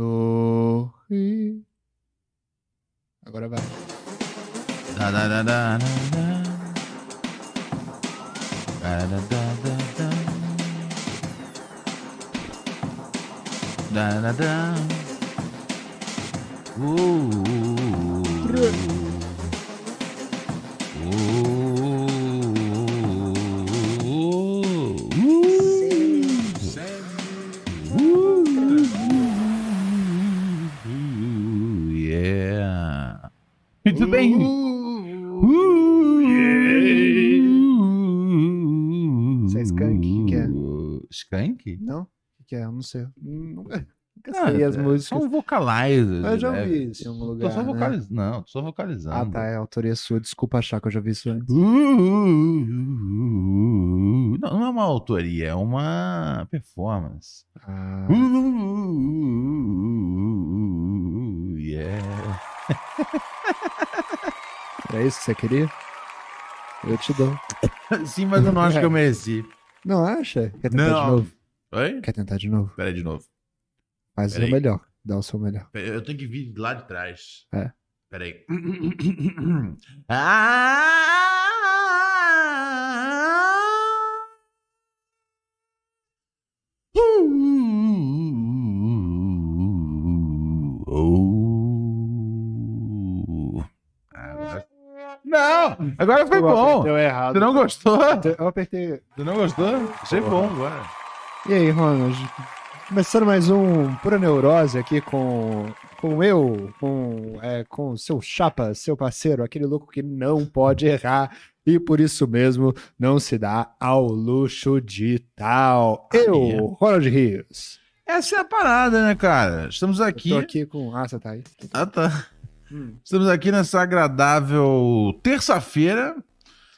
Sorri. Agora vai. Da, da, da, da, da, da. Da, da, da, da, da. Da, da, da. Uh, Uh, Não? O que, é? Eu não sei. Nunca, nunca Ah, sei as é- músicas. São vocalizers. Eu já né? ouvi isso em algum Tô lugar. só né? vocalizando. Não, tô só vocalizando. Ah, tá. É autoria sua. Desculpa achar que eu já vi isso antes. Uh, Não, não é uma autoria, é uma performance. Ah, Uh, yeah. era isso que você queria? Eu te dou. Sim, mas eu não acho que eu mereci. Não acha? Quer tentar de Não. novo? Oi? Quer tentar de novo? Pera aí de novo. Faz o Peraí. seu melhor. Dá o seu melhor. Pera aí, Eu tenho que vir lá de trás. É. Pera aí. Ah! Oh. Agora- Não! Agora foi bom! Deu errado. Você não gostou? Eu apertei. Você não gostou? Achei bom agora. E aí, Ronald? Começando mais um Pura Neurose aqui com, com eu, com, é, com seu chapa, seu parceiro, aquele louco que não pode errar e por isso mesmo não se dá ao luxo de tal. Eu. Ronald Rios. Essa é a parada, né, cara? Estamos aqui. Tô aqui com. Ah, você tá aí. Ah, tá. Hum. Estamos aqui nessa agradável terça-feira.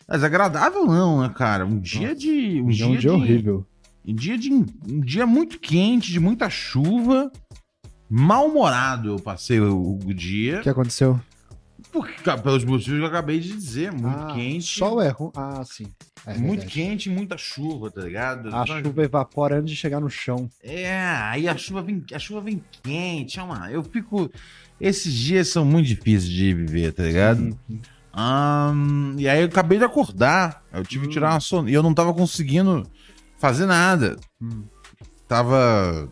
Mas agradável não, né, cara? Um dia Nossa, de. Um Um dia, dia de. horrível. Um dia de. Um dia muito quente, de muita chuva. Mal-humorado eu passei o, o dia. O que aconteceu? Porque, pelos motivos que eu acabei de dizer. Muito Ah, quente. Sol é ruim. Ah, sim. É muito verdade. quente e muita chuva, tá ligado? A chuva evapora antes de chegar no chão. É, aí a chuva vem, a chuva vem quente, é uma, eu fico, esses dias são muito difíceis de viver, tá ligado? Ahn, e aí eu acabei de acordar, eu tive que tirar uma sono, e eu não tava conseguindo fazer nada, Hum. tava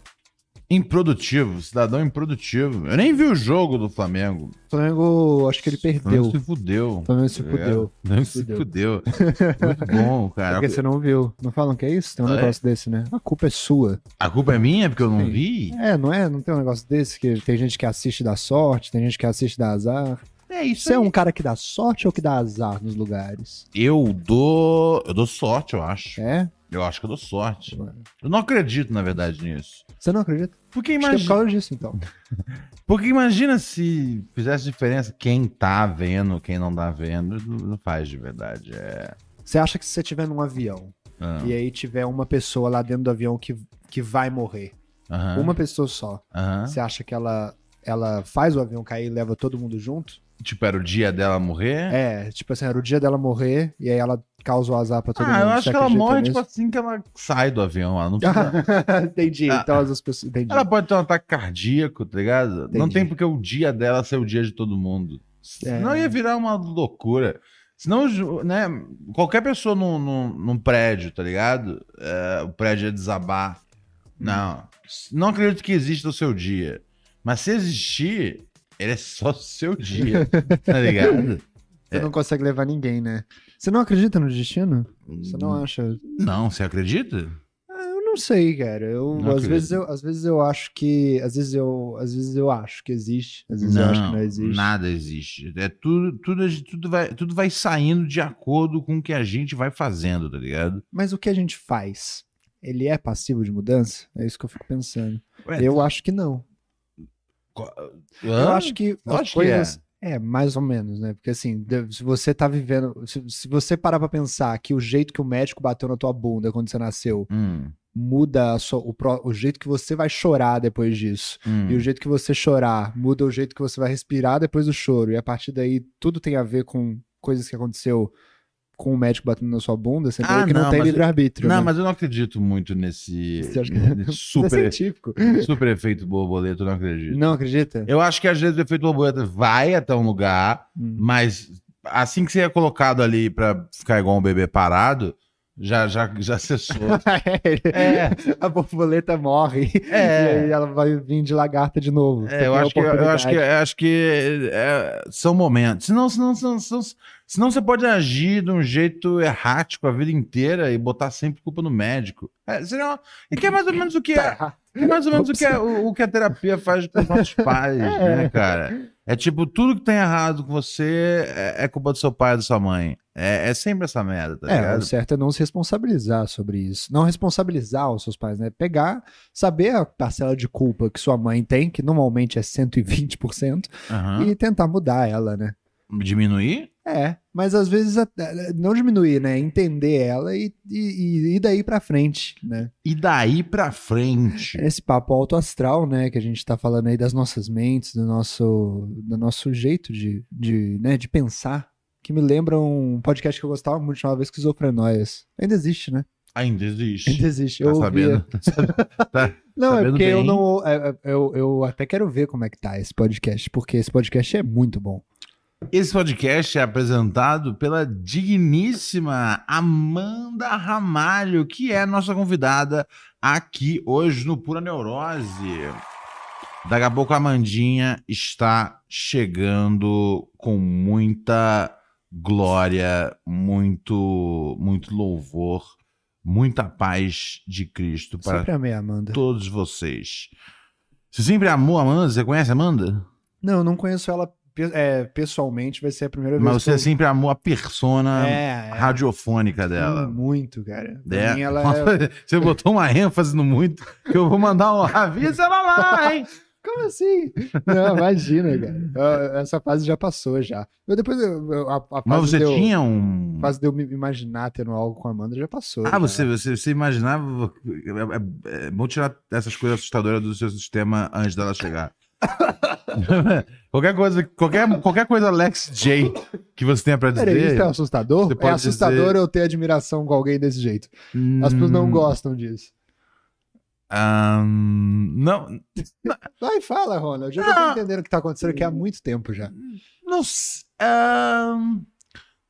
improdutivo, cidadão improdutivo, eu nem vi o jogo do Flamengo, O Flamengo, acho que ele o Flamengo perdeu. se fudeu. O Flamengo se fudeu. O Flamengo se Fudeu. fudeu. Muito bom, cara. Porque você não viu. Não falam que é isso? Tem um é? negócio desse, né? A culpa é sua. A culpa é minha porque eu não vi? É, não é? Não tem um negócio desse que tem gente que assiste da sorte, tem gente que assiste da azar. É isso Você é aí. um cara que dá sorte ou que dá azar nos lugares? Eu dou, eu dou sorte, eu acho. É? Eu acho que eu dou sorte. Eu não acredito, na verdade, nisso. Você não acredita? Porque Acho que é por imagina, causa disso, então. porque imagina se fizesse diferença quem tá vendo, quem não tá vendo. Não não faz de verdade. É. Você acha que se você estiver num avião Ah, e aí tiver uma pessoa lá dentro do avião que, que vai morrer, aham, uma pessoa só, aham. você acha que ela, ela faz o avião cair e leva todo mundo junto? Tipo, era o dia dela morrer? É, tipo assim, era o dia dela morrer e aí ela causa o azar pra todo mundo. ah, eu acho que ela morre, nisso? tipo assim, que ela sai do avião. Ela, não precisa- entendi. Ah, Então as pessoas. Entendi. ela pode ter um ataque cardíaco, tá ligado? Não Entendi. tem porque o dia dela ser o dia de todo mundo. É. Senão ia virar uma loucura. Senão, né, qualquer pessoa num, num, num prédio, tá ligado? É, o prédio ia desabar. Não. Não acredito que exista o seu dia. Mas se existir, ele é só o seu dia, tá ligado? Você não consegue levar ninguém, né? Você não acredita no destino? Você não Hum. acha? Não, você acredita? Ah, Eu não sei, cara. Eu, Não às, acredito. vezes eu, às vezes eu acho que. Às vezes eu, às vezes eu acho que existe. Às vezes eu acho que não existe. nada existe. É tudo, tudo, tudo, vai, tudo vai saindo de acordo com o que a gente vai fazendo, tá ligado? Mas o que a gente faz? Ele é passivo de mudança? É isso que eu fico pensando. Ué, Eu acho que não. Eu acho que as coisas. É, mais ou menos, né? Porque assim, se você tá vivendo. Se, se você parar pra pensar que o jeito que o médico bateu na tua bunda quando você nasceu Hum, muda sua- o, o jeito que você vai chorar depois disso. hum. E o jeito que você chorar muda o jeito que você vai respirar depois do choro. E a partir daí tudo tem a ver com coisas que aconteceu com o médico batendo na sua bunda, você Ah, que não, não, tem livre-arbítrio. Não, né? mas eu não acredito muito nesse, que- nesse Isso é super, científico. super efeito borboleta, eu não acredito. Não acredita? Eu acho que às vezes o efeito borboleta vai até um lugar, Hum. mas assim que você é colocado ali pra ficar igual um bebê parado, já, já, já cessou. É. A borboleta morre É. e aí ela vai vir de lagarta de novo. É, eu acho que, eu acho que, eu acho que é, são momentos. Senão, senão, senão, senão, senão você pode agir de um jeito errático a vida inteira e botar sempre culpa no médico. É, senão, e que é mais ou menos o que Tá é, errado. É mais ou menos o que, é, o, que a terapia faz com os nossos pais, né, cara? É tipo, tudo que tem errado com você é, é culpa do seu pai ou da sua mãe. É, é sempre essa merda, tá É, ligado? o certo é não se responsabilizar sobre isso. Não responsabilizar os seus pais, né? Pegar, saber a parcela de culpa que sua mãe tem, que normalmente é 120%, Aham. e tentar mudar ela, né? Diminuir? É, mas às vezes não diminuir, né? Entender ela e, e, e daí pra frente, né? E daí pra frente. Esse papo alto astral, né? Que a gente tá falando aí das nossas mentes, do nosso, do nosso jeito de, de, né, de pensar, que me lembra um podcast que eu gostava muito, chamava Esquizofrenóias. Ainda existe, né? Ainda existe. Ainda existe. Tá Eu sabendo? Tá sabendo? Tá- Não, é sabendo porque eu bem. não. é- é- Eu, eu até quero ver como é que tá esse podcast, porque esse podcast é muito bom. Esse podcast é apresentado pela digníssima Amanda Ramalho, que é nossa convidada aqui hoje no Pura Neurose. Daqui a pouco a Amandinha está chegando com muita glória, muito, muito louvor, muita paz de Cristo para Sempre amei Amanda. todos vocês. Você sempre amou a Amanda? Você conhece a Amanda? Não, eu não conheço ela é, pessoalmente, vai ser a primeira vez Mas você que eu... sempre amou a persona É, é. radiofônica dela. Muito, cara. Pra É. ela é... Você botou uma ênfase no muito que eu vou mandar um avisa ela lá, hein? Como assim? Não, imagina, cara. Essa fase já passou, já. Eu depois, eu- a, a fase Mas você de eu- tinha um. a fase de eu me imaginar tendo algo com a Amanda já passou. Ah, já. você, você, você imaginava. É, é, é bom tirar essas coisas assustadoras do seu sistema antes dela chegar. qualquer coisa, qualquer, qualquer coisa Alex J que você tenha pra Peraí, isso dizer. é assustador? É assustador dizer- eu ter admiração com alguém desse jeito. As pessoas não Hum, gostam disso. ahn, não, Vai, fala, Ronald. Eu já tô entendendo o que tá acontecendo aqui há muito tempo já. não, ahn,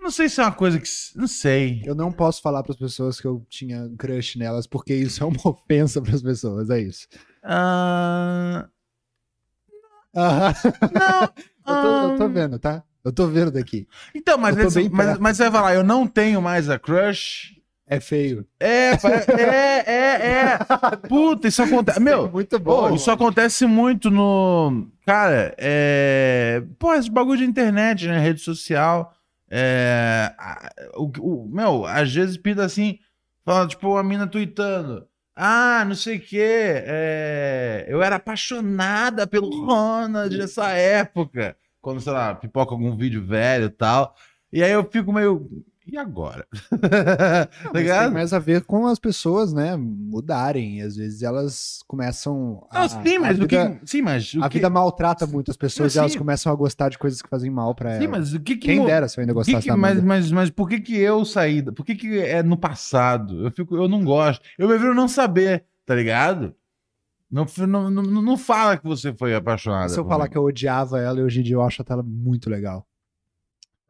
não sei se é uma coisa que. Não sei. Eu não posso falar pras pessoas que eu tinha crush nelas, porque isso é uma ofensa pras pessoas, é isso. Ahn, Aham. não. Eu tô, eu tô vendo, tá? Eu tô vendo daqui. Então, mas, mas, mas você vai falar, eu não tenho mais a crush. É feio. É, é, é, é. Puta, isso acontece. Meu, muito bom. Pô, isso acontece muito no. Cara, é. Pô, esse bagulho de internet, né? Rede social. É. O, o- meu, às vezes pinta assim, fala, tipo, a mina tweetando. Ah, não sei o quê. é, Eu era apaixonada pelo Ronald nessa época. Quando, sei lá, pipoca algum vídeo velho e tal. E aí eu fico meio. E agora? tá Mas tem mais a ver com as pessoas, né, mudarem. Às vezes elas começam a. Não, sim, mas a o que. vida, Sim, mas. O a que... vida maltrata muito as pessoas e elas sim. começam a gostar de coisas que fazem mal pra Sim, elas. mas o que que. Quem dera se eu ainda que gostasse que- da mas, mas, mas por que que eu saí? Por que que é no passado? Eu fico, eu não gosto. Eu prefiro não saber, tá ligado? Não, não, não, não fala que você foi apaixonada. Se eu falar mim. que eu odiava ela e hoje em dia eu acho ela muito legal.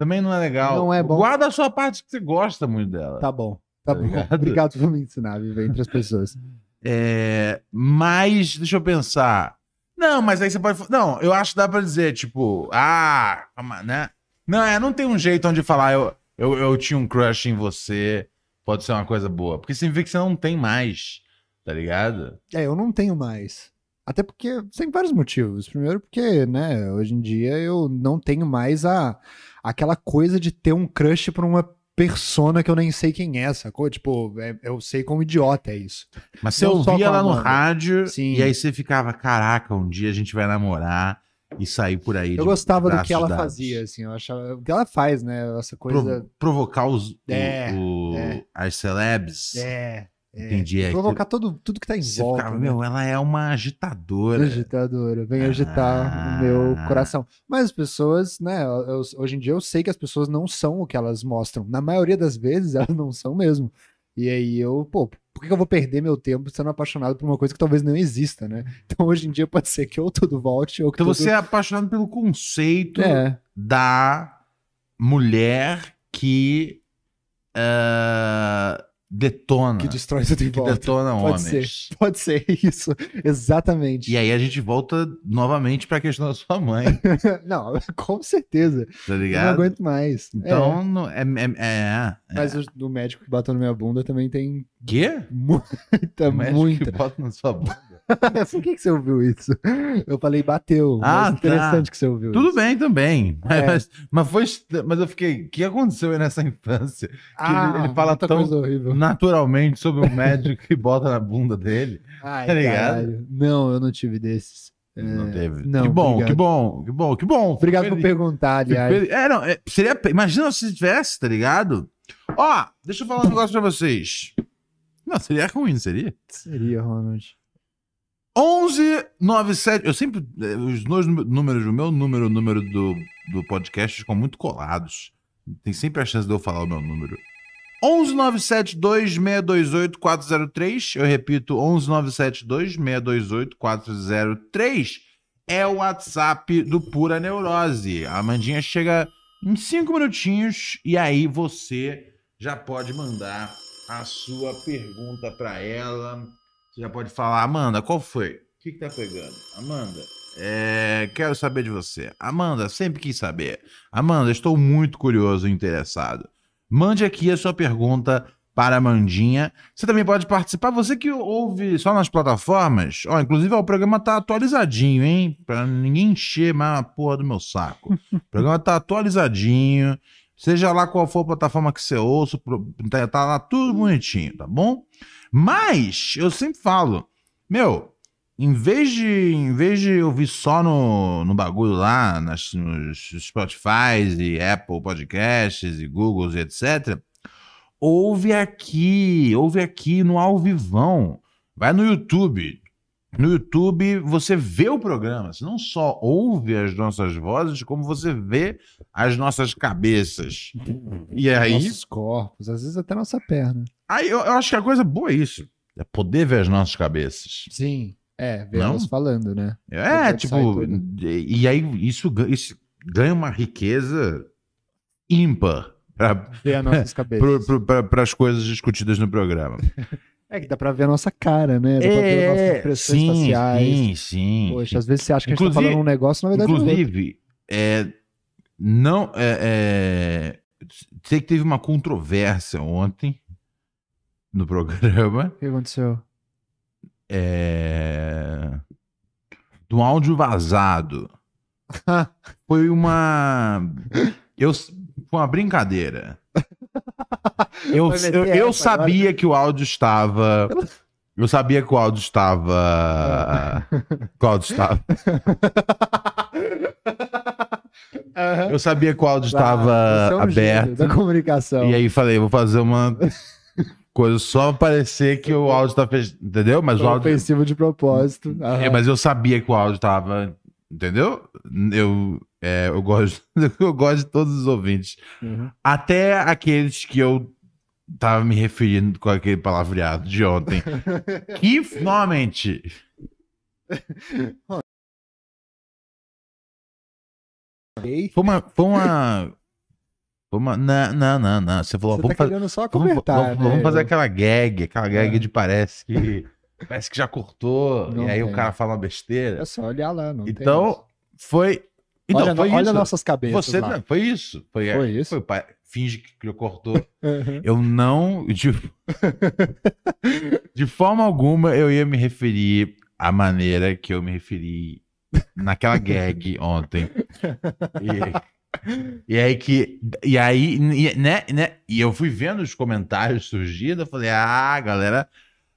Também não é legal. Não é bom. Guarda a sua parte que você gosta muito dela. Tá bom. Tá, Tá bom. ligado? Obrigado por me ensinar a viver entre as pessoas. É, mas, deixa eu pensar. Não, mas aí você pode. Não, eu acho que dá pra dizer, tipo, ah, né? Não, é, não tem um jeito onde falar, eu, eu, eu tinha um crush em você, pode ser uma coisa boa. Porque significa que você não tem mais, tá ligado? É, eu não tenho mais. Até porque tem vários motivos. Primeiro porque, né, hoje em dia eu não tenho mais a aquela coisa de ter um crush por uma persona que eu nem sei quem é, sacou? Tipo, é- eu sei como idiota é isso. Mas você ouvia lá no rádio Sim. e aí você ficava, caraca, um dia a gente vai namorar e sair por aí. Eu gostava do que ela dados. fazia, assim, eu achava. O que ela faz, né? Essa Pro- coisa. provocar os, o- É, o- é. as celebs. É. Entendi. É, Provocar todo, tudo que tá em você volta. ficava, né? meu, ela é uma agitadora. Agitadora, vem agitar o meu Ah. coração. Mas as pessoas, né, eu- hoje em dia eu sei que as pessoas não são o que elas mostram. Na maioria das vezes elas não são mesmo. E aí eu, pô, por que eu vou perder meu tempo sendo apaixonado por uma coisa que talvez não exista, né? Então hoje em dia pode ser que ou tudo volte ou que Então tudo... você é apaixonado pelo conceito É, da mulher que eh, detona. que destrói tudo em que volta. detona Pode homens. Pode ser isso, exatamente. E aí a gente volta novamente pra questão da sua mãe, Não, com certeza. tá Eu não ligado? aguento mais. Então, não- é, é, é, é. Mas o, o médico que bateu na minha bunda também tem Quê? muita, O médico muita. que bota na sua bunda. Por que, que você ouviu isso? Eu falei bateu. Ah, mas interessante que você ouviu Tudo isso. bem também. É. Mas, mas foi. Mas eu fiquei. O que aconteceu aí nessa infância? Ah, ele- ele fala muita tão-. Naturalmente sobre um médico que bota na bunda dele. Ai, tá ligado? caralho. Não, eu não tive desses. É, Não teve. não, que bom, obrigado. que bom, que bom, que bom. Obrigado por perguntar, aliás. É, não, é, seria. Imagina se tivesse, tá ligado? Ó, deixa eu falar um negócio pra vocês. Não, seria ruim, seria? Seria, Ronald. 11 97. Eu sempre. eh, Os dois nú- números, o meu número e o número do, do podcast ficam muito colados. Tem sempre a chance de eu falar o meu número. 11 972 628 403. Eu repito, 11 972 628 403 é o WhatsApp do Pura Neurose. A Amandinha chega em 5 minutinhos e aí você já pode mandar a sua pergunta para ela. Você já pode falar, Amanda, qual foi? O que, que tá pegando? Amanda, é, quero saber de você. Amanda, sempre quis saber. Amanda, estou muito curioso e interessado. Mande aqui a sua pergunta para a Amandinha. Você também pode participar. Você que ouve só nas plataformas, ó, inclusive ó, o programa tá atualizadinho, hein? Pra ninguém encher mais a porra do meu saco. O programa tá atualizadinho. Seja lá qual for a plataforma que você ouça, tá, tá lá tudo bonitinho, tá bom? Mas eu sempre falo, meu, em vez de, em vez de ouvir só no, no bagulho lá, nas, nos Spotify e Apple Podcasts e Google e etc., ouve aqui, ouve aqui no ao vivão. Vai no YouTube. No YouTube você vê o programa, você não só ouve as nossas vozes, como você vê as nossas cabeças. E aí, Nossos corpos, às vezes até nossa perna. Aí eu, eu acho que a coisa boa é isso. É poder ver as nossas cabeças. Sim. É, ver elas falando, né? É, tipo, e, e aí isso, isso ganha uma riqueza ímpar Ver as nossas cabeças. para as coisas discutidas no programa. É que dá pra ver a nossa cara, né? Dá pra ver as nossas expressões sim, faciais. sim, sim. Poxa, às vezes você acha que a gente tá Inclusive- falando um negócio, na verdade é. Inclusive, é, não, é, é, sei que teve uma controvérsia ontem no programa O que aconteceu? é, do áudio vazado. Foi uma. Eu, foi uma brincadeira. Eu, eu, eu sabia que o áudio estava. Eu sabia que o áudio estava. que o áudio estava. Eu sabia que o áudio estava é aberto. Da comunicação. E aí falei, vou fazer uma coisa só parecer que o áudio tá fechado. Entendeu? Mas o Foi áudio. ofensivo de propósito. Aham. É, mas eu sabia que o áudio tava. Entendeu? Eu, é, eu, gosto, eu gosto de todos os ouvintes. Uhum. Até aqueles que eu tava me referindo com aquele palavreado de ontem. que. Ok. Foi uma. Foi uma. Uma não, não, não, não. Você falou, Você vamos tá fazer. só Vamos, comentar, vamos- né? vamos fazer aquela gag, aquela gag É. de parece que. Parece que já cortou. Não e aí o tem. cara fala uma besteira. É só olhar lá, não tem Então, isso. foi. Então, olha, foi olha isso. nossas cabeças Você não, foi isso. Foi, Foi isso? Foi, pa- finge que eu cortou. Uhum. Eu não. De, de forma alguma eu ia me referir à maneira que eu me referi naquela gag ontem. E, e aí que. E aí, né, né? E eu fui vendo os comentários surgindo, eu falei, ah, a galera.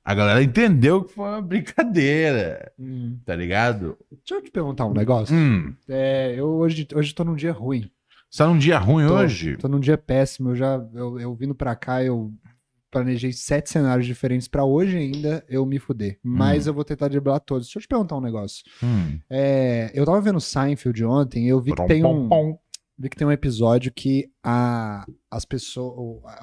A galera entendeu que foi uma brincadeira, Hum. tá ligado? Deixa eu te perguntar um negócio. Hum, É, eu hoje, hoje tô num dia ruim. você tá num dia ruim Tô, hoje? Tô num dia péssimo. Eu já, eu, eu vindo pra cá, eu planejei sete cenários diferentes pra hoje ainda eu me fuder. Mas eu vou tentar driblar todos. Deixa eu te perguntar um negócio. Hum. É, eu tava vendo Seinfeld ontem eu vi que tem um, vi que tem um episódio que a, as pessoas.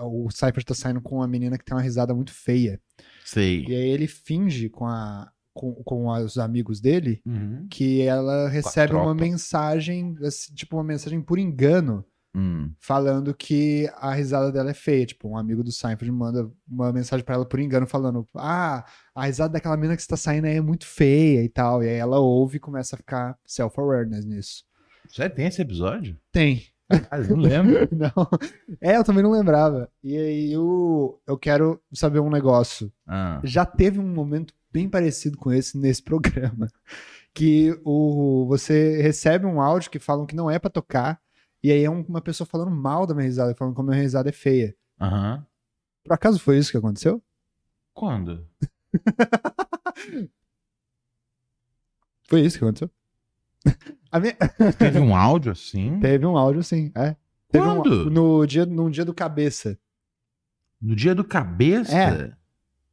O, o Seinfeld tá saindo com uma menina que tem uma risada muito feia. Sei. E aí ele finge com, a, com, com os amigos dele Uhum. que ela recebe uma mensagem, assim, tipo, uma mensagem por engano, Hum. falando que a risada dela é feia. Tipo, um amigo do Seinfeld manda uma mensagem pra ela por engano, falando: Ah, a risada daquela menina que você tá saindo aí é muito feia e tal. E aí ela ouve e começa a ficar self-awareness nisso. Já tem esse episódio? Tem. Eu não lembro. Não. É, eu também não lembrava. E aí eu, eu quero saber um negócio. Ah. Já teve um momento bem parecido com esse nesse programa. Que o, você recebe um áudio que falam que não é pra tocar. E aí é um- uma pessoa falando mal da minha risada, falando que a minha risada é feia. Aham. Por acaso foi isso que aconteceu? Quando? Foi isso que aconteceu? Minha- Teve um áudio assim? Teve um áudio, sim. É. Teve um- Quando? no dia, num dia do cabeça. No dia do cabeça? É.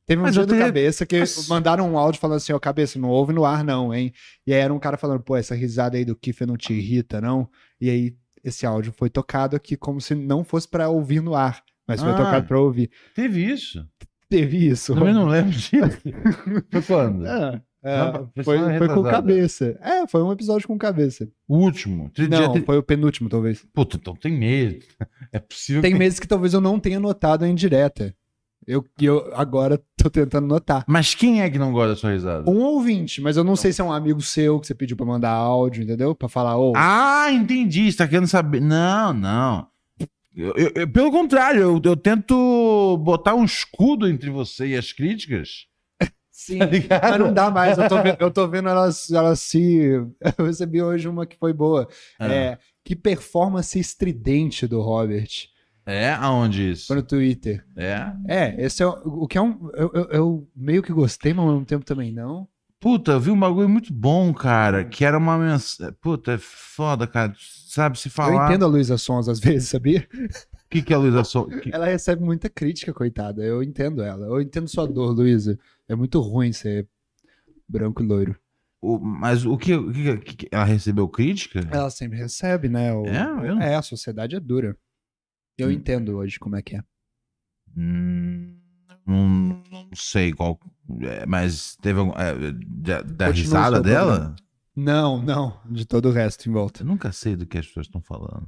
Teve um Mas dia do cabeça que Mas- mandaram um áudio falando assim, ó, cabeça, não ouve no ar não, hein? E aí era um cara falando, pô, essa risada aí do Kiffer não te irrita, não? E aí esse áudio foi tocado aqui como se não fosse pra ouvir no ar, mas foi Ah. tocado pra ouvir. Teve isso. Teve isso. Também não lembro disso. Foi quando? É, é, Não, foi foi, com cabeça. É, foi um episódio com cabeça. O último. Não, tri- foi o penúltimo, talvez. Puta, então tem medo. É possível Tem que... meses que talvez eu não tenha notado em direta. Eu, eu agora tô tentando notar. Mas quem é que não gosta da sua risada? Um ouvinte, mas eu não sei se é um amigo seu que você pediu pra mandar áudio, entendeu? Pra falar, ô, Ah, entendi. Você tá querendo saber. Não, não. Eu- eu- eu- pelo contrário, eu, eu tento botar um escudo entre você e as críticas. Sim. Tá? Mas não dá mais, eu tô vendo, eu tô vendo elas, elas se. Eu recebi hoje uma que foi boa. Ah. É, que performance estridente do Robert. É? Aonde isso? Foi no Twitter. É? É, esse é o, o que é um. Eu, eu- eu meio que gostei, mas ao mesmo tempo também não. Puta, eu vi um bagulho muito bom, cara, que era uma mensagem. Puta, é foda, cara. Sabe, se Eu falar. entendo a Luísa Sons às vezes, sabia? O que, que a Luísa que- Ela recebe muita crítica, coitada. Eu entendo ela. Eu entendo sua dor, Luísa. É muito ruim ser branco e loiro. o- mas o que, o que- Ela recebeu crítica? Ela sempre recebe, né? O- É? Eu não- é, a sociedade é dura. Eu Hum. entendo hoje como é que é. Hum, não, não sei qual. é, mas teve algum. é, da da risada dela? Não, não. De todo o resto em volta. Eu nunca sei do que as pessoas estão falando.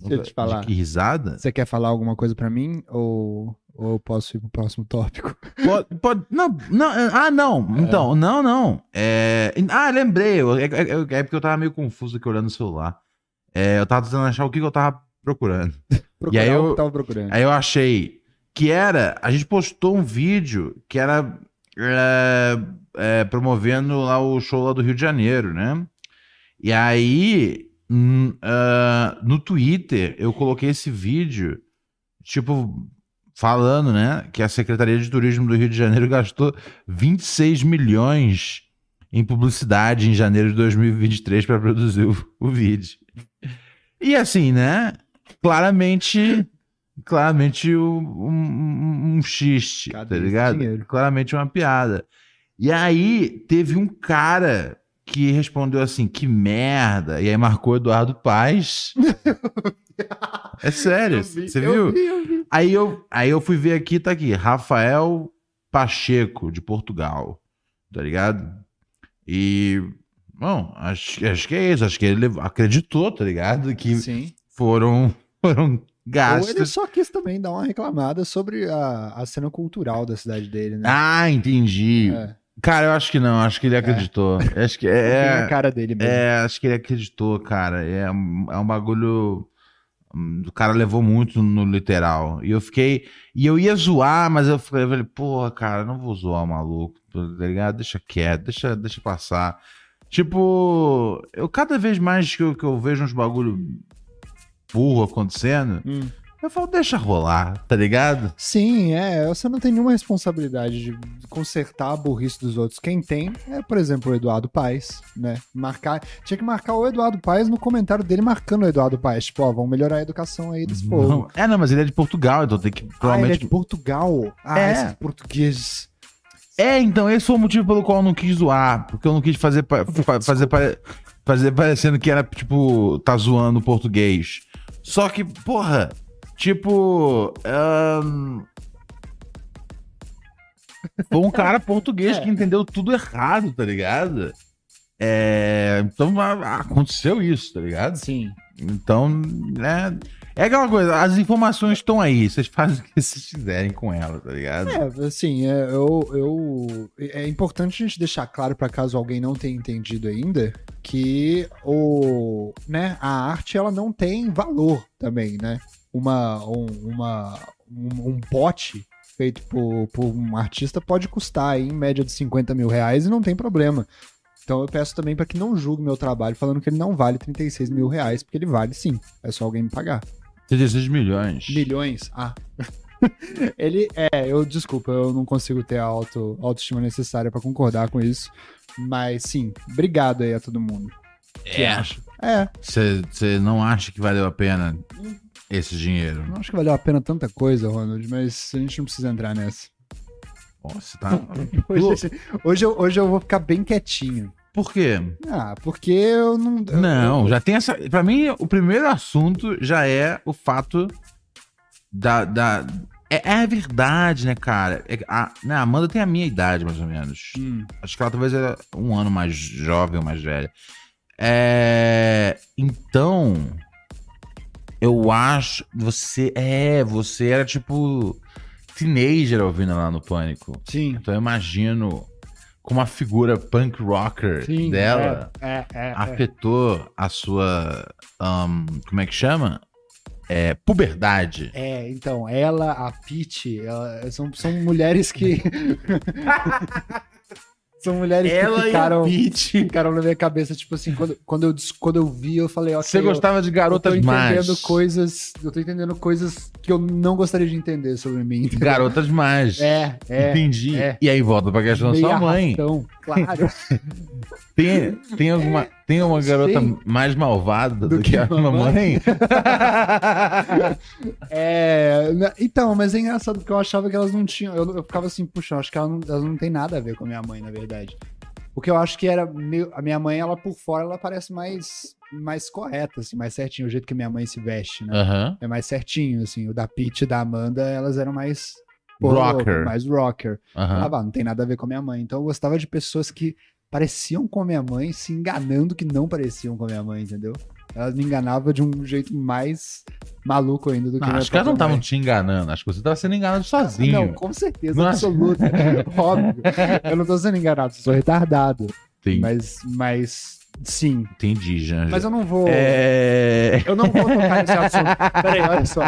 Deixa eu te falar. De que risada? Você quer falar alguma coisa pra mim? Ou, ou eu posso ir pro próximo tópico? Pode, pode- não, não, é- ah, não. Então, não, não. É, ah, lembrei. eu- É, é- é porque eu tava meio confuso aqui olhando o celular. É, eu tava tentando achar o que, que eu tava procurando. Procurar aí o eu- que eu tava procurando. Aí eu achei que era. A gente postou um vídeo que era é, é, promovendo lá o show lá do Rio de Janeiro, né? E aí, ah, no Twitter, eu coloquei esse vídeo, tipo, falando, né, que a Secretaria de Turismo do Rio de Janeiro gastou 26 milhões em publicidade em janeiro de 2023 para produzir o, o vídeo. E assim, né? Claramente claramente um, um, um xiste, tá ligado? Claramente uma piada. E aí teve um cara que respondeu assim, que merda, e aí marcou Eduardo Paz. é sério, Eu vi, você eu viu? vi, eu vi. Aí eu, aí eu fui ver aqui, tá aqui, Rafael Pacheco, de Portugal, tá ligado? E, bom, acho, acho que é isso, acho que ele acreditou, tá ligado? Que Sim. foram, foram Ou ele gastos. só quis também dar uma reclamada sobre a, a cena cultural da cidade dele, né? Ah, entendi. É. Cara, eu acho que não, acho que ele acreditou. Acho que a é, cara dele mesmo. é, acho que ele acreditou, cara. É, um- é um bagulho. hum, O cara levou muito no literal. E eu fiquei. E eu ia zoar, mas eu falei, eu falei, porra, cara, não vou zoar o maluco, tá ligado? Deixa quieto, deixa, deixa passar. Tipo, eu cada vez mais que eu, que eu vejo uns bagulho burro acontecendo, Hum. Eu falo, deixa rolar, tá ligado? Sim, é. Você não tem nenhuma responsabilidade de consertar a burrice dos outros. Quem tem é, por exemplo, o Eduardo Paes, né? Marcar. Tinha que marcar o Eduardo Paes no comentário dele marcando o Eduardo Paes. Tipo, ó, vamos melhorar a educação aí desse povo. Não. É, não, mas ele é de Portugal, então tem que Ah, ele é provavelmente. de Portugal. Ah, É. esses portugueses. É, então, esse foi o motivo pelo qual eu não quis zoar. Porque eu não quis fazer, pa- fa- fazer, pare- fazer parecendo que era, tipo, tá zoando o português. Só que, porra, tipo. ahn, Foi um cara português É. que entendeu tudo errado, tá ligado? É, então aconteceu isso, tá ligado? Sim. Então, né? É aquela coisa, as informações estão aí, vocês fazem o que vocês quiserem com elas, tá ligado? É, assim, é, eu, eu, é importante a gente deixar claro, para caso alguém não tenha entendido ainda, que o, né, a arte ela não tem valor também, né? Uma, um, uma, um, um pote feito por, por um artista pode custar aí, em média de 50 mil reais e não tem problema. Então eu peço também para que não julgue meu trabalho falando que ele não vale 36 mil reais, porque ele vale sim. É só alguém me pagar. 36 milhões. Milhões? Ah. Ele é, eu desculpa, eu não consigo ter a auto, autoestima necessária pra concordar com isso. Mas sim, obrigado aí a todo mundo. que É. acha. É, Você não acha que valeu a pena esse dinheiro? não acho que valeu a pena tanta coisa, Ronald, mas a gente não precisa entrar nessa. Nossa, tá. Hoje, hoje, eu, hoje eu vou ficar bem quietinho. Por quê? Ah, porque eu não. eu- Não, eu- já tem essa. Pra mim, o primeiro assunto já é o fato da. da é, é a verdade, né, cara? É, a, né, a Amanda tem a minha idade, mais ou menos. Hum, Acho que ela talvez era um ano mais jovem ou mais velha. É, então, eu acho. Você. É, você era tipo. Teenager ouvindo lá no Pânico. sim. Então eu imagino como a figura punk rocker Sim. dela É, é, é, é. afetou a sua. ahn, como é que chama? É, puberdade. É, então, ela, a ela- são, são mulheres que. são mulheres que ficaram, ficaram na minha cabeça, tipo assim, quando, quando, eu, quando eu vi, eu falei, ok, Você gostava de eu, eu tô garotas entendendo coisas. Eu tô entendendo coisas que eu não gostaria de entender sobre mim. Garotas mais. É, é. Entendi. é. E aí volta pra questão da sua mãe. arrastão, claro. Tem, tem, alguma, tem uma garota Sim. mais malvada do, Do que, que a mamãe? mamãe? É, né, então, mas é engraçado porque eu achava que elas não tinham. Eu, eu ficava assim, puxa, eu acho que elas não, elas não têm nada a ver com a minha mãe, na verdade. Porque eu acho que era. meio- a minha mãe, ela por fora, ela parece mais, mais correta, assim, mais certinho, o jeito que a minha mãe se veste, né? Aham. É mais certinho, assim. O da Pete e da Amanda, elas eram mais. Rocker. Mais rocker. Aham. Ah, não tem nada a ver com a minha mãe. Então eu gostava de pessoas que pareciam com a minha mãe, se enganando que não pareciam com a minha mãe, entendeu? Elas me enganavam de um jeito mais maluco ainda do que Ah, minha acho que elas não estavam te enganando. Acho que você estava sendo enganado sozinho. Não, com certeza, Não, absoluta. Óbvio. Eu não tô sendo enganado, sou retardado. Tem- Mas, mas sim. Entendi, Janja. Mas eu não vou. É... Eu não vou tocar nesse assunto. Peraí, olha só.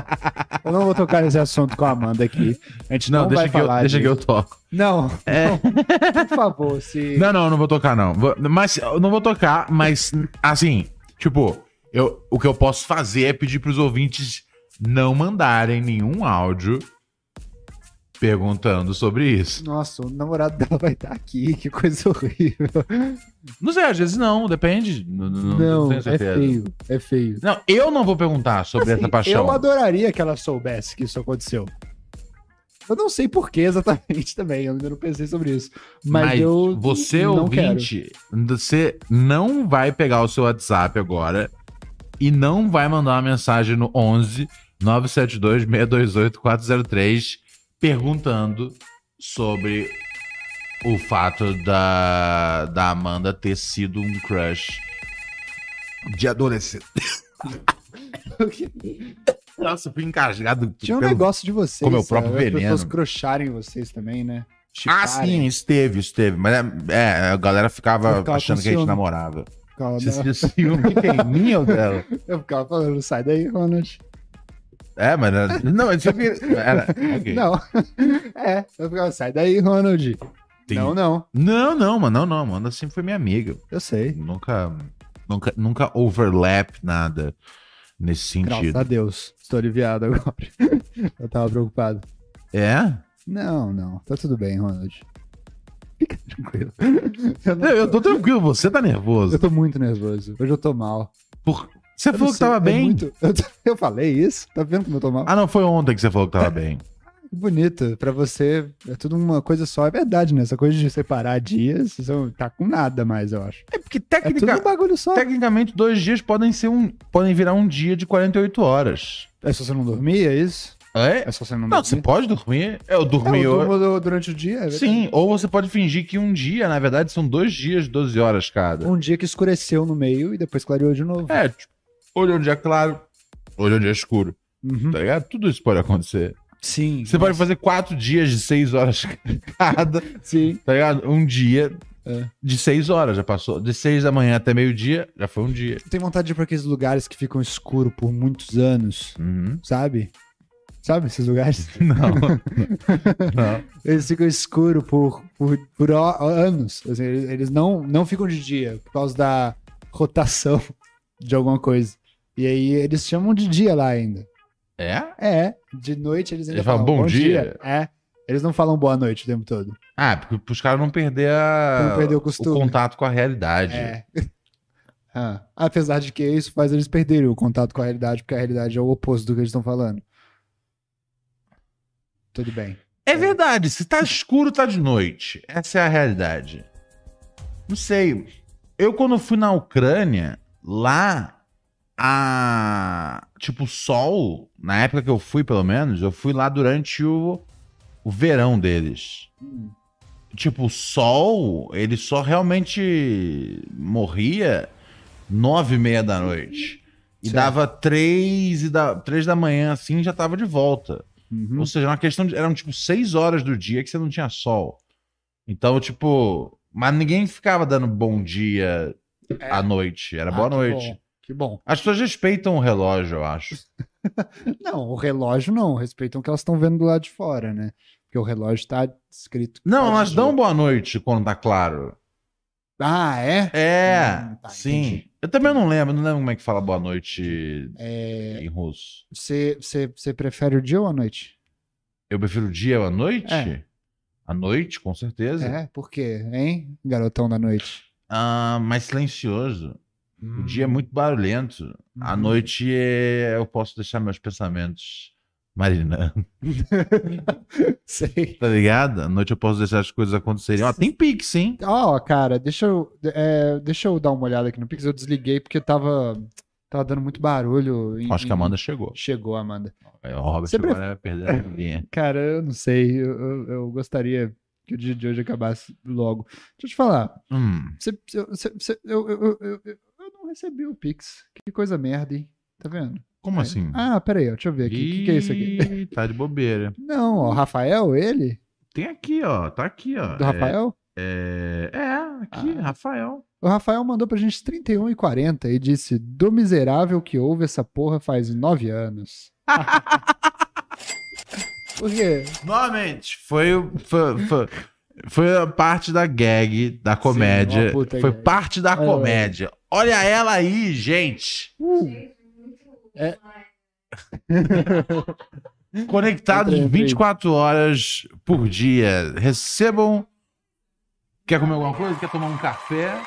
Eu não vou tocar nesse assunto com a Amanda aqui. A gente não, Não, deixa, vai que eu, falar deixa que eu toco. Não, É. por favor, se. Não, não, não vou tocar, não. Mas eu não vou tocar, mas assim, tipo, eu, o que eu posso fazer é pedir pros ouvintes não mandarem nenhum áudio perguntando sobre isso. Nossa, o namorado dela vai estar aqui, que coisa horrível. Não sei, às vezes não, depende. Não, não, não tenho é certeza. feio, é feio. Não, eu não vou perguntar sobre essa Assim, paixão. Eu adoraria que ela soubesse que isso aconteceu. Eu não sei por que exatamente também, eu ainda não pensei sobre isso. Mas, Mas, eu você, não quero. ouvinte, você não vai pegar o seu WhatsApp agora e não vai mandar uma mensagem no 11 972 628 403 perguntando sobre o fato da, da Amanda ter sido um crush de adolescente. Nossa, eu fui engasgado. Tinha um pelo- negócio de vocês. com meu próprio sabe? As veneno. pessoas crocharem vocês também, né? Ah, Chiparem. sim, esteve, esteve. Mas é, é, a galera ficava achando que a gente namorava. Ficava- Você sentiu ciúme de quem? Minha ou dela? Eu ficava falando, sai daí, Ronald. É, mas não, isso aqui era. ok. Não. É, eu ficava, sai daí, Ronald. Tem- Não, não. Não, não, mano, não, não, mano. Sempre foi minha amiga. Eu sei. Nunca, nunca, nunca overlap nada. nesse Graças sentido. a Deus. Estou aliviado agora. Eu tava preocupado. É? Não, não. Tá tudo bem, Ronald. Fica tranquilo. Eu, não- Eu, eu tô tranquilo, você tá nervoso. eu tô muito nervoso. Hoje eu tô mal. Por... Você Eu não falou que sei, tava é bem? muito- Eu, eu falei isso? Tá vendo como eu tô mal? Ah, não, foi ontem que você falou que tava bem. Que bonito. Pra você é tudo uma coisa só. É verdade, né? Essa coisa de separar dias, você não tá com nada mais, eu acho. É porque É tudo um bagulho só. tecnicamente dois dias podem ser um. podem virar um dia de 48 horas. É só você não dormir, é isso? É? É só você não, Não, você dormir? pode dormir. Eu É, dormi eu hoje. durmo du- durante o dia. é. Sim, ou você pode fingir que um dia, na verdade, são dois dias de 12 horas cada. Um dia que escureceu no meio e depois clareou de novo. É, tipo, onde é claro, olha onde é escuro, Uhum. tá ligado? Tudo isso pode acontecer. Sim. Você pode fazer quatro dias de seis horas cada, Sim. tá ligado? Um dia É. de seis horas, já passou. De seis da manhã até meio-dia, já foi um dia. Tem vontade de ir pra aqueles lugares que ficam escuros por muitos anos, Uhum. sabe? Sabe esses lugares? Não. Não. Eles ficam escuros por, por, por anos. Assim, eles eles não, não ficam de dia por causa da rotação de alguma coisa. E aí eles chamam de dia lá ainda. É? É, de noite eles ainda Eles falam, "Bom dia"? É. Eles não falam boa noite o tempo todo. Ah, porque pros caras não perder a... Não perder o o contato com a realidade. É. Ah, apesar de que isso faz eles perderem o contato com a realidade, porque a realidade é o oposto do que eles estão falando. Tudo bem. É verdade, se tá escuro, tá de noite. Essa é a realidade. Não sei. Eu, quando fui na Ucrânia, lá, a. Tipo, o sol, na época que eu fui, pelo menos, eu fui lá durante o, o verão deles. Tipo, o sol, ele só realmente morria nove e meia da noite. E Certo. dava três, e da, três da manhã, assim, já tava de volta. Uhum. Ou seja, uma questão de. Eram tipo seis horas do dia que você não tinha sol. Então, tipo. Mas ninguém ficava dando bom dia à noite. Era Ah, boa que noite. bom, Que bom. As pessoas respeitam o relógio, eu acho. Não, o relógio não. Respeitam o que elas estão vendo do lado de fora, né? Porque o relógio tá escrito. Não, elas dão boa noite quando tá claro. Ah, é? É, Hum, tá, sim. entendi. Eu também não lembro, não lembro como é que fala boa noite É, em russo. Você prefere o dia ou a noite? Eu prefiro o dia ou a noite? É. A noite, com certeza. É, por quê, hein, garotão da noite? Ah, mais silencioso. O dia é muito barulhento. À Uhum. noite é... eu posso deixar meus pensamentos marinando, Sei. tá ligado? À noite eu posso deixar as coisas acontecerem. Ó, tem Pix, hein? Ó, cara, deixa eu, é, deixa eu dar uma olhada aqui no Pix. Eu desliguei porque tava, tava dando muito barulho. em- Acho que a Amanda chegou. Chegou, Amanda. É, O Robert Você agora pref- vai perder a linha. Cara, eu não sei. Eu, eu- eu gostaria que o dia de hoje acabasse logo. Deixa eu te falar. Hum, Você, você- você- eu, eu, eu, eu, não recebi o Pix. Que coisa merda, hein? Tá vendo? como É. assim? Ah, peraí, deixa eu ver aqui. O que, que é isso aqui? Tá de bobeira. Não, ó, Rafael, ele? Tem aqui, ó. Tá aqui, ó. Do Rafael? É, é, é, aqui, Ah. Rafael. O Rafael mandou pra gente 31 e 40 e disse: Do miserável que houve essa porra faz nove anos. Por quê? Novamente, foi, foi, foi, foi a parte da gag, da comédia. puta foi gag. parte da Olha comédia. Olha ela aí, gente. Conectados Entrei, entrei. 24 horas por dia. Recebam. Quer comer alguma coisa? Quer tomar um café?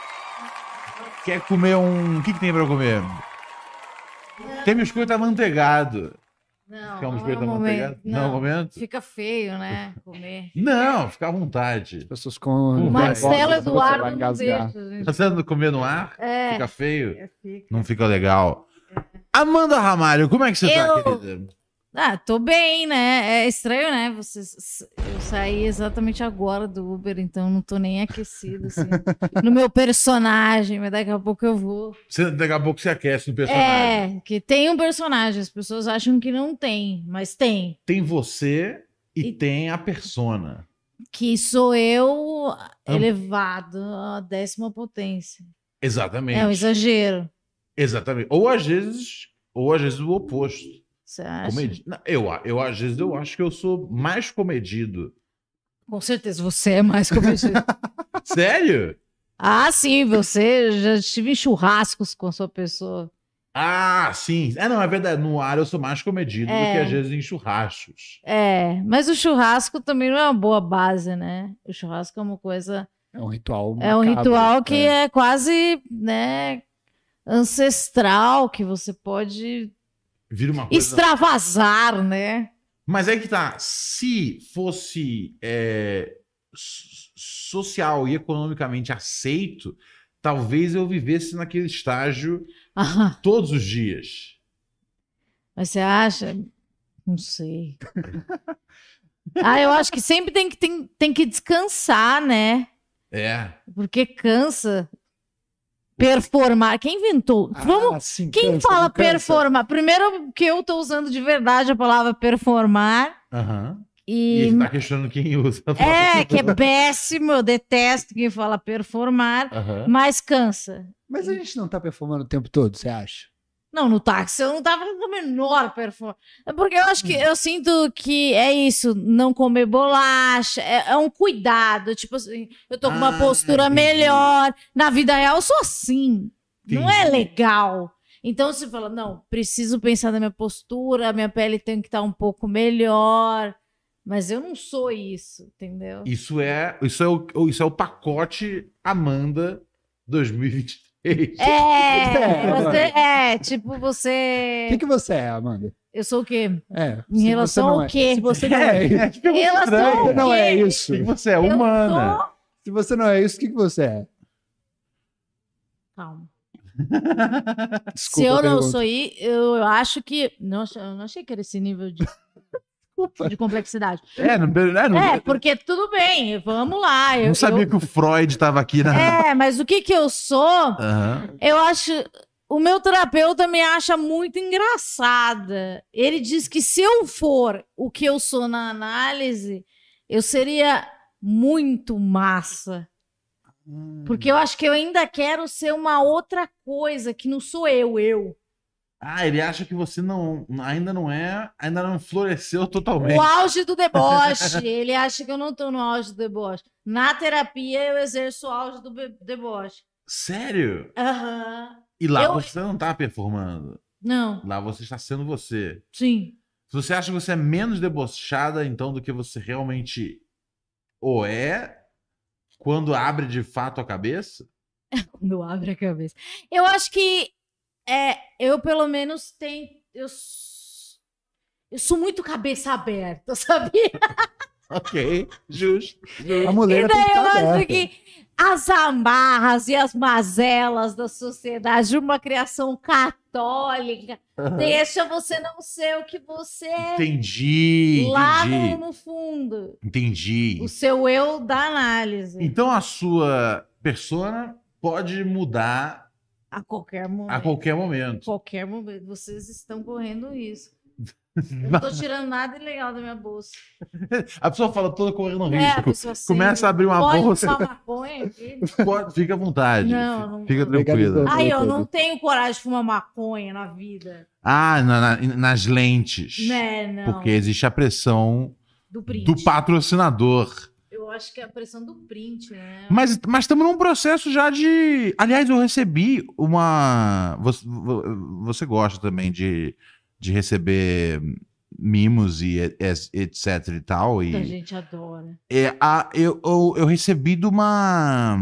Quer comer um. O que, que tem pra comer? Tem biscoito amanteigado. Não, um não é. Não é o momento? Fica feio, né? Comer. Não, fica à vontade. Pessoas com. Marcelo Eduardo não deixa, gente. Tá sendo comer no ar? É, Fica feio? é, fica. Não fica legal. Amanda Ramalho, como é que você tá, Eu- querida? Ah, tô bem, né? É estranho, né? Você, eu saí exatamente agora do Uber, então não tô nem aquecido, assim, no meu personagem, mas daqui a pouco eu vou. Você, daqui a pouco você aquece no personagem. É, que tem um personagem, as pessoas acham que não tem, mas tem. Tem você e, E- tem a persona. Que sou eu Am- elevado à décima potência. Exatamente. É um exagero, Exatamente. Ou às vezes, ou às vezes o oposto. Você acha? Comedi... Não, eu, eu, às vezes, eu acho que eu sou mais comedido. Com certeza, você é mais comedido. Sério? Ah, sim, você já estive em churrascos com a sua pessoa. Ah, sim. É, não, é verdade. No ar eu sou mais comedido do É. que às vezes em churrascos. É, mas o churrasco também não é uma boa base, né? O churrasco é uma coisa. É um ritual. É um macabro, ritual que é. é quase, né, ancestral, que você pode Vira uma coisa. extravasar, né? Mas é que tá. Se fosse é, so- social e economicamente aceito, talvez eu vivesse naquele estágio Ah, todos os dias. mas você acha? Não sei. ah, eu acho que sempre tem que, tem, tem que descansar, né? É. Porque cansa. Performar. Quem inventou? Ah, Vamos. sim, Quem cansa, fala performar? Primeiro que eu tô usando de verdade a palavra performar. Aham. E E tá questionando quem usa. é, que é péssimo, eu detesto quem fala performar, Aham. mas cansa. Mas a gente não tá performando o tempo todo, você acha? Não, no táxi eu não tava com a menor performance. Porque eu acho que eu sinto que é isso, não comer bolacha, é, é um cuidado. Tipo assim, eu tô com uma Ah, postura entendi. melhor. Na vida real eu sou assim. Não é Entendi. legal. Então você fala, não, preciso pensar na minha postura, minha pele tem que estar um pouco melhor. Mas eu não sou isso, entendeu? Isso é, isso é o, isso é o pacote Amanda 2023. É, É, você, é, tipo, O você. que, que você é, Amanda? Eu sou o quê? É. Em relação ao é- quê? Se você não é, É, tipo, Em relação se ao você não é isso. que você é Eu humana. sou- Se você não é isso, o que, que você é? Calma. Desculpa Se eu não pergunta. sou aí, eu, eu acho que. Nossa, eu não achei que era esse nível de, De complexidade. É, não, é, não, É, porque tudo bem, vamos lá. Eu, não sabia eu- que o Freud tava aqui na. É, mas o que que eu sou? Aham. Eu acho. O meu terapeuta me acha muito engraçada. Ele diz que se eu for o que eu sou na análise, eu seria muito massa. Porque eu acho que eu ainda quero ser uma outra coisa, que não sou eu, eu. Ah, ele acha que você não, ainda não é, ainda não floresceu totalmente. O auge do deboche. Ele acha que eu não tô no auge do deboche. Na terapia, eu exerço o auge do deboche. Sério? Aham. E lá Eu- você não tá performando. Não, Lá você está sendo você. sim. Se você acha que você é menos debochada, então, do que você realmente ou é, quando abre de fato a cabeça, Quando abre a cabeça. Eu acho que é, eu pelo menos tenho. Eu, eu sou muito cabeça aberta, sabia? ok, justo. A mulher E tem daí que eu estar acho aberta. que as amarras e as mazelas da sociedade, de uma criação católica, deixa você não ser o que você é Entendi, lá no, entendi. no fundo. Entendi. O seu eu da análise. Então a sua persona pode mudar A qualquer momento. a qualquer momento. qualquer momento. Vocês estão correndo isso. Eu não tô tirando nada ilegal da minha bolsa. A pessoa fala toda correndo É, a risco. assim, Começa a abrir uma pode bolsa. fumar maconha aqui? Pode- fica à vontade. Não, não- fica não. tranquila. Ai, eu não tenho coragem de fumar maconha na vida. Ah, na- na- nas lentes. Né, não. Porque existe a pressão Do do patrocinador. Eu acho que é a pressão do print, né? Mas mas estamos num processo já de. Aliás, eu recebi uma. Você, vo- você gosta também de, de receber mimos e etc e tal. A E, gente adora. é, a, eu, eu, eu recebi de uma.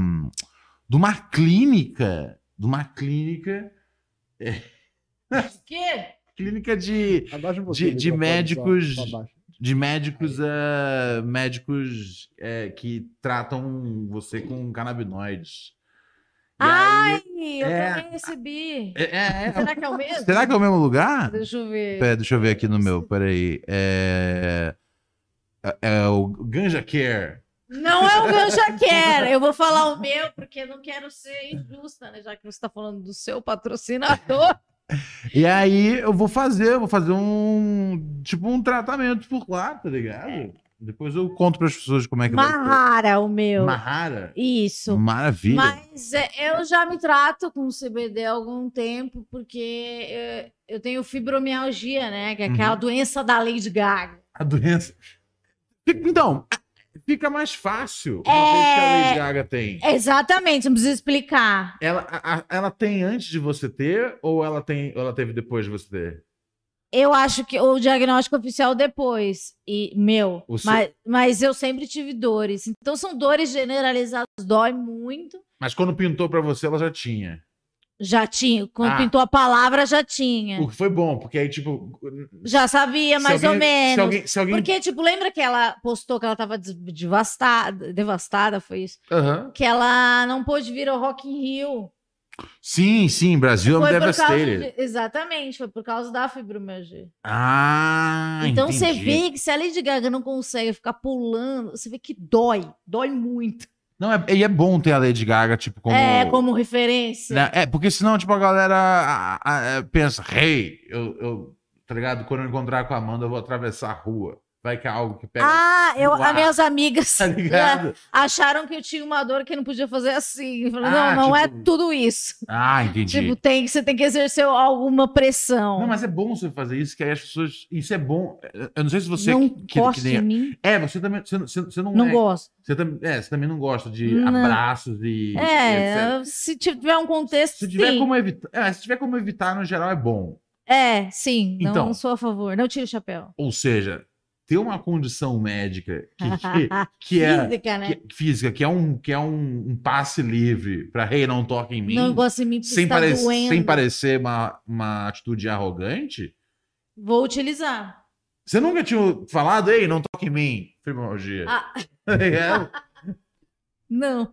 de uma clínica. De uma clínica. O quê? Clínica de. Um de- de médicos- só- só abaixa. De médicos. eh, médicos eh, que tratam você com canabinoides. E Ai, aí- eu é. também recebi. É, é, é. Será que é o mesmo? Será que é o mesmo lugar? Deixa eu ver. Pera, deixa eu ver aqui no meu, peraí. É, é, é o Ganja Care. Não é o Ganja Quer. Eu vou falar o meu, porque não quero ser injusta, né? Já que você está falando do seu patrocinador. E aí eu vou fazer, eu vou fazer um tipo um tratamento por lá, tá ligado? Depois eu conto para as pessoas como é que vai Mahara, o ser. meu. Mahara. Isso. Maravilha. Mas é, eu já me trato com CBD há algum tempo, porque é, eu tenho fibromialgia, né? Que é aquela Uhum. doença da Lady Gaga. A doença. Então, fica mais fácil uma vez que a É. Lady Gaga tem. Exatamente, não precisa explicar. Ela, a- ela tem antes de você ter ou ela tem ou ela teve depois de você ter? Eu acho que o diagnóstico oficial depois. E, meu, O seu- mas, mas eu sempre tive dores. Então são dores generalizadas, dói muito. Mas quando pintou pra você, ela já tinha. Já tinha. Quando Ah. pintou a palavra, já tinha. O que foi bom, porque aí, tipo. Já sabia, mais ou alguém- menos. Se alguém. Se alguém... Porque, tipo, lembra que ela postou que ela tava devastada, devastada, foi isso? Aham. Que ela não pôde vir ao Rock in Rio. Sim, sim, Brasil é um Foi causa devastated. de- Exatamente, foi por causa da fibromialgia. Ah, então você entendi. vê que se a Lady Gaga não consegue ficar pulando, você vê que dói, dói muito. Não, é, e é bom ter a Lady Gaga, tipo, como. É, como referência. Né? É, porque senão, tipo, a galera a- a- a- pensa, hey, eu, eu, tá ligado? Quando eu encontrar com a Amanda, eu vou atravessar a rua. Vai que é algo que pega. Ah, eu, as minhas amigas tá ligado? acharam que eu tinha uma dor que não podia fazer assim. Falei, Ah, não, não é tipo- tudo isso. Ah, entendi. Tipo, tem, você tem que exercer alguma pressão. Não, mas é bom você fazer isso, que aí as pessoas. Isso é bom. Eu não sei se você. não que, gosta que nem- de mim. É, você também. Você, você, não, Não é. gosto. Você, tam, é, você também não gosta de Não. abraços e. etc. É, se tiver um contexto, Se tiver sim. como evitar. É, se tiver como evitar, no geral, é bom. É, sim. Não Então. sou a favor. Não tire o chapéu. Ou seja, ter uma condição médica que, que, que é. Física, né? que- física, que é um, que é um, um passe livre pra rei não toque em mim, Não gosta de mim sem, pare- doendo. sem parecer uma, uma atitude arrogante. Vou utilizar. Você nunca tinha falado, ei, não toque em mim, fibromialgia. Ah, É. não.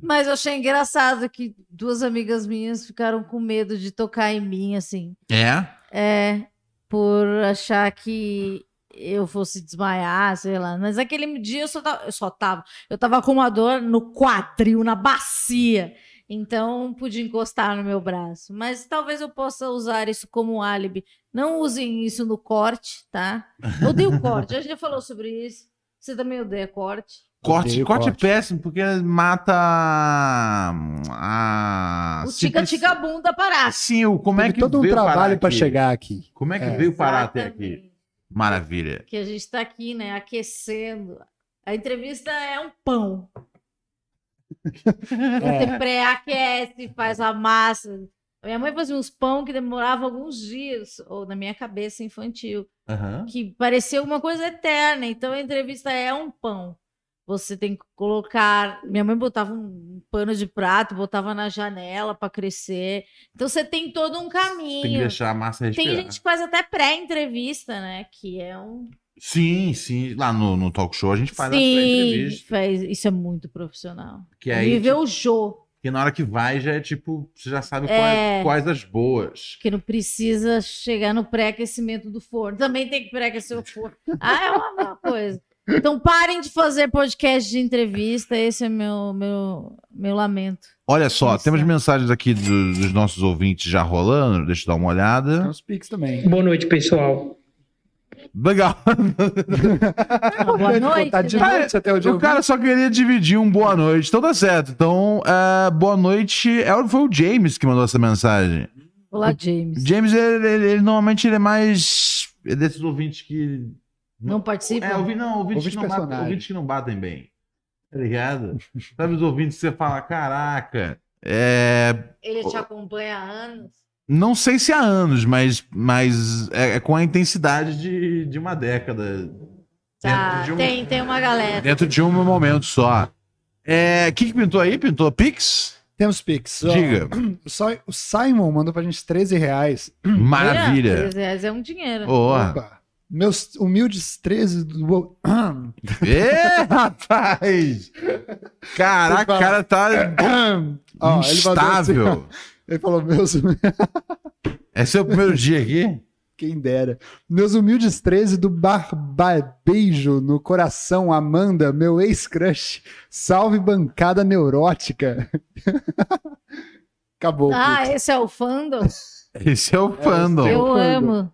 Mas eu achei engraçado que duas amigas minhas ficaram com medo de tocar em mim, assim. é? É, por achar que eu fosse desmaiar, sei lá. Mas aquele dia eu só tava, eu só tava, eu tava com uma dor no quadril, na bacia. Então podia encostar no meu braço. Mas talvez eu possa usar isso como um álibi. Não usem isso no corte, tá? Eu odeio corte. A gente já falou sobre isso. Você também odeia corte. Corte, corte, é corte. péssimo, porque mata a... O tica-tica bunda parar. Sim, o, como é que todo um veio trabalho pra aqui? chegar aqui. Como é que É. veio parar até aqui? Maravilha. que a gente está aqui, né, aquecendo. A entrevista é um pão. É. Você pré-aquece, faz a massa. A minha mãe fazia uns pão que demorava alguns dias, ou na minha cabeça infantil, Aham. que parecia uma coisa eterna. Então a entrevista é um pão. Você tem que colocar. Minha mãe botava um pano de prato, botava na janela para crescer. Então você tem todo um caminho. Tem que deixar a massa respirar. Tem gente que faz até pré-entrevista, né? Que é um. Sim, sim. Lá no, no talk show a gente faz a Sim, pré-entrevista. faz, isso é muito profissional. Que aí, Nível o Jô, que na hora que vai já é tipo, você já sabe É. quais, quais as boas. que não precisa chegar no pré-aquecimento do forno. Também tem que pré-aquecer o forno. Ah, é uma mesma coisa. Então parem de fazer podcast de entrevista, esse é meu, meu, meu lamento. Olha só, Isso. temos mensagens aqui do- dos nossos ouvintes já rolando. Deixa eu dar uma Tem olhada. os Pix também. Boa noite, pessoal. Legal. Boa noite. Tá de né? noite até o dia O cara só queria dividir um boa noite. Então tá certo. Então, é, boa noite. É, foi o James que mandou essa mensagem. Olá, James. James, ele, ele- ele normalmente ele é mais. É desses ouvintes que. Não participa? É, ouvi, não, ouvintes, Ouvinte que não batem, ouvintes que não batem bem. Tá ligado? Sabe os ouvintes que você fala, caraca. É. Ele te acompanha há anos. Não sei se há anos, mas, mas é, é com a intensidade de, de uma década. Tá, de um- tem, tem uma galera. Dentro de um momento só. É, o que, que pintou aí? Pintou Pix? Temos Pix. Diga. Só, o Simon mandou pra gente 13 reais. Maravilha. 13 reais é um dinheiro. Boa. Opa. Meus humildes 13 do. Ê, rapaz! Caraca, o cara tá Ó, ele assim, instável. Ele falou, meus. É seu primeiro dia aqui? Quem dera. Meus humildes 13 do Barbeijo no coração, Amanda, meu ex-crush. Salve bancada neurótica. Acabou. Ah, Pix. esse é o fandom? Esse é o fandom. Eu amo.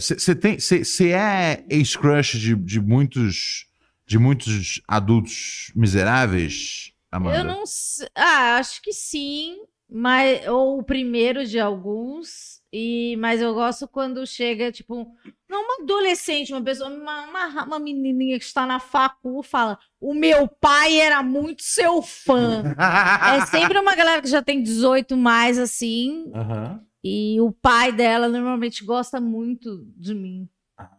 Você tem, você é ex-crush de, de muitos de muitos adultos miseráveis, Amanda? Eu não sei. Ah, acho que sim. Mas, ou o primeiro de alguns. E, mas eu gosto quando chega, tipo, não uma adolescente, uma pessoa, uma, uma, uma menininha que está na facu fala: o meu pai era muito seu fã. é sempre uma galera que já tem 18 mais assim, Aham. e o pai dela normalmente gosta muito de mim.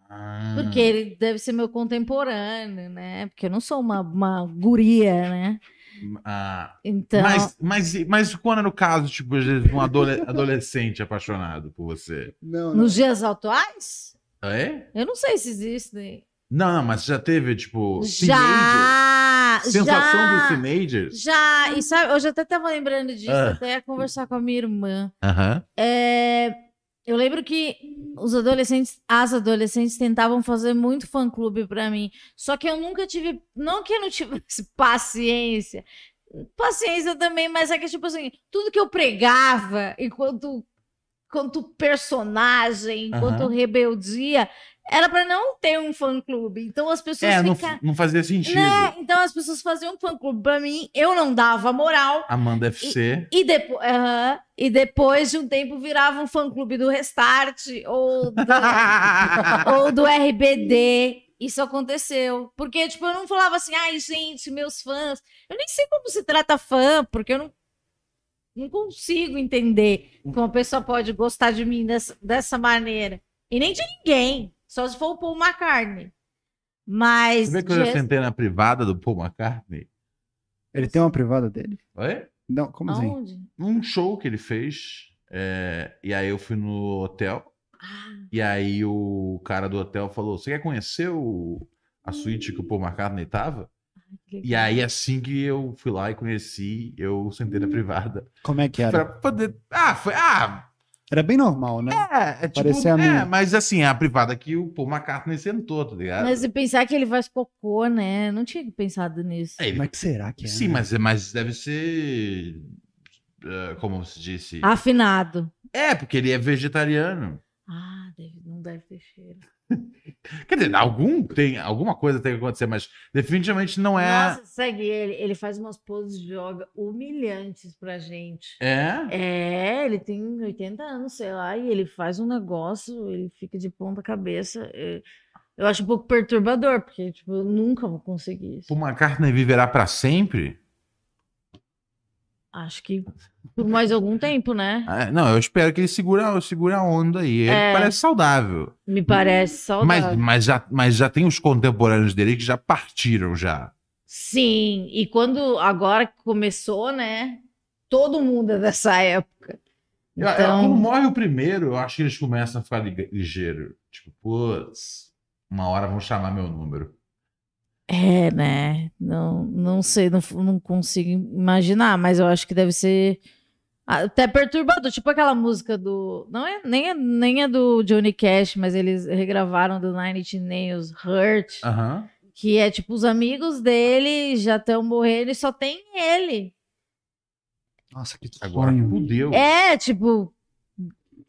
Ah. Porque ele deve ser meu contemporâneo, né? Porque eu não sou uma, uma guria, né? Ah, Então. mas, mas, mas quando era o caso, tipo, um adole- adolescente apaixonado por você? Não, não. Nos dias atuais? É? Eu não sei se existem. Não, não, mas já teve, tipo, teenager? Já! Sensação dos já, teenagers? já! E sabe, eu até tava lembrando disso, Ah. até ia conversar com a minha irmã. Aham. É, eu lembro que os adolescentes, as adolescentes tentavam fazer muito fã-clube pra mim. Só que eu nunca tive. Não que eu não tivesse paciência. Paciência também, mas é que, tipo assim, tudo que eu pregava enquanto, enquanto personagem, enquanto Aham. rebeldia, era pra não ter um fã-clube. Então as pessoas É, não, não fazia sentido. Né? Então as pessoas faziam um fã-clube pra mim, eu não dava moral. Amanda FC. E, depo aham, e depois de um tempo virava um fã-clube do Restart ou do, ou do RBD. Isso aconteceu. Porque, tipo, eu não falava assim, ai, gente, meus fãs. Eu nem sei como se trata fã, porque eu não, não consigo entender como uma pessoa pode gostar de mim dessa, dessa maneira. E nem de ninguém. Só se for o Paul McCartney. Mas. Você vê que eu já sentei na privada do Paul McCartney? Ele tem uma privada dele? Oi? Não, como assim? Aonde? Um show que ele fez. é, e aí eu fui no hotel. Ah, E aí o cara do hotel falou: Você quer conhecer o, a suíte que o Paul McCartney tava? E aí, assim que eu fui lá e conheci, eu sentei na privada. Como é que Pra era? poder. Ah, foi. Ah, Era bem normal, né? é, é tipo. Parecia a é, minha. mas assim, é a privada que o Paul McCartney sentou, tá ligado? Mas e pensar que ele faz cocô, né? Não tinha pensado nisso. É, ele- é que será que é? Sim, né? mas, mas deve ser. é, como se disse? Afinado. É, porque ele é vegetariano. Ah, deve- não deve ter cheiro. Quer dizer, algum tem, alguma coisa tem que acontecer, mas definitivamente não é. Nossa, segue ele. Ele faz umas poses de yoga humilhantes pra gente. É? É, ele tem 80 anos, sei lá, e ele faz um negócio, ele fica de ponta cabeça. é, Eu acho um pouco perturbador, porque, tipo, eu nunca vou conseguir isso. Paul McCartney viverá pra sempre? Acho que por mais algum tempo, né? Ah, não, eu espero que ele segure, a- segure a onda aí. Ele É. parece saudável. Me parece saudável. Mas, mas, já, mas já tem os contemporâneos dele que já partiram já. Sim, e quando agora que começou, né? Todo mundo é dessa época. Então, Quando morre o primeiro, eu acho que eles começam a ficar lig- ligeiro. Tipo, putz, uma hora vão chamar meu número. É, né? Não, não sei, não, não consigo imaginar, mas eu acho que deve ser até perturbador. Tipo aquela música do. Não é nem, é, nem é do Johnny Cash, mas eles regravaram do Nine Inch Nails Hurt, Aham. que é tipo: os amigos dele já estão morrendo e só tem ele. Nossa, que Agora fudeu. É, tipo,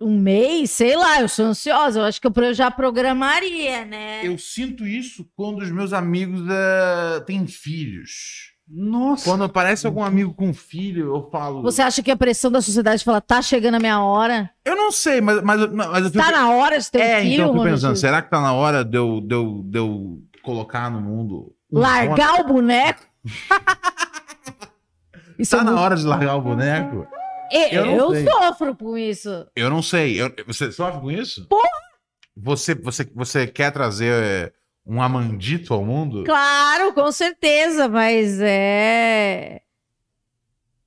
um mês, sei lá, eu sou ansiosa. Eu acho que eu já programaria, né? Eu sinto isso quando os meus amigos eh, têm filhos. Nossa. Quando aparece algum amigo com filho, eu falo. Você acha que a pressão da sociedade fala, tá chegando a minha hora? Eu não sei, mas, mas, mas eu fico. Tá na hora de ter um é, filho, então eu fico Ronald? pensando, será que tá na hora de eu, de eu, de eu colocar no mundo. Largar o boneco? Isso Tá é na muito- hora de largar o boneco? Eu, Eu não sei. sofro com isso. Eu não sei. Eu- você sofre com isso? Porra! Você, você, você quer trazer é, um Amandito ao mundo? Claro, com certeza, mas é.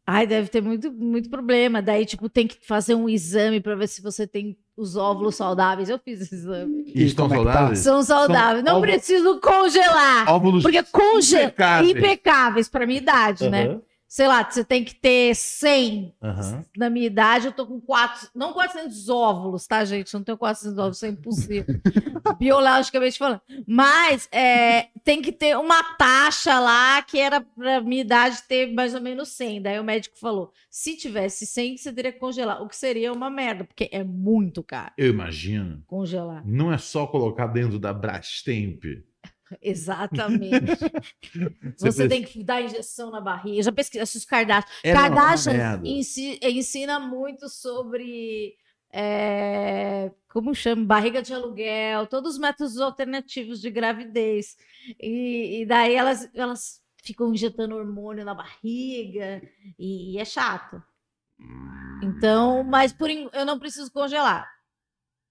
Ai, deve ter muito, muito problema. Daí, tipo, tem que fazer um exame pra ver se você tem os óvulos saudáveis. Eu fiz esse exame. E estão é tá? saudáveis? São saudáveis. Não óvulos- preciso congelar. Óvulos Porque congelar. impecáveis. Impecáveis pra minha idade, né? Sei lá, você tem que ter 100 aham. na minha idade, eu tô com quatro, não 400 óvulos, tá, gente? Eu não tenho 400 óvulos, isso é impossível. Biologicamente falando. Mas é, tem que ter uma taxa lá que era pra minha idade ter mais ou menos 100. Daí o médico falou: se tivesse 100, você teria que congelar. O que seria uma merda, porque é muito caro Eu imagino. congelar. Não é só colocar dentro da Brastemp. Exatamente. Você Você tem que dar injeção na barriga. Eu já pesquisei os Kardashian. É, não, é Kardashian ensi- ensina muito sobre é, como chama? Barriga de aluguel, todos os métodos alternativos de gravidez. E, e daí elas, elas ficam injetando hormônio na barriga e, e é chato. Então, mas por eu não preciso congelar.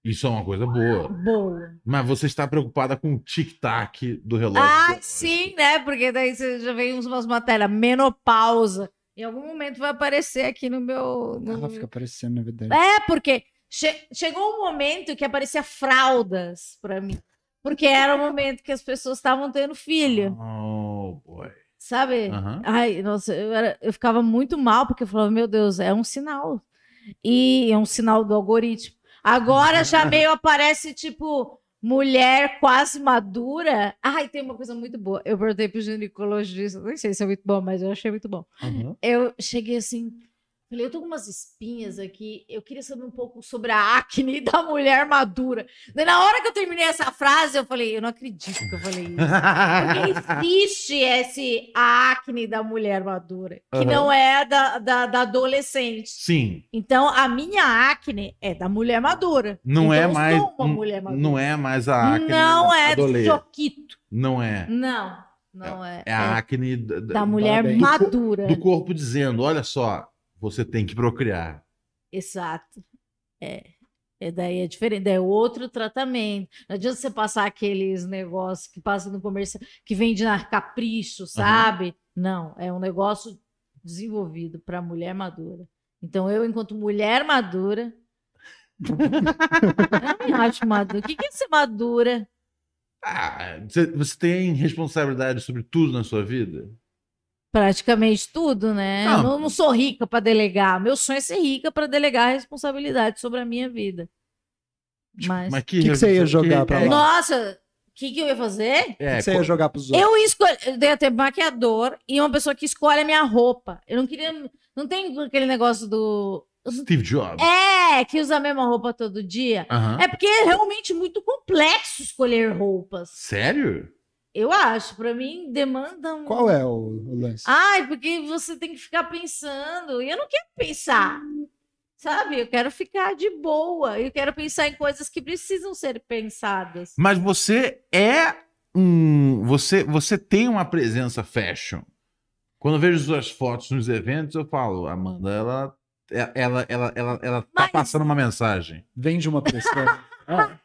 Isso é uma coisa boa. Boa. Mas você está preocupada com o tic-tac do relógio. Ah, biológico. sim, né? Porque daí você já vem uns- umas matérias, menopausa. Em algum momento vai aparecer aqui no meu. no- Ela fica aparecendo, na verdade. É, porque che- chegou um momento que aparecia fraldas pra mim. Porque era o momento que as pessoas estavam tendo filho, Oh, boy. sabe? Aham. Ai, nossa, eu, era- eu ficava muito mal, porque eu falava, meu Deus, é um sinal. E é um sinal do algoritmo. Agora já meio aparece, tipo, mulher quase madura. Ai, tem uma coisa muito boa. Eu perguntei pro ginecologista, nem sei se é muito bom, mas eu achei muito bom. Aham. Eu cheguei assim, falei, eu tô com umas espinhas aqui, eu queria saber um pouco sobre a acne da mulher madura. Daí, na hora que eu terminei essa frase, eu falei, eu não acredito que eu falei isso. Porque existe esse a acne da mulher madura, que Aham. não é da, da, da adolescente. Sim, Então, a minha acne é da mulher madura. não Então, é eu mais. sou uma mulher madura. Não é mais a acne. Não é do choquito. Não é. Não, não é. É a acne da- da- da mulher parabéns. madura. do corpo dizendo: olha só, você tem que procriar. Exato. É. E daí é diferente, é outro tratamento. Não adianta você passar aqueles negócios que passa no comercial, que vende na capricho, sabe? Não, é um negócio desenvolvido para mulher madura. Então, eu, enquanto mulher madura. eu me acho madura. O que é ser madura? Ah, você tem responsabilidade sobre tudo na sua vida? Praticamente tudo, né? Não. Eu não, não sou rica para delegar. Meu sonho é ser rica para delegar a responsabilidade sobre a minha vida. Mas. Mas que que você ia jogar pra lá? Nossa, o que, que eu ia fazer? É, você ia jogar pros outros. Eu escolhi. Eu ia ter maquiador e uma pessoa que escolhe a minha roupa. Eu não queria. Não tem aquele negócio do. Steve Jobs. É, que usa a mesma roupa todo dia. É porque é realmente muito complexo escolher roupas. Sério? Eu acho. Pra mim, demanda um. Qual é o, o lance? Ai, porque você tem que ficar pensando. E eu não quero pensar. Sabe? Eu quero ficar de boa. Eu quero pensar em coisas que precisam ser pensadas. Mas você é um. Você, você tem uma presença fashion. Quando eu vejo suas fotos nos eventos, eu falo, Amanda, ela. Ela, ela, ela, ela tá Mas- passando uma mensagem. Vende uma pessoa. Ah,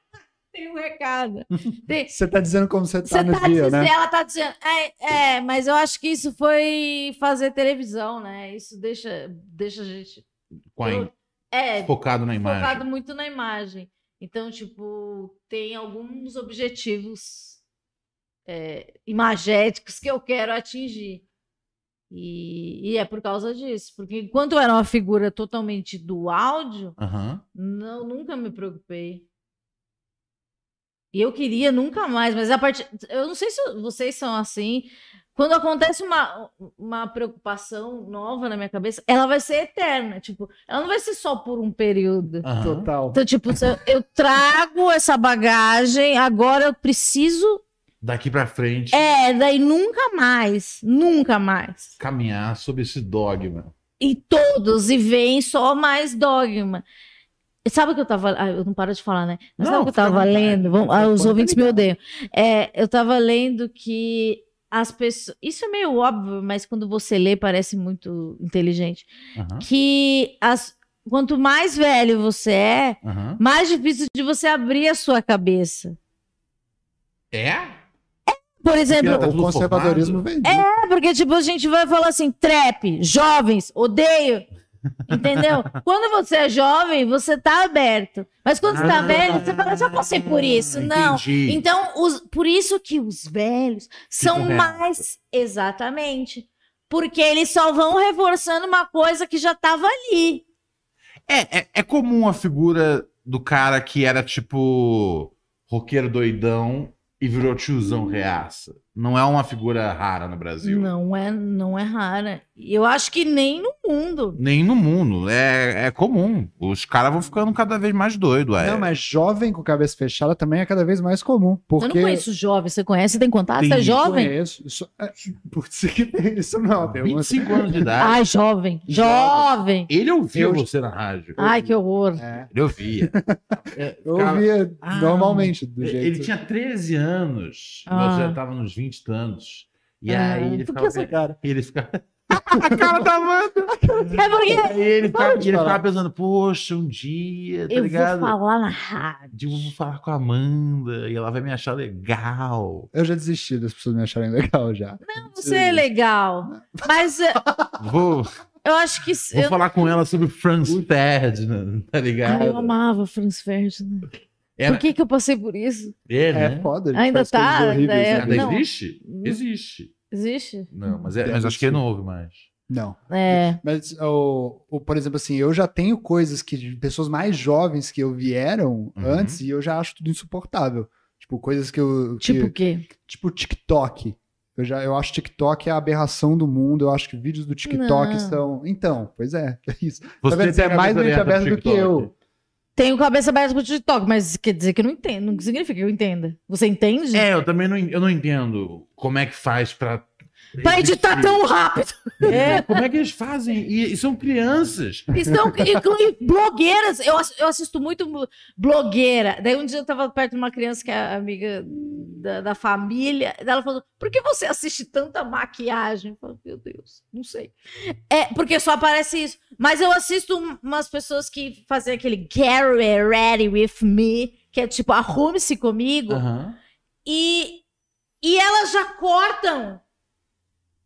Tem um recado. Tem- você tá dizendo como você tá Você no tá dia, dizendo, né? ela tá dizendo. É, é, mas eu acho que isso foi fazer televisão, né? Isso deixa, deixa a gente. Com a im- É, focado na imagem. focado muito na imagem. Então, tipo, tem alguns objetivos é, imagéticos que eu quero atingir. E, e é por causa disso. Porque enquanto eu era uma figura totalmente do áudio, Aham. não, nunca me preocupei. E eu queria nunca mais, mas a partir. Eu não sei se vocês são assim. Quando acontece uma, uma preocupação nova na minha cabeça, ela vai ser eterna. Tipo, ela não vai ser só por um período. aham. Total. Então, tipo, eu, eu trago essa bagagem, agora eu preciso. Daqui pra frente, É, daí nunca mais. Nunca mais. caminhar sob esse dogma. E todos, e vem só mais dogma. Sabe o que eu tava. Ah, eu não paro de falar, né? Mas Não, sabe o que eu tava vontade. lendo? Vamos- ah, os ouvintes me odeiam. É, eu tava lendo que as pessoas. Isso é meio óbvio, mas quando você lê, parece muito inteligente. Aham. Que as, quanto mais velho você é, Aham. mais difícil de você abrir a sua cabeça. É? Por exemplo, tá o conservadorismo vem. É, porque, tipo, a gente vai falar assim, trap, jovens, odeio. Entendeu? quando você é jovem, você tá aberto. Mas quando você tá Ah, velho, você fala, já passei por isso. Não. entendi. Então, os- por isso que os velhos são mais. Exatamente. Porque eles só vão reforçando uma coisa que já tava ali. É, é, é comum a figura do cara que era tipo roqueiro doidão e virou tiozão reaça. Não é uma figura rara no Brasil. Não é, não é rara. E Eu acho que nem no mundo. Nem no mundo. É, é comum. Os caras vão ficando cada vez mais doidos. É. Não, mas jovem com cabeça fechada também é cada vez mais comum. Eu Porque não conheço jovem. Você conhece? Tem contato? Você é Tem, jovem? Conheço. Isso, é, putz, isso não é uma pergunta. 25 anos de idade. Ai, jovem. Jovem. Ele ouvia Eu- você na rádio. Ai, que horror. É, Ele ouvia. Eu ouvia Ah, normalmente, do jeito. Ele tinha 13 anos. Ah. Você já tava nos 20 e tantos. E Ah, aí ele Por ficava. que essa cara? Ele ficava. A cara da Amanda! É porque Aí ele ficava, de ele ficava pensando, poxa, um dia, tá eu ligado? vou falar na rádio. Eu vou falar com a Amanda e ela vai me achar legal. Eu já desisti das pessoas me acharem legal já. Você é legal. Mas eh, Vou, eu acho que. vou Eu, falar com ela sobre Franz Ferdinand, tá ligado? Ai, eu amava Franz Ferdinand. Era- Por que, que eu passei por isso? É, É, né? foda. a gente Ainda tá, horríveis, ainda é- né? Ainda Não. existe? Existe. Existe? Não, mas, é- mas acho que não ouve mais. Não. É. Mas, o, o, por exemplo, assim, eu já tenho coisas que de pessoas mais jovens que eu vieram Uhum. antes e eu já acho tudo insuportável. Tipo, coisas que eu. que- Tipo o quê? tipo TikTok. Eu, já, eu acho TikTok a aberração do mundo. Eu acho que vídeos do TikTok Não. são. Então, pois é, é isso. Você vendo? Você é mais mente aberta do que eu. Tenho cabeça aberta pro TikTok, mas quer dizer que eu não entendo. Não significa que eu entenda. Você entende? É, eu também não, eu não entendo como é que faz pra. Pra editar tão rápido. É, como é que eles fazem? E, e são crianças. Estão inclui blogueiras. Eu, eu assisto muito blo- blogueira. Daí um dia eu tava perto de uma criança que é amiga da, da família. Ela falou: por que você assiste tanta maquiagem? Eu falo, meu Deus, não sei. É, porque só aparece isso. Mas eu assisto um- umas pessoas que fazem aquele Get Ready With Me, que é tipo, arrume-se comigo. Aham. E, e elas já cortam.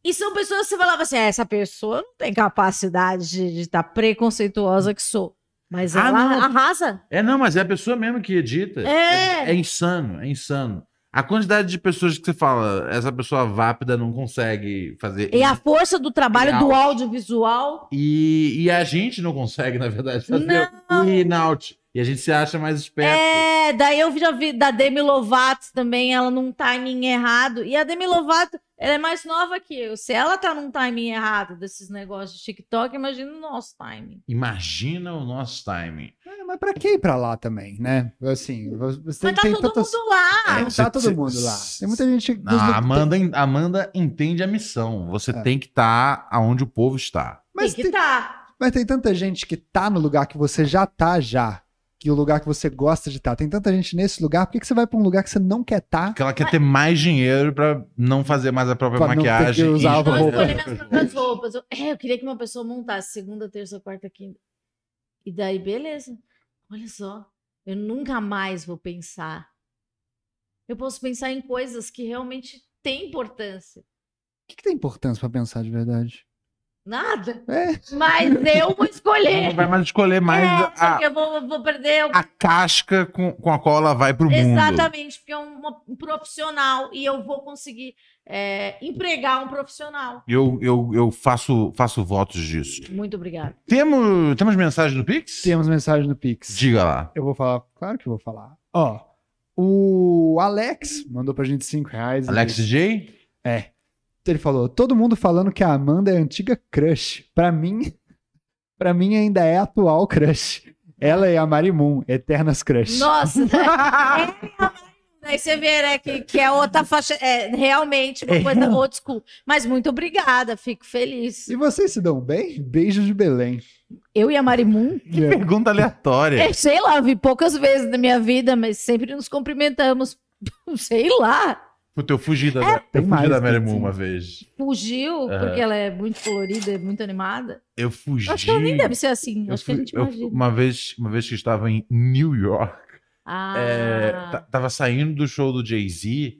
E são pessoas que você falava assim: "Ah, essa pessoa não tem capacidade de estar preconceituosa que sou. Mas Ah, ela não. arrasa. É, não, mas é a pessoa mesmo que edita. É. É, insano, é insano. A quantidade de pessoas que você fala, essa pessoa vápida não consegue fazer. E a força do trabalho do audiovisual. E, e a gente não consegue, na verdade, fazer Não. o in-out. E a gente se acha mais esperto. É, daí eu já vi da Demi Lovato também, ela num timing errado. E a Demi Lovato, ela é mais nova que eu. Se ela tá num timing errado desses negócios de TikTok, imagina o nosso timing. Imagina o nosso timing. É, mas pra que ir pra lá também, né? Assim, você Mas tá tem todo tantas. mundo lá. É, Você- tá todo mundo lá. Tem muita gente. Não, a Amanda, Amanda entende a missão. Você É. tem que estar aonde o povo está. Mas tem que tem, tá. mas tem tanta gente que tá no lugar que você já tá já. Que o lugar que você gosta de estar. Tem tanta gente nesse lugar. Por que, que você vai pra um lugar que você não quer estar? Porque ela quer ter mais dinheiro pra não fazer mais a própria Pra não ter que maquiagem. usar e- a Eu roupa. próprias roupas. Eu, é, eu queria que uma pessoa montasse segunda, terça, quarta, quinta. E daí, beleza. Olha só. Eu nunca mais vou pensar. Eu posso pensar em coisas que realmente têm importância. O que, que tem importância pra pensar de verdade? Nada. É. Mas eu vou escolher. não vai mais escolher mais é, a, porque eu vou, vou perder. o- a casca com, com a qual ela vai pro mundo. Exatamente, porque é uma- um profissional e eu vou conseguir é, empregar um profissional. Eu, eu, eu faço, faço votos disso. Muito obrigada. Temos, temos mensagem do Pix? Temos mensagem no Pix. Diga lá. Eu vou falar. Claro que eu vou falar. Ó. O Alex mandou pra gente 5 reais. Alex J? É. Ele falou: todo mundo falando que a Amanda é a antiga crush. Pra mim, pra mim ainda é a atual crush. Ela e a Marimun, eternas crush. Nossa, é, Aí você vê, né, que, que é outra faixa, é realmente uma coisa old school. Mas muito obrigada, fico feliz. E vocês se dão bem? Beijo de Belém. Eu e a Marimun, Que pergunta aleatória. é, sei lá, vi poucas vezes na minha vida, mas sempre nos cumprimentamos. Sei lá. Puta, eu fugi da, É. eu fugi da Mary Moon uma vez. Fugiu, Aham. porque ela é muito colorida, muito animada. Eu fugi. Acho que ela nem deve ser assim. Eu Acho que a fui- gente eu- imagina. uma, vez, uma vez que eu estava em New York, Ah, é, ta- tava saindo do show do Jay-Z,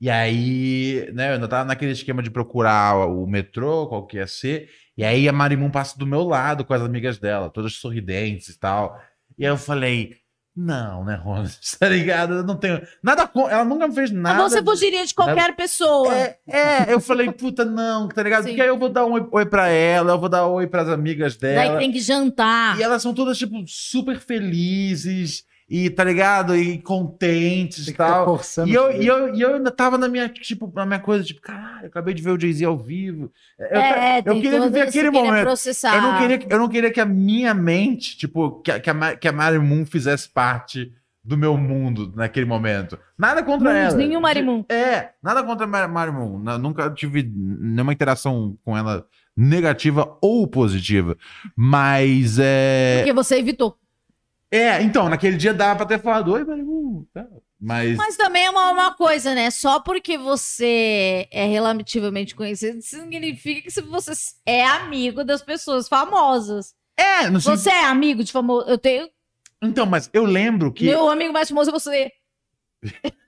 e aí, né, eu ainda tava naquele esquema de procurar o metrô, qual que ia ser, e aí a Marimun passa do meu lado com as amigas dela, todas sorridentes e tal. E aí eu falei, não, né, Rona, tá ligado? Eu não tenho nada com... Ela nunca me fez Mas nada... você fugiria de qualquer pessoa. É, é, eu falei, puta, não, tá ligado? Sim. Porque aí eu vou dar um oi, pra ela, eu vou dar um oi pras amigas Daí dela. tem que jantar. E elas são todas, tipo, super felizes. E tá ligado? E contentes e ficar tal. forçando. E eu, e, eu, e eu ainda tava na minha, tipo, na minha coisa, tipo, caralho, eu acabei de ver o Jay-Z ao vivo. Eu, é, eu tem queria viver aquele querer momento. processar. Eu não, queria, eu não queria que a minha mente, tipo, que, a- que, a, que a Mary Moon fizesse parte do meu mundo naquele momento. Nada contra ela. Mundinho Marimun. É, nada contra a Mary, Mary Moon. Na- Nunca tive nenhuma interação com ela negativa ou positiva. Mas é. Porque você evitou. É, então, naquele dia dava pra ter falado, oi, Moon. tá. Mas. Mas também é uma, uma coisa, né? Só porque você é relativamente conhecido, significa que se você é amigo das pessoas famosas. É, não sei. Você é amigo de famoso. Eu tenho. Então, mas eu lembro que. Meu amigo mais famoso é você.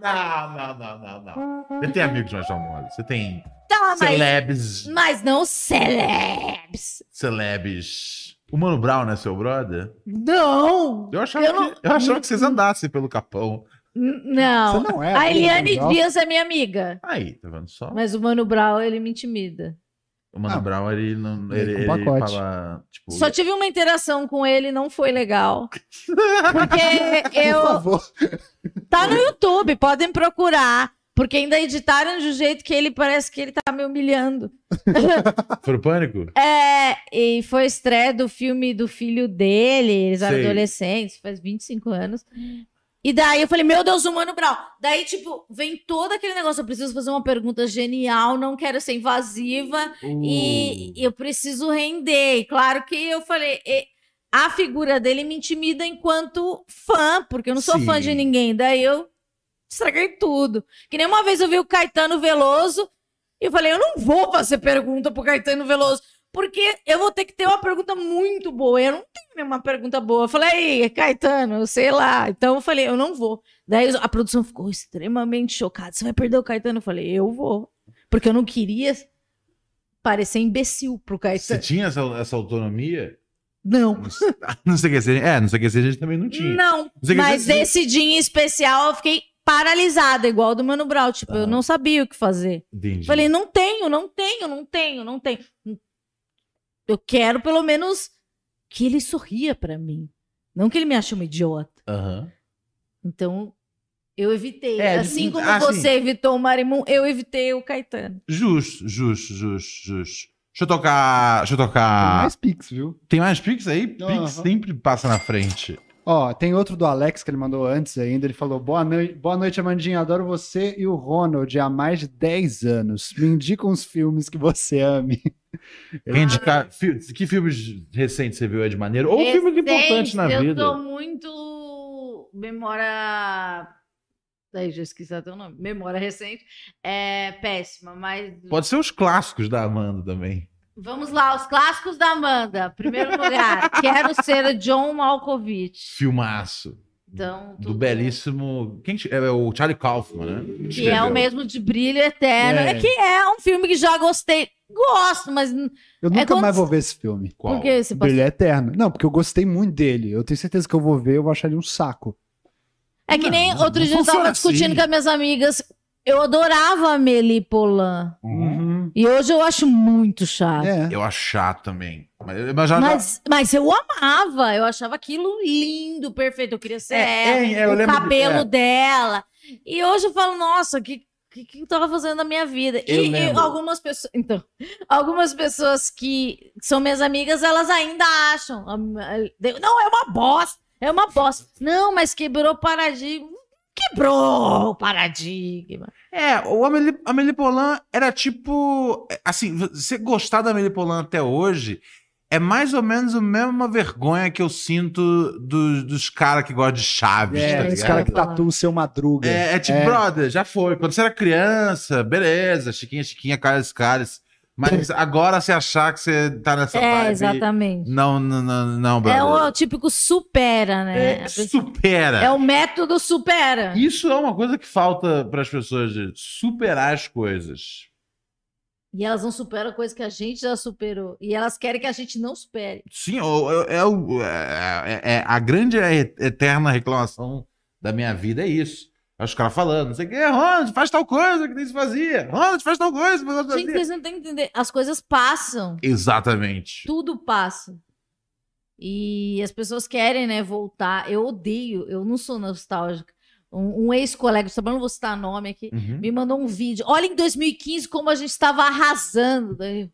Não, não, não, não, não. Você tem amigos mais famosos. Você tem Tá, mas. celebs. Mas não celebs. Celebs. O Mano Brown, né, seu brother? Não! Eu achava, Eu não- que, eu achava que vocês andassem pelo Capão. Não. Você não é. A Eliane. Dias é minha amiga. Aí, tá vendo só? Mas o Mano Brown, ele me intimida. O Mano Ah, Brown, ele não. vem Ele, com ele pacote. fala. Tipo, Só tive uma interação com ele, não foi legal. Porque Por eu. favor. Tá no YouTube, podem procurar. Porque ainda editaram de um jeito que ele parece que ele tá me humilhando. Foi o pânico? É, e foi a estreia do filme do filho dele, eles eram Sei. adolescentes, faz 25 anos. E daí eu falei, meu Deus, o Mano Brown. Daí, tipo, vem todo aquele negócio, eu preciso fazer uma pergunta genial, não quero ser invasiva Uh. e eu preciso render. E claro que eu falei, e- a figura dele me intimida enquanto fã, porque eu não sou fã Sim. de ninguém. Daí eu estraguei tudo. Que nem uma vez eu vi o Caetano Veloso e eu falei, eu não vou fazer pergunta pro Caetano Veloso, porque eu vou ter que ter uma pergunta muito boa. Eu não tenho nenhuma pergunta boa. Eu falei, Caetano, sei lá. Então eu falei, eu não vou. Daí a produção ficou extremamente chocada. Você vai perder o Caetano? Eu falei, eu vou. Porque eu não queria parecer imbecil pro Você Caetano. tinha essa, essa autonomia? Não. Não sei o que. É, não sei o que a gente também não tinha. Não. que Mas você- esse dia em especial eu fiquei paralisada, igual do Mano Brown. Tipo, eu não sabia o que fazer. Entendi. Falei, não tenho, não tenho, não tenho, não tenho. Eu quero pelo menos que ele sorria pra mim. Não que ele me ache uma idiota. Aham. Então, eu evitei. É, assim como ah, você sim. evitou o Marimun, eu evitei o Caetano. Justo, justo, justo, justo. Deixa eu tocar. Deixa eu Tem tocar. mais Pix, viu? Tem mais Pix aí? Pix Aham. sempre passa na frente. Ó, tem outro do Alex que ele mandou antes ainda. Ele falou: Boa noite, boa noite, Amandinha. Adoro você e o Ronald há mais de 10 anos. Me indica uns filmes que você ame. Indicar- fi- que filmes recentes você viu é de maneiro? Ou filmes importantes na eu vida? tô muito. Memória. Daí já esqueci até o nome. Memória recente. É péssima, mas. Pode ser os clássicos da Amanda também. Vamos lá, os clássicos da Amanda. Primeiro lugar, quero ser John Malkovich. Filmaço. Então, Do belíssimo. Quem que- é o Charlie Kaufman, né? Que é o mesmo de Brilho Eterno. É. É. que é um filme que já gostei. Gosto, mas Eu nunca quando- mais vou ver esse filme. Qual? por que passou? Brilho Eterno. Não, porque eu gostei muito dele. Eu tenho certeza que eu vou ver, eu vou achar ele um saco. É que nem Não, outro não dia eu tava discutindo assim. com as minhas amigas. Eu adorava a Amélie Poulain. Uhum. E hoje eu acho muito chato. É. Eu acho chato também. Mas, mas já. Mas, mas eu amava, eu achava aquilo lindo, perfeito. Eu queria ser É, ela, é, eu o lembro de- cabelo é. dela. E hoje eu falo, nossa, que que, que eu tava fazendo na minha vida? Eu E, e algumas pessoas. Então, algumas pessoas que são minhas amigas, elas ainda acham. Não, é uma bosta. É uma bosta. Não, mas quebrou o paradigma. Quebrou o paradigma. É, o Amélie, Amélie Poulain era tipo. Assim, você gostar da Amélie Poulain até hoje é mais ou menos a mesma vergonha que eu sinto dos, dos caras que gostam de Chaves, É, tá esse ligado? cara que tatua o seu madruga. É, é tipo, brother, já foi. Quando você era criança, beleza, Chiquinha, Chiquinha, Caras, Caras. Mas agora você achar que você tá nessa é, vibe. exatamente. Não, não, não, não, É o típico supera, né? É, supera. É o método supera. Isso é uma coisa que falta para as pessoas superar as coisas. E elas não superam coisa que a gente já superou. E elas querem que a gente não supere. Sim, é, é é- é- é- a grande e eterna reclamação da minha vida é isso. É os caras falando, não sei o que, Ronald, faz tal coisa que nem se fazia. Ronald, faz tal coisa que se Gente, fazia. vocês não têm que entender. As coisas passam. Exatamente. Tudo passa. E as pessoas querem, né, voltar. Eu odeio, eu não sou nostálgica. Um, um ex-colega, trabalho, não vou citar nome aqui, Uhum. me mandou um vídeo. Olha em 2015 como a gente estava arrasando. Daí,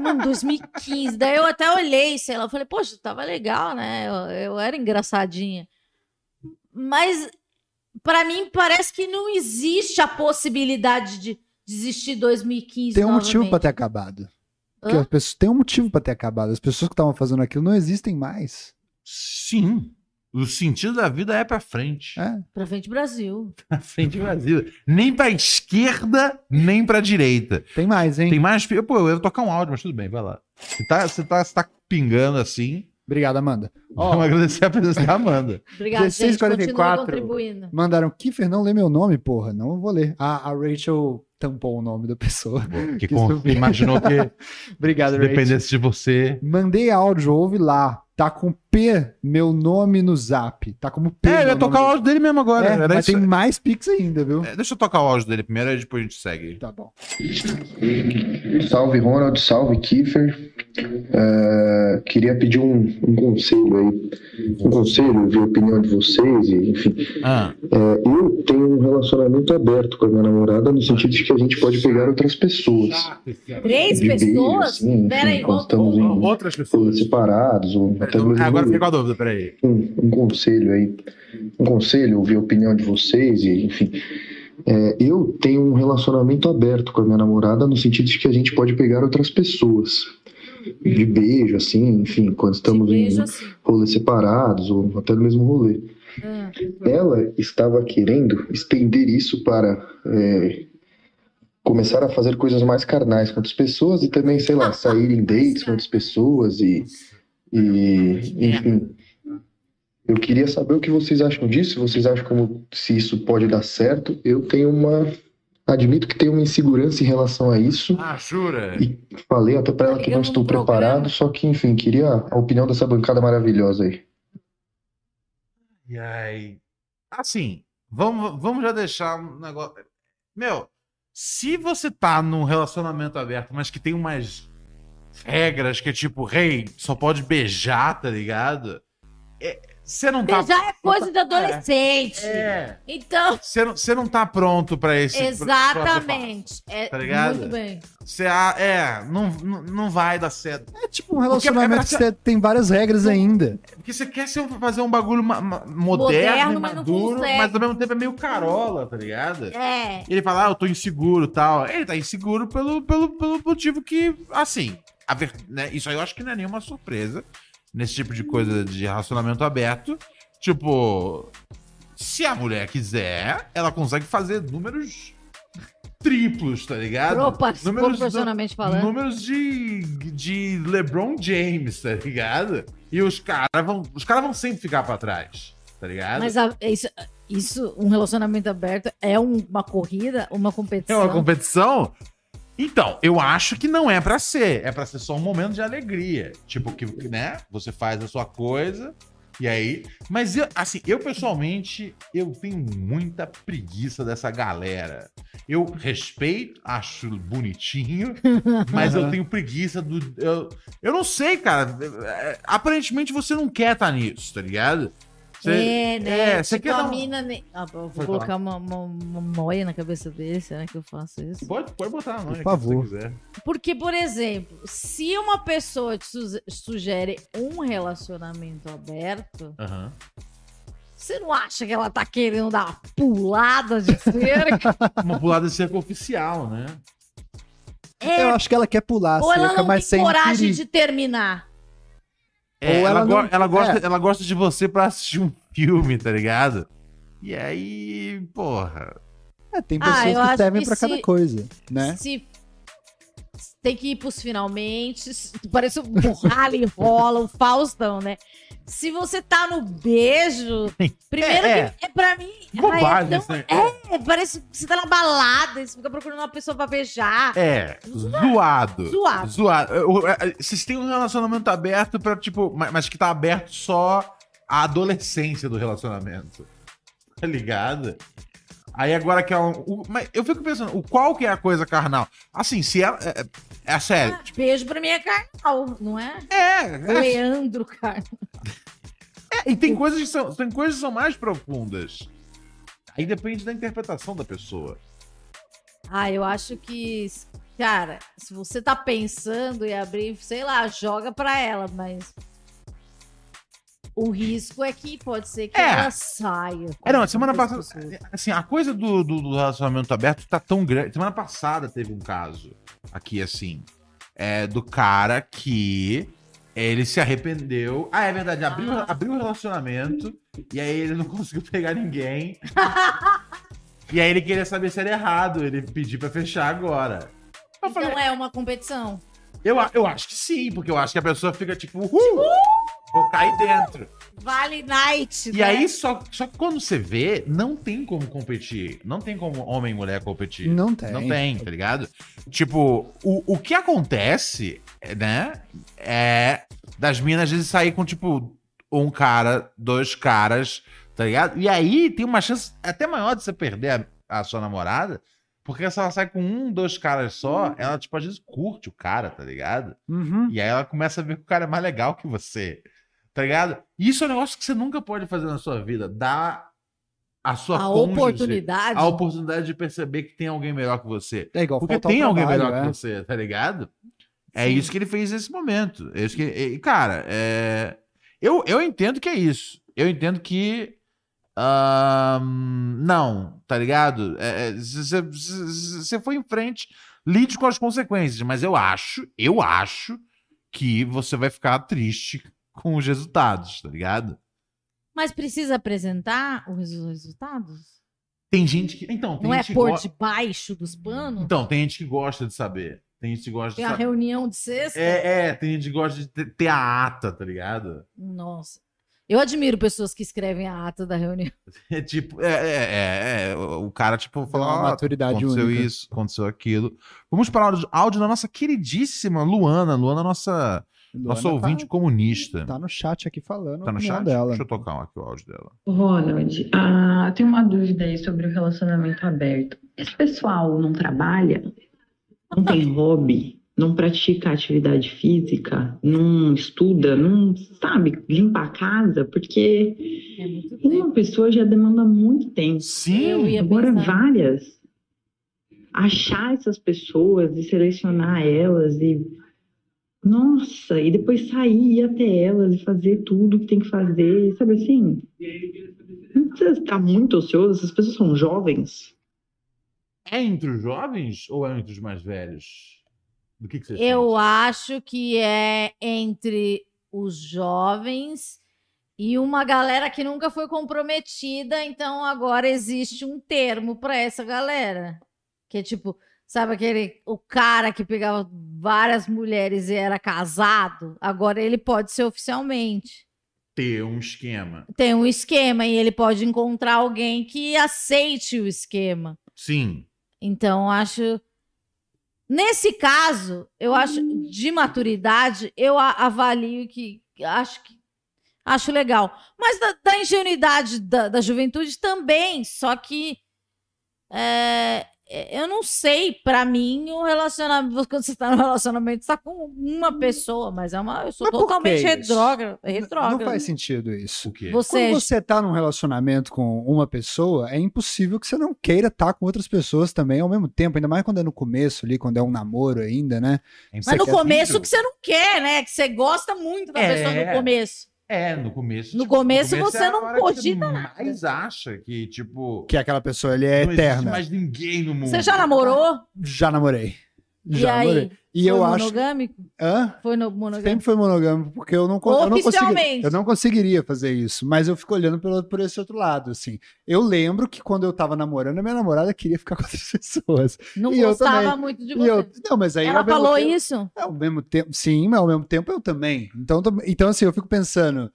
Mano, 2015. Daí eu até olhei, sei lá, eu falei, poxa, tava legal, né? Eu, eu era engraçadinha. Mas pra mim parece que não existe a possibilidade de desistir 2015 Tem um motivo novamente. pra ter acabado. Pessoas, tem um motivo pra ter acabado. As pessoas que estavam fazendo aquilo não existem mais. Sim. O sentido da vida é pra frente. É. Pra frente Brasil. Pra frente vazio. Nem pra esquerda, nem pra direita. Tem mais, hein? Tem mais. Pô, eu ia tocar um áudio, mas tudo bem, vai lá. Você tá, você tá, você tá pingando assim. Obrigado, Amanda. Ó, Vamos agradecer a presença da Amanda. Obrigada, 16, gente. Continua 44. contribuindo. mandaram, Kiffer, não lê meu nome, porra. Não vou ler. A, a Rachel tampou o nome da pessoa. Que Que com- imaginou que Obrigado, se Rachel. dependesse de você. Mandei áudio, ouve lá. Tá com P, meu nome no zap. Tá como P. É, meu ia tocar o áudio dele mesmo agora. É, Era mas isso. tem mais Pix ainda, viu? É, deixa eu tocar o áudio dele primeiro, aí depois a gente segue. Tá bom. Salve Ronald, salve Kiefer. É, queria pedir um, um conselho aí. Um conselho, ver a opinião de vocês, e, enfim. Ah, É, eu tenho um relacionamento aberto com a minha namorada no sentido de que a gente pode pegar outras pessoas. Três pessoas? assim, enfim, Pera aí, quando vamos- estamos em outras coisas separados, ou até mesmo Agora fiquei com a dúvida, peraí. um, um conselho aí, um conselho, ouvir a opinião de vocês, e, enfim. É, eu tenho um relacionamento aberto com a minha namorada no sentido de que a gente pode pegar outras pessoas. De beijo, assim, enfim, quando estamos beijo em assim. rolês separados, ou até no mesmo rolê. Ah. Ela estava querendo estender isso para é, começar a fazer coisas mais carnais com outras pessoas e também, sei lá, sair em dates com outras pessoas e, e enfim. Eu queria saber o que vocês acham disso, vocês acham como se isso pode dar certo. Eu tenho uma. Admito que tenho uma insegurança em relação a isso. Ah, jura? E falei até para ela que não estou preparado, só que, enfim, queria a opinião dessa bancada maravilhosa aí. E aí? Assim, vamos, vamos já deixar um negócio. Meu, se você tá num relacionamento aberto, mas que tem umas regras que é tipo, rei, só pode beijar, tá ligado? É, Você não tá. Beijar é coisa de adolescente. É. Então, Você não, você não tá pronto pra esse. pra- pra- exatamente. É, Tá ligado? Muito bem. Você, ah, é, não, não, não vai dar certo. É tipo um relacionamento que é você tem várias regras ainda. Porque você quer ser, fazer um bagulho ma- ma- moderno, Moderno, mas não maduro, consegue. mas ao mesmo tempo é meio carola, tá ligado? É. Ele fala, ah, eu tô inseguro e tal. Ele tá inseguro pelo, pelo, pelo motivo que, assim, ver- né, isso aí eu acho que não é nenhuma surpresa nesse tipo de coisa de relacionamento aberto. Tipo, se a mulher quiser, ela consegue fazer números triplos, tá ligado? Propa- números, proporcionalmente falando. números de, de LeBron James, tá ligado? E os caras vão, os caras vão sempre ficar pra trás, tá ligado? Mas a- isso, isso, um relacionamento aberto é um- uma corrida, uma É competição. uma competição? Então, eu acho que não é pra ser. É pra ser só um momento de alegria. Tipo, que, né? Você faz a sua coisa e aí. Mas, eu, assim, eu pessoalmente, eu tenho muita preguiça dessa galera. Eu respeito, acho bonitinho, mas eu tenho preguiça do. Eu, eu não sei, cara. É, Aparentemente você não quer estar nisso, tá ligado? Você- É, né? é, você tipo, quer a dar um- mina... ne- Ah, eu vou Pode colocar uma, uma, uma moia na cabeça dele, será que eu faço isso? Pode, pode botar, não, Por favor. Quiser. Porque, por exemplo, se uma pessoa te su- sugere um relacionamento aberto, você não acha que ela tá querendo dar uma pulada de cerca? Uma pulada de cerca oficial, né? É, Eu acho que ela quer pular a ou ela cerca, não mas tem sem coragem ferir. de terminar. É, Ou ela, ela go- não- ela gosta, é. ela gosta de você pra assistir um filme, tá ligado? E aí, porra. É, tem Ah, pessoas eu que servem pra cada se- coisa, né? Se tem que ir pros finalmente, parece o e rola, o Faustão, né? Se você tá no beijo, primeiro É, que é pra mim. Bobagem, é, tão- isso, né? é, parece que você tá na balada, você fica procurando uma pessoa pra beijar. É, zoado. Zoado. Zoado. Eu- Vocês têm um relacionamento aberto pra, tipo, ma- mas que tá aberto só a adolescência do relacionamento. Tá ligado? Aí agora que é um. o- mas eu fico pensando, o qual que é a coisa carnal? Assim, se ela. É, é, é sério. Ah, beijo pra mim é carnal, não é? É, é, Leandro, cara. é, e tem coisas, que são, tem coisas que são mais profundas. Aí depende da interpretação da pessoa. Ah, eu acho que, cara, se você tá pensando em abrir, sei lá, joga pra ela, mas o risco é que pode ser que É. ela saia. É, não, semana passada. pessoas. Assim, a coisa do, do, do relacionamento aberto tá tão grande. Semana passada teve um caso aqui, assim. É, do cara que ele se arrependeu. Ah, é verdade, abriu, Ah. abriu o relacionamento e aí ele não conseguiu pegar ninguém. e aí ele queria saber se era errado, ele pediu pra fechar agora. Eu falei, Então é uma competição. Eu, eu acho que sim, porque eu acho que a pessoa fica tipo, uhul, vou cair dentro. Vale Night, E né? aí, só, só que quando você vê, não tem como competir. Não tem como homem e mulher competir. Não tem. Não tem, tá ligado? Tipo, o, o que acontece, né, é das minas às vezes sair com, tipo, um cara, dois caras, tá ligado? E aí tem uma chance até maior de você perder a, a sua namorada, porque se ela sai com um, dois caras só, ela, tipo, às vezes curte o cara, tá ligado? Uhum. E aí ela começa a ver que o cara é mais legal que você. Tá ligado? Isso é um negócio que você nunca pode fazer na sua vida. Dar a sua a cônjuge oportunidade. a oportunidade de perceber que tem alguém melhor que você. É igual Porque tem alguém trabalho, melhor é. que você, tá ligado? É Sim. isso que ele fez nesse momento. É isso que, cara, é... eu, eu entendo que é isso. Eu entendo que. Ahn, não, tá ligado? É, é, você foi em frente, lide com as consequências. Mas eu acho, eu acho que você vai ficar triste com os resultados, tá ligado? Mas precisa apresentar os resultados? Tem gente que. Então, tem Não é por go- debaixo dos panos? Então, tem gente que gosta de saber. Tem gente que gosta Tem de a saber. reunião de sexta? É, é, tem gente que gosta de ter, ter a ata, tá ligado? Nossa. Eu admiro pessoas que escrevem a ata da reunião. É tipo, é, é, é, é, o cara, tipo, Dá uma fala, ó, maturidade aconteceu única. isso, aconteceu aquilo. Vamos para o áudio, da nossa queridíssima Luana, Luana, nossa, nossa Luana ouvinte tá, comunista. tá no chat aqui falando Tá no chat? dela. Deixa eu tocar aqui o áudio dela. Ronald, ah, eu tenho uma dúvida aí sobre o relacionamento aberto. Esse pessoal não trabalha, não tem hobby, não pratica atividade física, não estuda, não sabe limpar a casa, porque É uma pessoa já demanda muito tempo. Eu Sim, ia Agora pensar. várias. Achar essas pessoas e selecionar elas e nossa, e depois sair ir até elas e fazer tudo que tem que fazer, sabe assim? Não precisa estar muito ocioso, essas pessoas são jovens. é entre os jovens ou é entre os mais velhos? Do que, que você Eu sente? acho que é entre os jovens e uma galera que nunca foi comprometida, então agora existe um termo para essa galera. Que é tipo, sabe aquele o cara que pegava várias mulheres e era casado, agora ele pode ser oficialmente. ter um esquema. Tem um esquema e ele pode encontrar alguém que aceite o esquema. Sim. Então, acho. Nesse caso, eu acho de maturidade, eu avalio que acho que acho legal. Mas da, da ingenuidade da, da juventude também, só que é, eu não sei, pra mim, o relacionamento, quando você tá no relacionamento, você tá com uma pessoa, mas é uma. Eu sou Mas totalmente retrógrada. Não faz sentido isso. O quê? Você, Quando você tá num relacionamento com uma pessoa, é impossível que você não queira estar com outras pessoas também ao mesmo tempo, ainda mais quando é no começo ali, quando é um namoro ainda, né? É mas no começo que você não quer, né? Que você gosta muito da É. pessoa no começo. É, no começo. No começo você é não cogita nada. mais acha que, tipo. Que aquela pessoa ali é não existe eterna. mais ninguém no mundo. Você já namorou? Já namorei. E Já aí? namorei. E foi eu acho. monogâmico? Hã? Foi no monogâmico? Sempre foi monogâmico, porque eu não, eu não. Oficialmente. Eu não conseguiria fazer isso, mas eu fico olhando pelo, por esse outro lado, assim. Eu lembro que quando eu tava namorando, a minha namorada queria ficar com outras pessoas. Não E gostava muito de E você. eu, não, mas aí Ela falou tempo- isso? Ao mesmo tempo, sim, mas ao mesmo tempo eu também. Então, então assim, eu fico pensando,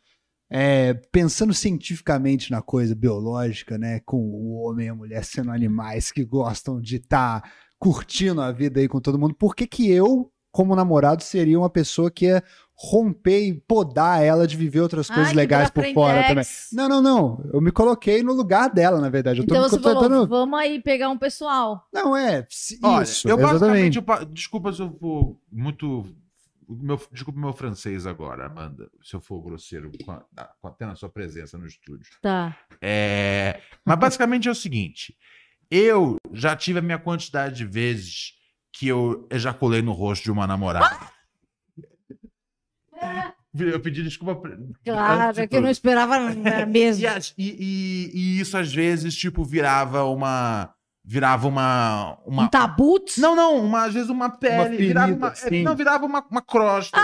é, pensando cientificamente na coisa biológica, né, com o homem e a mulher sendo animais que gostam de estar curtindo a vida aí com todo mundo. Por que que eu, como namorado, seria uma pessoa que ia romper e podar ela de viver outras coisas Ai, legais por fora também. Brafrentex. Não, não, não. Eu me coloquei no lugar dela, na verdade. Eu tô Então me você falou, tentando. vamos aí pegar um pessoal. Não, é. se- Olha, isso, eu basicamente. eu pa- desculpa se eu for muito. Meu, desculpa o meu francês agora, Amanda, se eu for grosseiro com a, com a- até na sua presença no estúdio. Tá. É, mas basicamente é o seguinte: eu já tive a minha quantidade de vezes que eu ejaculei no rosto de uma namorada. Eu pedi desculpa. antes Claro, é que eu não esperava mesmo. E, e- e- e isso às vezes, tipo, virava uma. Virava uma. uma Um tabut? Não, não, uma, às vezes uma pele. ferida, virava uma, é, sim. não, virava uma, uma crosta.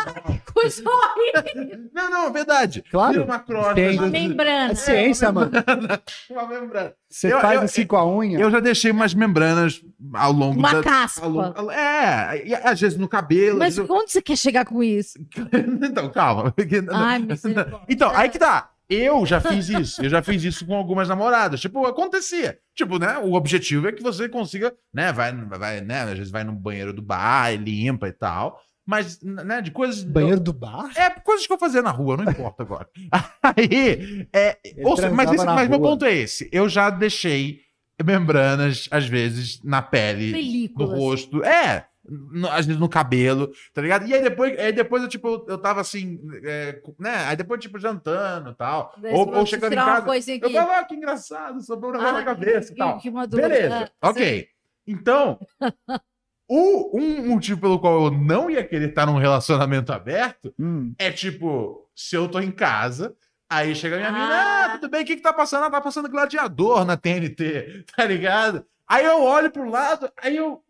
Coisa horrível. Não, não, é verdade. Claro. Vira uma crosta. Tem. Uma membrana. É ciência, mano. uma membrana. Você Eu- faz eu- assim com a unha. Eu já deixei umas membranas ao longo Uma da. caspa. ao longo- é, e às vezes no cabelo. Mas vezes- onde você quer chegar com isso? então, calma. Ai, misericórdia. Então, aí que tá. Eu já fiz isso. Eu já fiz isso com algumas namoradas. Tipo, acontecia. Tipo, né? O objetivo é que você consiga, né? Vai, vai, né? Às vezes vai no banheiro do bar, e limpa e tal. Mas, né? De coisas. Banheiro do bar? É, coisas que eu fazia na rua, não importa agora. Aí, é, seja, mas, esse- mas meu ponto é esse. Eu já deixei membranas, às vezes, na pele, no Películas. rosto. É, no- às vezes no cabelo, tá ligado? E aí depois, aí depois eu, tipo, eu tava assim, é, né? Aí depois, tipo, jantando e tal. Ou, ou chegando em casa. Eu falo, ah, que engraçado, sobrou um negócio Ah, na cabeça e tal. que madura. Beleza, Ah, ok. Então, o, um motivo pelo qual eu não ia querer estar num relacionamento aberto Hum. é tipo, se eu tô em casa, aí chega a minha Ah. mina, ah, tudo bem, o que que tá passando? Ah, tá passando gladiador na TNT, tá ligado? Aí eu olho pro lado, aí eu.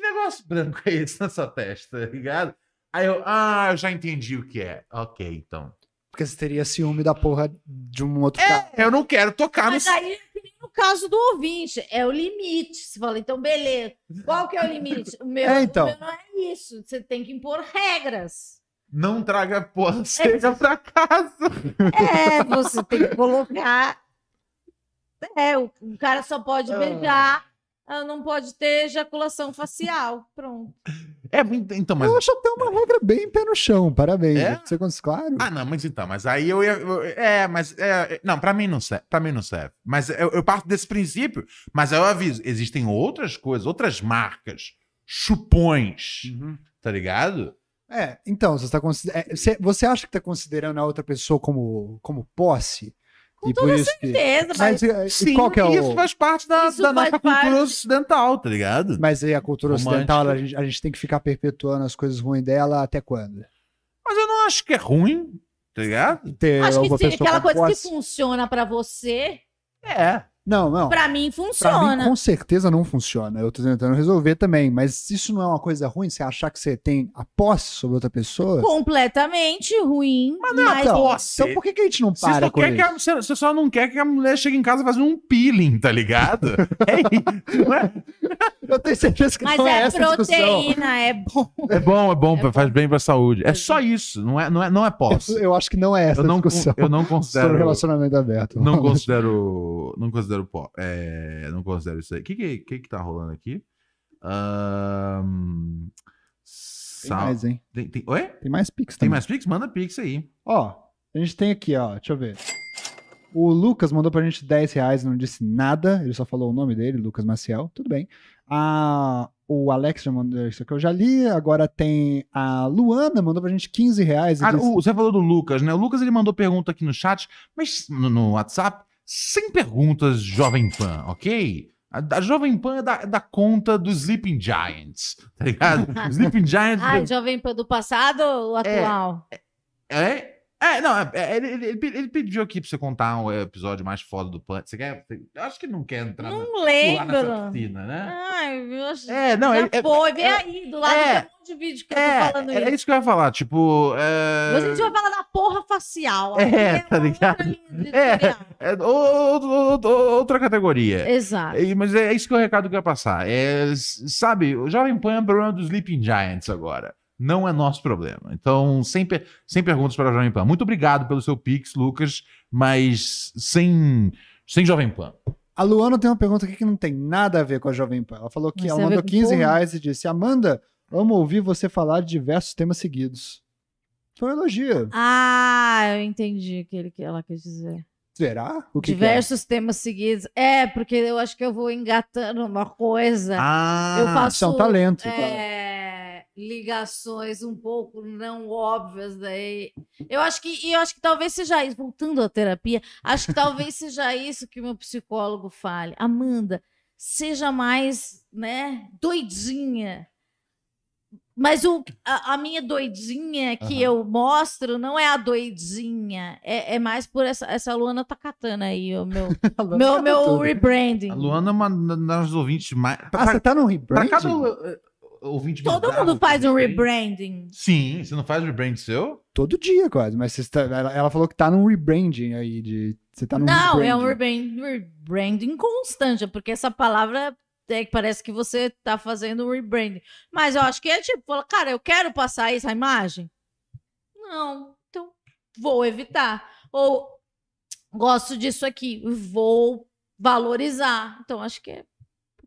Que, negócio branco é esse na sua testa, tá ligado? Aí eu, ah, eu já entendi o que é. Ok, então. Porque você teria ciúme da porra de um outro cara. Eu não quero tocar Mas no. aí, é no caso do ouvinte, é o limite. Você fala, então, beleza. Qual que é o limite? O meu, É, então. o meu não é isso. Você tem que impor regras. Não traga porra seca pra casa. É, você tem que colocar. É, o, o cara só pode Ah. beijar, ah, não pode ter ejaculação facial. Pronto. É, então, mas. Eu acho até uma regra bem pé no chão. Parabéns. É? Você cons- claro. Ah, não, mas então, mas aí eu ia. eu- é, mas. É, não, pra mim não serve. Pra mim não serve. Mas eu, eu parto desse princípio. Mas eu aviso: existem outras coisas, outras marcas, chupões, Uhum. tá ligado? É, então, você, tá consider... é, você, você acha que tá considerando a outra pessoa como, como posse? Com e por toda isso que... Certeza, mas, Mas e, e qual que é o... isso faz parte da, Isso da nossa parte. cultura ocidental, tá ligado? Mas aí a cultura Romântica. ocidental, a gente, a gente tem que ficar perpetuando as coisas ruins dela até quando? Mas eu não acho que é ruim, tá ligado? Ter acho que sim, aquela com coisa posse? que funciona pra você, É. Não, não. pra mim Pra mim, funciona. com certeza não funciona. Eu tô tentando resolver também. Mas isso não é uma coisa ruim? Você achar que você tem a posse sobre outra pessoa? Completamente ruim. Mas, não é então, posse. então por que, que a gente não Você para só, com quer a, você- você só não quer que a mulher chegue em casa fazendo um peeling, tá ligado? É não é? Eu tenho certeza que mas não é, é essa a discussão. proteína, é bom. É bom, é bom, É faz bem pra saúde. É só isso, não é, não é, não é posse. Eu, eu acho que não é essa Eu não, discussão eu não sobre considero. relacionamento aberto. Não considero. Não considero pó. É, não considero isso aí. O que, que, que, que tá rolando aqui? Ahn, Tem sal- mais, hein? Tem, tem- Oi? Tem mais Pix Tem também. mais Pix? Manda Pix aí. Ó, a gente tem aqui, ó. Deixa eu ver. O Lucas mandou pra gente 10 reais, não disse nada. Ele só falou o nome dele, Lucas Maciel. Tudo bem. Ah, o Alex já mandou isso aqui, eu já li. Agora tem a Luana, mandou pra gente 15 reais. Ah, disse- o- você falou do Lucas, né? O Lucas ele mandou pergunta aqui no chat, mas no, no WhatsApp, sem perguntas Jovem Pan, ok? A, a Jovem Pan é da, é da conta dos Sleeping Giants, tá ligado? Sleeping Giants. Ai, Jovem Pan do passado ou atual? É? É, é- é, ele, ele- ele ele pediu aqui pra você contar um episódio mais foda do Pan. Você quer? Eu acho que não quer entrar na, Não nessa lembro. piscina, né? Ai, eu acho... É, não, ele- é- foi, vem é- aí, do lado é. tem um monte de vídeo que eu tô falando É, é isso. isso que eu ia falar, tipo. É, Mas a gente vai falar da porra facial. É, Aqui tá ligado? É. editorial. é ou- ou- ou- outra categoria. Exato. É, mas é isso que é o recado que eu ia passar. É, sabe, o Jovem Pan é o problema dos Sleeping Giants agora. Não é nosso problema. Então, sem, per- sem perguntas para a Jovem Pan. Muito obrigado pelo seu Pix, Lucas, mas sem, sem Jovem Pan. A Luana tem uma pergunta aqui que não tem nada a ver com a Jovem Pan. Ela falou que Mas ela mandou com 15 porra? reais e disse: Amanda, Amo ouvir você falar de diversos temas seguidos. Foi um elogio. Ah, eu entendi o que ele, que ela quis dizer. Será? O que que é? Diversos temas seguidos. É, porque eu acho que eu vou engatando uma coisa. Ah, eu faço Isso é um talento. é, ligações um pouco não óbvias daí. Eu acho que e eu acho que talvez seja isso, voltando à terapia, acho que talvez seja isso que o meu psicólogo fale. Amanda, seja mais, né, doidinha. Mas o, a, a minha doidinha que Aham. eu mostro não é a doidinha, é, é mais por essa, essa Luana tá catando aí, o meu, meu, meu rebranding. A Luana é uma das ouvintes mais. Ah, Pra, você tá pra rebranding? cada uh, ouvinte Todo bizarro mundo faz um rebranding. Sim, você não faz rebrand seu? Todo dia, quase. Mas você está- ela, ela falou que tá num rebranding aí. De, você tá num Não, é um rebranding. rebranding, rebranding constante, porque essa palavra é que parece que você tá fazendo um rebranding. Mas eu acho que é tipo, fala, cara, eu quero passar essa imagem. Não, então vou evitar. Ou gosto disso aqui, vou valorizar. Então acho que é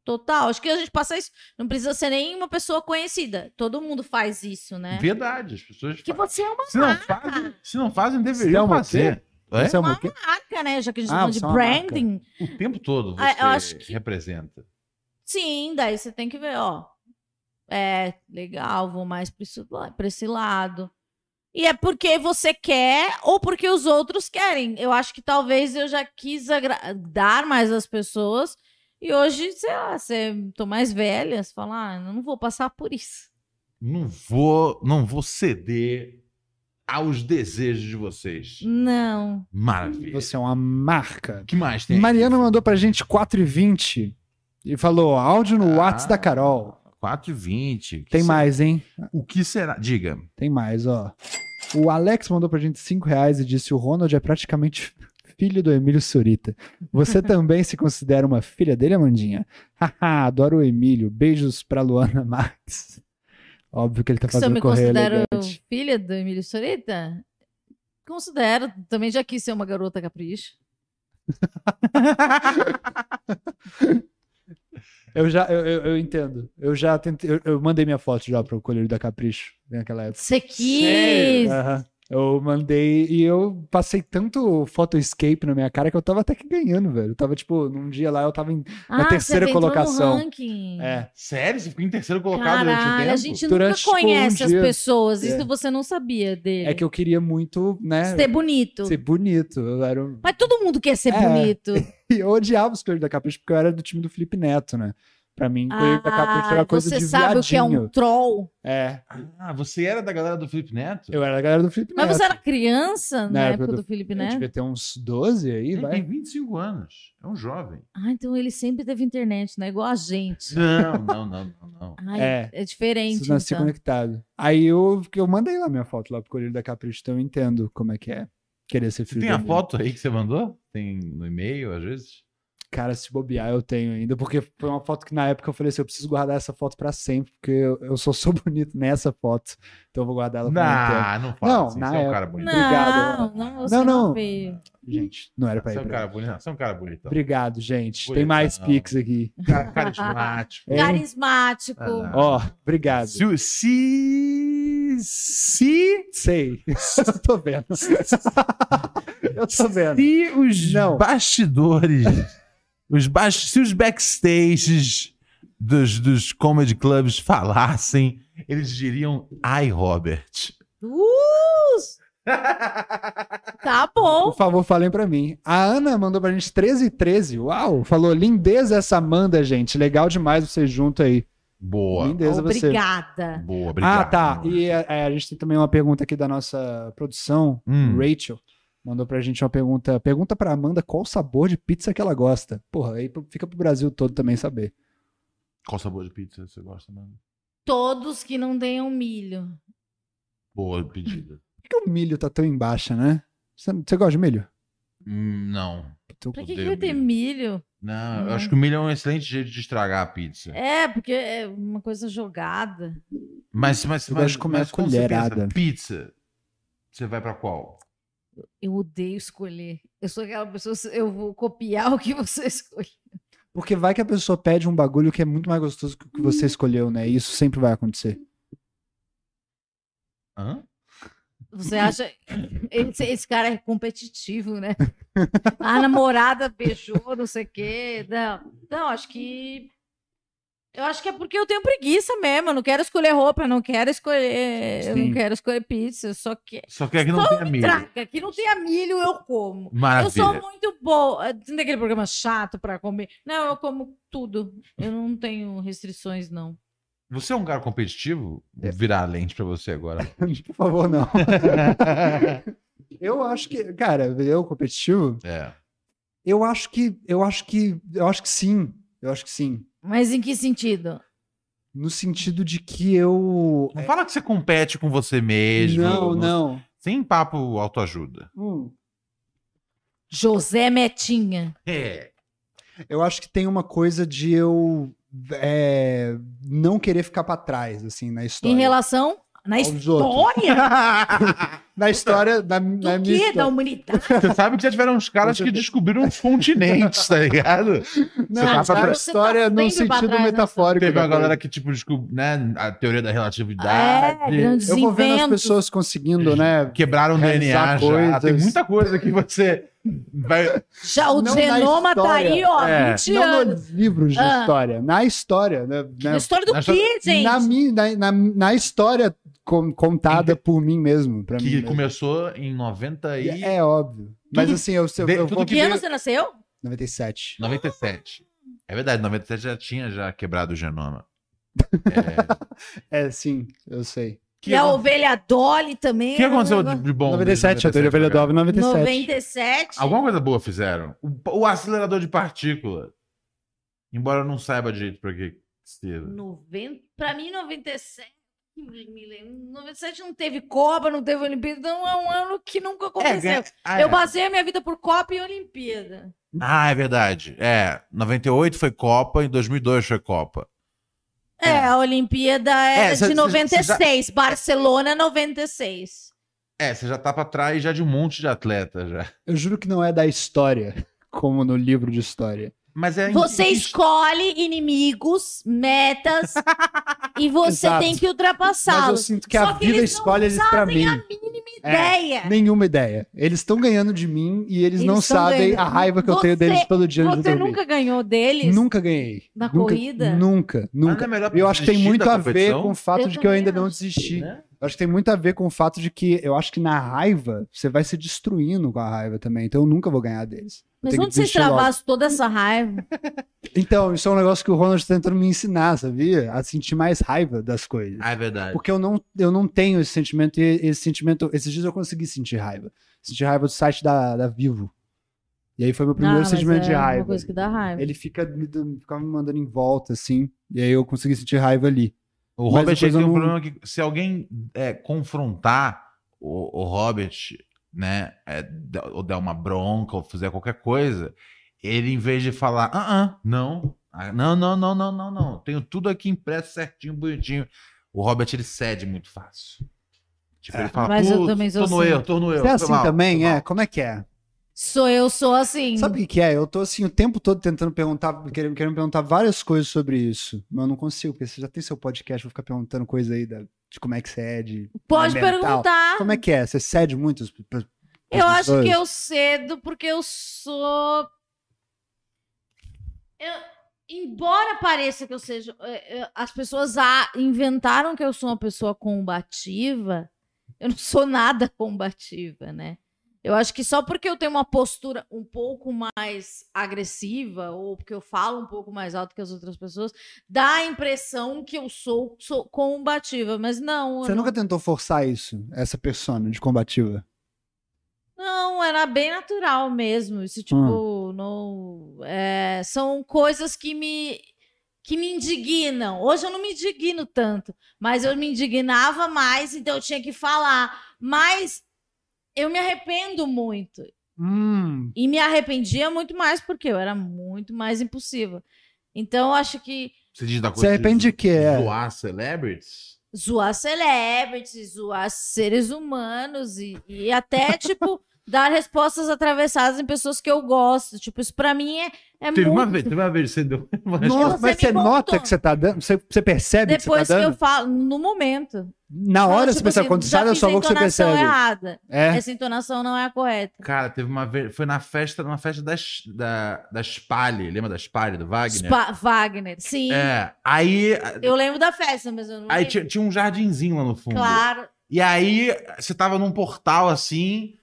total. Acho que a gente passa isso. Não precisa ser nenhuma pessoa conhecida. Todo mundo faz isso, né? Verdade, as pessoas. Que fazem. você é uma Se não marca. fazem, se não fazem Você deveriam é uma fazer. É? Você é uma Uma marca, né? Já que a gente Ah, tá falando de você é branding. O tempo todo você Ah, eu acho que- representa. Sim, daí você tem que ver, ó. É, legal, vou mais pra esse, pra esse lado. E é porque você quer ou porque os outros querem. Eu acho que talvez eu já quis dar mais às pessoas. E hoje, sei lá, você tô mais velha, você fala, ah, eu não vou passar por isso. Não vou, não vou ceder aos desejos de vocês. Não. Maravilha. Você é uma marca. O que mais tem? aqui? Mariana mandou pra gente 4,20 e falou áudio no Ah, WhatsApp da Carol. 4,20. Tem mais, hein? O que será? Diga. Tem mais, ó. O Alex mandou pra gente 5 reais e disse: o Ronald é praticamente filho do Emílio Surita. Você também se considera uma filha dele, Amandinha? Haha, adoro o Emílio. Beijos pra Luana Max. Óbvio que ele tá Você fazendo me correr considera elegante. filha do Emílio Sorita? Considero. Também já quis ser uma garota capricho. Eu já, eu, eu, eu entendo. Eu já tentei, eu, eu mandei minha foto já pro Colírio da Capricho naquela época. Você quis! Aham. Eu mandei e eu passei tanto photo escape na minha cara que eu tava até que ganhando, velho. Eu tava, tipo, num dia lá eu tava em. Ah, terceira você entrou no colocação. ranking. É. Sério? Você ficou em terceiro colocado durante o Caralho, tempo? a gente Durante, nunca tipo, um conhece as dia. pessoas. É. Isso você não sabia dele. É que eu queria muito, né? Ser bonito. Ser bonito. Eu era um- Mas todo mundo quer ser É. bonito. E eu odiava os Coelhos da Capricho porque eu era do time do Felipe Neto, né? Pra mim, Coelho da Capricho era Ah, coisa você de sabe o que é um viadinho. troll. É, Ah, você era da galera do Felipe Neto? eu era a galera do Felipe Mas Neto. você era criança na, Na época época do, Felipe Eu Neto? devia ter uns 12 aí, Ele vai. tem 25 anos. É um jovem. Ah, então ele sempre teve internet, né? Igual a gente. Não, não, não, não, não. Ai, É. é, diferente. Isso nasci então. conectado. Aí eu, eu mandei lá minha foto lá pro Colírio da Capricho, então eu entendo como é que é querer ser Você filho tem a foto aí que você mandou? Tem no e-mail, às vezes? Cara, se bobear, eu tenho ainda, porque foi uma foto que na época eu falei assim, eu preciso guardar essa foto pra sempre, porque eu, eu só sou bonito nessa foto, então eu vou guardar ela tempo. Não, não fala Não, assim. na Você é um cara bonito. Obrigado. Não, não, você Não, não, não. veio. Gente, não era pra Você ir é um pra cara bonito. Você é um cara bonito. Obrigado, gente. Tem mais pics aqui. Cara carismático. Hein? Carismático. Ah, Ó, obrigado. Se, se, se, Sei. eu tô vendo. eu tô vendo. se os Não. bastidores, os ba se os backstages dos, dos comedy clubs falassem, eles diriam, ai, Robert. Uh! Tá bom. Por favor, falem pra mim. A Ana mandou pra gente 13 e 13. Uau! Falou, lindeza essa Amanda, gente. Legal demais vocês juntos aí. Boa. Lindeza você. Obrigada. Boa, obrigado. Ah, tá. E é, a gente tem também uma pergunta aqui da nossa produção, Hum. Rachel. Mandou pra gente uma pergunta. Pergunta pra Amanda qual o sabor de pizza que ela gosta. Porra, aí fica pro Brasil todo também saber. Qual sabor de pizza você gosta, mano? Todos que não tenham milho. Boa pedida. Por que o milho tá tão embaixo, né? Você, você gosta de milho? Hum, não. Tu- Pra que, que vai ter milho. Não, eu acho que o milho é um excelente jeito de estragar a pizza. É, porque é uma coisa jogada. Mas, mas, Eu mas, gosto de comer mas você colherada. pensa pizza, você vai pra qual? Eu odeio escolher. Eu sou aquela pessoa, eu vou copiar o que você escolhe. Porque vai que a pessoa pede um bagulho que é muito mais gostoso que o que você escolheu, né? E isso sempre vai acontecer. Hã? Você acha. Esse, esse cara é competitivo, né? A namorada beijou, não sei o quê. Não, não, acho que. Eu acho que é porque eu tenho preguiça mesmo. Eu não quero escolher roupa, eu não quero escolher. Eu não Sim. quero escolher pizza. Eu só que. Só que aqui não tem. Traca, aqui não tem milho, eu como. Maravilha. Eu sou muito boa. Tem aquele programa chato pra comer. Não, eu como tudo. Eu não tenho restrições, não. Você é um cara competitivo? Vou virar a lente pra você agora. Por favor, não. eu acho que, cara, eu competitivo, É. eu acho que, eu acho que, eu acho que sim. Eu acho que sim. Mas em que sentido? No sentido de que eu. Não fala que você compete com você mesmo. Não, não. Sem papo autoajuda. Hum. José Metinha. É. Eu acho que tem uma coisa de eu é, não querer ficar pra trás, assim, na história. Em relação. Na Aos história? Na história, na, Do na minha quê? Da história. humanidade? Você sabe que já tiveram uns caras que descobriram os continentes, tá ligado? Não, tá na pra- você história tá num sempre pra sentido trás, né? metafórico. Teve da uma galera que, tipo, descobriu, né, a teoria da É, relatividade. grandes Eu vou vendo as pessoas conseguindo, né? Quebraram o DNA já. Tem muita coisa que você vai... Já o Não na genoma tá história. aí, ó, É. 20 Não anos. nos livros de Ah. história, na história, né? Na né? história do Na quê, gente? Na, na, na, na história contada por mim mesmo. Pra mim Que mesmo. começou em 90 e... É, é óbvio. Mas Tudo- assim, eu, eu, de- eu vou... que ano você nasceu? 97. 97. É verdade, 97 já tinha já quebrado o genoma. É, sim, eu sei. Que e a ovelha Dolly também. O que aconteceu negócio- de bom? 97, desde a teoria velha cara? Dove 97. 97. Alguma coisa boa fizeram. O, o acelerador de partícula. Embora eu não saiba direito pra que serve. 90, pra mim, 97. Me lembro, 97 não teve Copa, não teve Olimpíada, então é um ano que nunca aconteceu. ganha- ah, Eu é. basei a minha vida por Copa e Olimpíada. Ah, é verdade. É, 98 foi Copa e 2002 foi Copa. É, a Olimpíada é, É, cê- de cê- 96, Barcelona 96. É, você já tá pra trás já de um monte de atleta já. Eu juro que não é da história, como no livro de história. Mas é Você escolhe inimigos, metas, e você Exato. tem que Mas eu ultrapassá-los. sinto que Só a que vida eles escolhe eles pra fazem mim. a mínima É. ideia. Nenhuma ideia. Eles estão ganhando de mim e eles, Eles não sabem ganhando. a raiva que eu tenho Você- deles todo dia Você nunca ganhou deles? Nunca ganhei. Na Nunca- corrida? Nunca, nunca. é E eu acho que tem muito a ver com o fato Eu de que eu ainda não desisti. Né? Eu acho que tem muito a ver com o fato de que eu acho que na raiva você vai se destruindo com a raiva também. Então eu nunca vou ganhar deles. Mas onde você extravasa toda essa raiva? Então, isso é um negócio que o Ronald tá tentando me ensinar, sabia? A sentir mais raiva das coisas. Ah, é verdade. Porque eu não, eu não tenho esse sentimento, e esse sentimento, esses dias eu consegui sentir raiva. Senti raiva do site da, da Vivo. E aí foi meu primeiro Ah, sentimento de é raiva. Uma coisa que dá raiva. Ele fica me, ficava me mandando em volta, assim. E aí eu consegui sentir raiva ali. O Mas Robert tem um não- problema que se alguém é, confrontar o, o Robert, né, é, ou der uma bronca, ou fizer qualquer coisa, ele em vez de falar, ah, ah, não, ah, não, não, não, não, não, não, tenho tudo aqui impresso certinho, bonitinho. O Robert ele cede muito fácil. Tipo, ele fala, Mas eu "Putz, também sou tô no assim." erro, tô no erro. Você é assim mal, também, é? mal." Como é que é? Sou eu, sou assim. Sabe o que, que é? Eu tô assim o tempo todo tentando perguntar, querendo, querendo perguntar várias coisas sobre isso. Mas eu não consigo, porque você já tem seu podcast, vou ficar perguntando coisa aí da- de como é que você é, de. Pode mental. perguntar. Como é que é? Você cede muito? as- pras Eu acho pessoas? que eu cedo porque eu sou. Eu- Embora pareça que eu seja. eh, eh, As pessoas inventaram que eu sou uma pessoa combativa. Eu não sou nada combativa, né? Eu acho que só porque eu tenho uma postura um pouco mais agressiva, ou porque eu falo um pouco mais alto que as outras pessoas, dá a impressão que eu sou, sou combativa. Mas não. Você não- nunca tentou forçar isso, essa persona de combativa? Não, era bem natural mesmo. Isso, tipo, não. é, são coisas que me. Que me indignam. Hoje eu não me indigno tanto, mas eu me indignava mais, então eu tinha que falar. Mas eu me arrependo muito. Hum, E me arrependia muito mais porque eu era muito mais impulsiva. Então eu acho que Você diz da Você coisa arrepende de quê? É. Zoar celebrities? zoar celebrities, zoar seres humanos e, e até, tipo, dar respostas atravessadas em pessoas que eu gosto. Tipo, isso pra mim é, é Teve muito... uma vez, teve uma vez que você deu uma Nossa, você mas você nota que você tá dando? Você, você percebe Depois que você tá que eu dando? falo, no momento. Na hora você tipo pensa, assim, quando sai da sua a boca você entonação percebe. errada. É. Essa entonação não é a correta. Cara, teve uma vez. Foi na festa, numa festa da, da, da Spale. Lembra da Spale, do Wagner? Spa- Wagner, sim. É. Aí. Eu lembro da festa, mas eu não Aí lembro. tinha, tinha um jardinzinho lá no fundo. Claro. E aí, você tava num portal assim.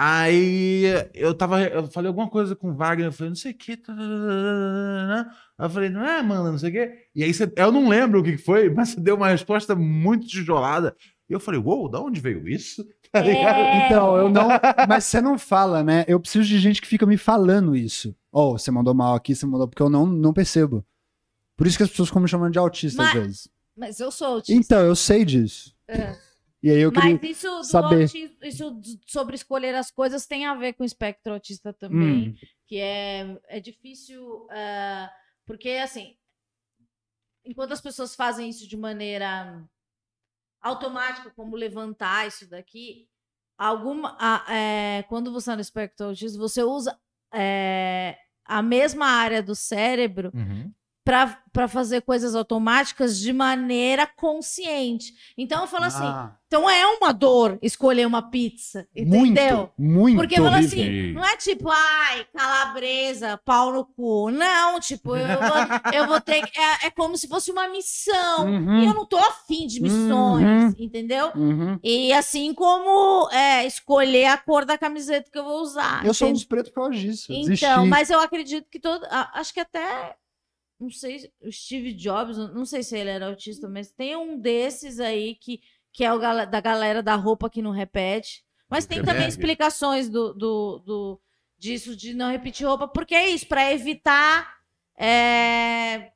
Aí eu tava. Eu falei alguma coisa com o Wagner, eu falei, não sei o que. Aí eu falei, não é, mano, não sei o que. E aí você, eu não lembro o que que foi, mas você deu uma resposta muito tijolada. E eu falei, uou, da onde veio isso? Tá ligado? É. Então, eu não. Mas você não fala, né? Eu preciso de gente que fica me falando isso. Ó, você mandou mal aqui, você mandou. Porque eu não, não percebo. Por isso que as pessoas ficam me chamando de autista às Mas- vezes. Mas eu sou autista. Então, eu sei disso. É. E aí eu queria. Mas isso, do saber. autismo- isso sobre escolher as coisas tem a ver com o espectro autista também. Hum, que é, é difícil, ah, porque assim, enquanto as pessoas fazem isso de maneira automática, como levantar isso daqui, alguma, a- é, quando você está no espectro autista, você usa é, a mesma área do cérebro Uhum. Para fazer coisas automáticas de maneira consciente. Então eu falo assim, ah, então é uma dor escolher uma pizza, entendeu? muito, muito. Porque fala horrível. assim, não é tipo, ai, calabresa, pau no cu. Não, tipo, eu vou, eu vou ter. que- É, é como se fosse uma missão. Uhum, E eu não tô afim de missões, entendeu? uhum. E assim como é, escolher a cor da camiseta que eu vou usar. Eu sou um entende? dos pretos por causa disso. eu Então, desisti. mas eu acredito que todo. Acho que até. Não sei, o Steve Jobs, não sei se ele era autista, mas tem um desses aí que, que é o da galera da roupa que não repete. Mas tem também explicações do, do, do- disso de não repetir roupa, porque é isso, para evitar é,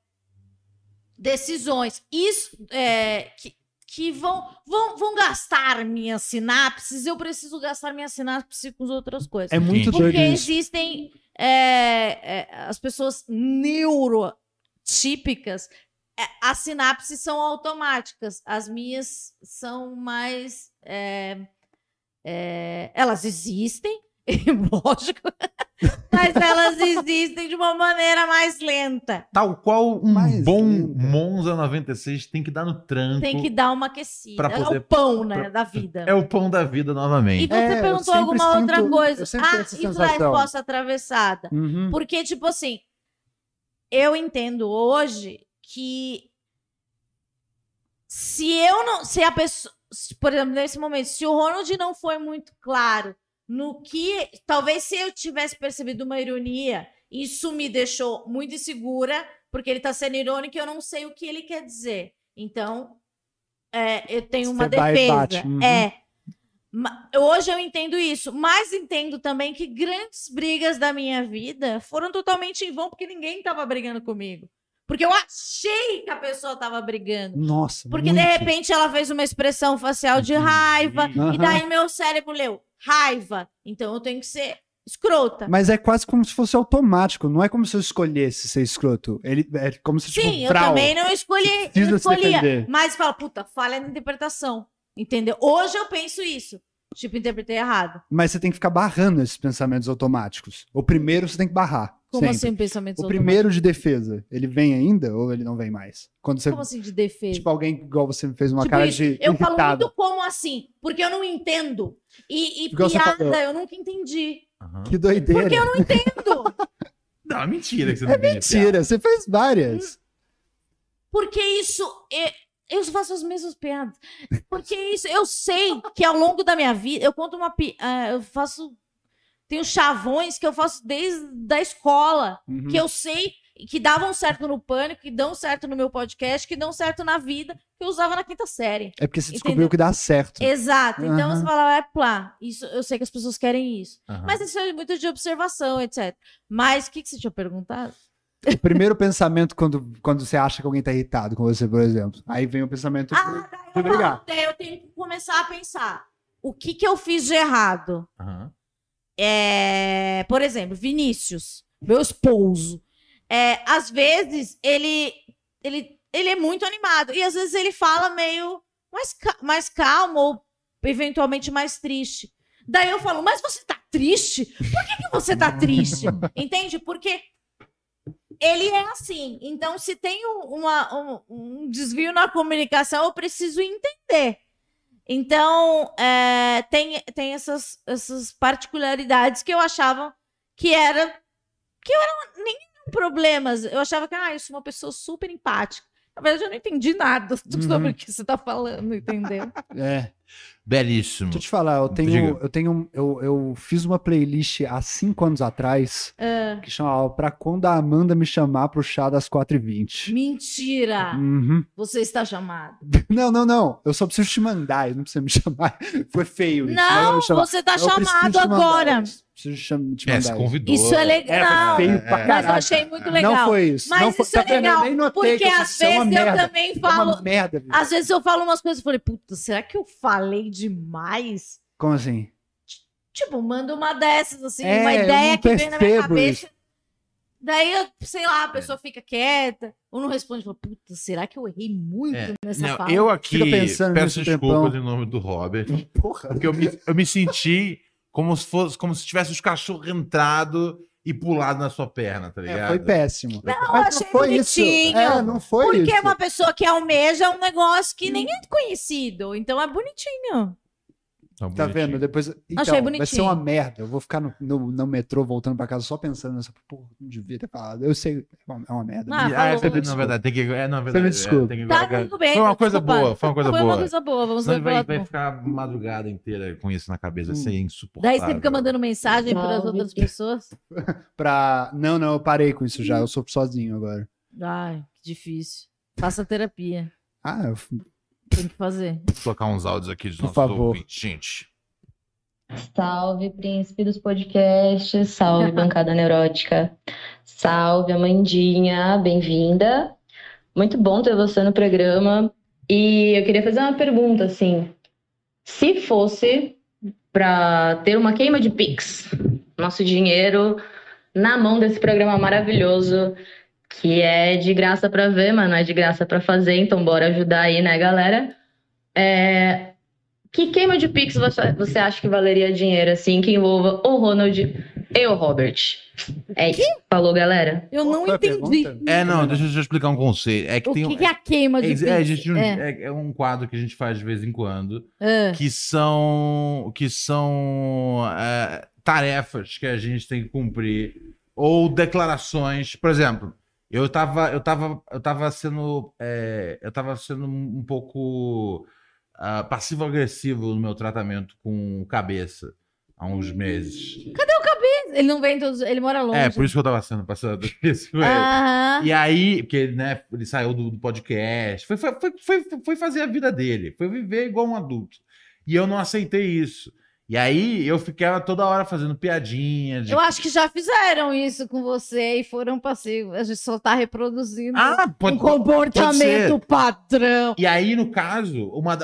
decisões. Isso é, que, que vão, vão, vão gastar minhas sinapses, eu preciso gastar minhas sinapses com as outras coisas. É muito doido Porque existem é, é, as pessoas neurotípicas, é, as sinapses são automáticas, as minhas são mais. é, é, elas existem, lógico, mas elas existem de uma maneira mais lenta. Tal qual um Mais bom lenta. Monza 96 tem que dar no tranco. Tem que dar uma aquecida. Pra é poder- o pão, né, pra- da vida. É o pão da vida E novamente. você É, perguntou alguma outra sinto- coisa. eu sempre Ah, da sensação. resposta atravessada. Uhum. Porque, tipo assim, eu entendo hoje que se eu não. Se a pessoa. Por exemplo, nesse momento, se o Ronald não foi muito claro no que. Talvez se eu tivesse percebido uma ironia, isso me deixou muito insegura, porque ele tá sendo irônico e eu não sei o que ele quer dizer. Então, é, eu tenho uma Você e defesa. Uhum. É. Hoje eu entendo isso, mas entendo também que grandes brigas da minha vida foram totalmente em vão, porque ninguém tava brigando comigo. Porque eu achei que a pessoa tava brigando. Nossa. Porque muito. de repente ela fez uma expressão facial de raiva, Aham. e daí meu cérebro leu raiva. Então eu tenho que ser escrota. Mas é quase como se fosse automático. Não é como se eu escolhesse ser escroto. Ele é como se Sim, tipo, eu também não escolhi, não escolhia. Mas fala, puta, falha na interpretação. Entendeu? Hoje eu penso isso. Tipo, interpretei errado. Mas você tem que ficar barrando esses pensamentos automáticos. O primeiro você tem que barrar. Como sempre. assim pensamentos O automáticos? primeiro de defesa, ele vem ainda ou ele não vem mais? Quando você. Como assim de defesa? Tipo, alguém igual você me fez uma Tipo cara isso. de. Eu falo irritado. muito como assim, porque eu não entendo. E, e Igual você piada falou. eu nunca entendi. Aham. Que doideira. Porque eu não entendo. Não, mentira que você não tem Mentira, você fez várias. porque isso. é- eu faço as mesmas piadas. Porque isso, eu sei que ao longo da minha vida, eu conto uma. pi- ah, eu faço. Tenho chavões que eu faço desde da escola. Uhum. que eu sei que davam certo no pânico, que dão certo no meu podcast, que dão certo na vida, que eu usava na quinta série. É porque você descobriu Entendeu? que dá certo. Exato. Então Aham. você fala, é plá. Isso, eu sei que as pessoas querem isso. Aham. Mas isso é muito de observação, etc. Mas o que, que você tinha perguntado? O primeiro pensamento quando, quando você acha que alguém tá irritado com você, por exemplo. Aí vem o pensamento. Ah, daí de eu, brigar. falo, eu tenho que começar a pensar. O que, que eu fiz de errado? Aham. É, por exemplo, Vinícius, meu esposo. É, às vezes ele, ele, ele é muito animado e às vezes ele fala meio mais, mais calmo ou eventualmente mais triste. Daí eu falo, mas você tá triste? Por que, que você tá triste? Entende? Porque ele é assim. Então, se tem um, uma- um- um desvio na comunicação, eu preciso entender. Então, é, tem, tem essas, essas particularidades que eu achava que era que eu era nem eram problemas. Eu achava que ah, eu sou uma pessoa super empática. Na verdade, eu não entendi nada sobre o que você tá falando, entendeu? É. Belíssimo. Deixa eu te falar, eu tenho. Diga. Eu tenho. Eu, eu fiz uma playlist há cinco anos atrás Ah, que chamava Pra quando a Amanda me chamar pro chá das 4h20. mentira! Uhum. Você está chamado. Não, não, não. Eu só preciso te mandar. Eu não precisa me chamar. Foi feio isso. Não, você tá preciso chamado agora. isso. Preciso te te É, mandar. se isso. convidou. Isso é legal. É, Não, foi feio É, pra é. Mas eu achei muito legal. Não foi isso. Mas não foi, isso é tá legal, nem notei porque às vezes eu merda. também É falo. uma merda. Às vezes eu falo umas coisas e falei, puta, será que eu falei demais? Como assim? Tipo, manda uma dessas, assim, É, uma ideia que vem na minha cabeça. Daí, eu, sei lá, a pessoa fica quieta, ou não responde, fala, puta, será que eu errei muito É, nessa Não, fala? eu aqui peço desculpas em nome do Robert, Porra. porque eu me, eu me senti como se fosse, como se tivesse os cachorros entrado e pulado na sua perna, tá ligado? É, foi péssimo. Não, eu Mas achei não foi isso. bonitinho. É, não foi Porque isso. é uma pessoa que almeja um negócio que nem é conhecido, então é bonitinho. Tá Tá bonitinho. vendo? Depois. Então, Achei vai ser bonitinho. uma merda. Eu vou ficar no, no, no metrô voltando pra casa só pensando nessa. Porra, não devia ter falado. Eu sei, é uma, é merda. Ah, é, na verdade, tem que. É, na me verdade, desculpa. é, tem que Tá tudo bem. Foi uma coisa desculpa. boa, foi uma coisa Foi boa. uma coisa boa, vamos ver vai, vai ficar madrugada inteira com isso na cabeça, Hum. isso é insuportável. Daí você fica mandando mensagem para as outras pessoas. Pra... Não, não, eu parei com isso já. Eu sou sozinho agora. Ai, que difícil. Faça terapia. Ah, eu... Tem que fazer. Vou colocar uns áudios aqui dos Por nossos favor. ouvintes. Gente, Salve, príncipe dos podcasts. Salve, bancada neurótica. Salve, Amandinha. Bem-vinda. Muito bom ter você no programa. E eu queria fazer uma pergunta, assim. Se fosse para ter uma queima de Pix, nosso dinheiro na mão desse programa maravilhoso, que é de graça para ver, mas não é de graça para fazer, então bora ajudar aí, né, galera? É, que queima de Pix você, acha que valeria dinheiro, assim, que envolva o Ronald e o Robert? É isso. Falou, galera. Eu não Qual entendi. pergunta? É, não, deixa eu explicar um conceito. É que O tem que, um. que é a queima de é, pix? é, a gente, É. é, é um quadro que a gente faz de vez em quando, Ah, que são que são é, tarefas que a gente tem que cumprir ou declarações, por exemplo, eu tava eu tava eu tava sendo é, eu tava sendo um pouco ah, passivo agressivo no meu tratamento com o cabeça há uns meses. Ele não vem todos. Ele mora longe. É, por isso que eu tava sendo passivo agressivo. com ele. Aham. E aí, porque né, ele saiu do, do podcast, foi, foi, foi, foi, foi fazer a vida dele, foi viver igual um adulto. E eu não aceitei isso. E aí eu ficava toda hora fazendo piadinha. De... Eu acho que já fizeram isso com você e foram passivos. A gente só tá reproduzindo Ah, pode, um comportamento padrão. E aí, no caso, uma,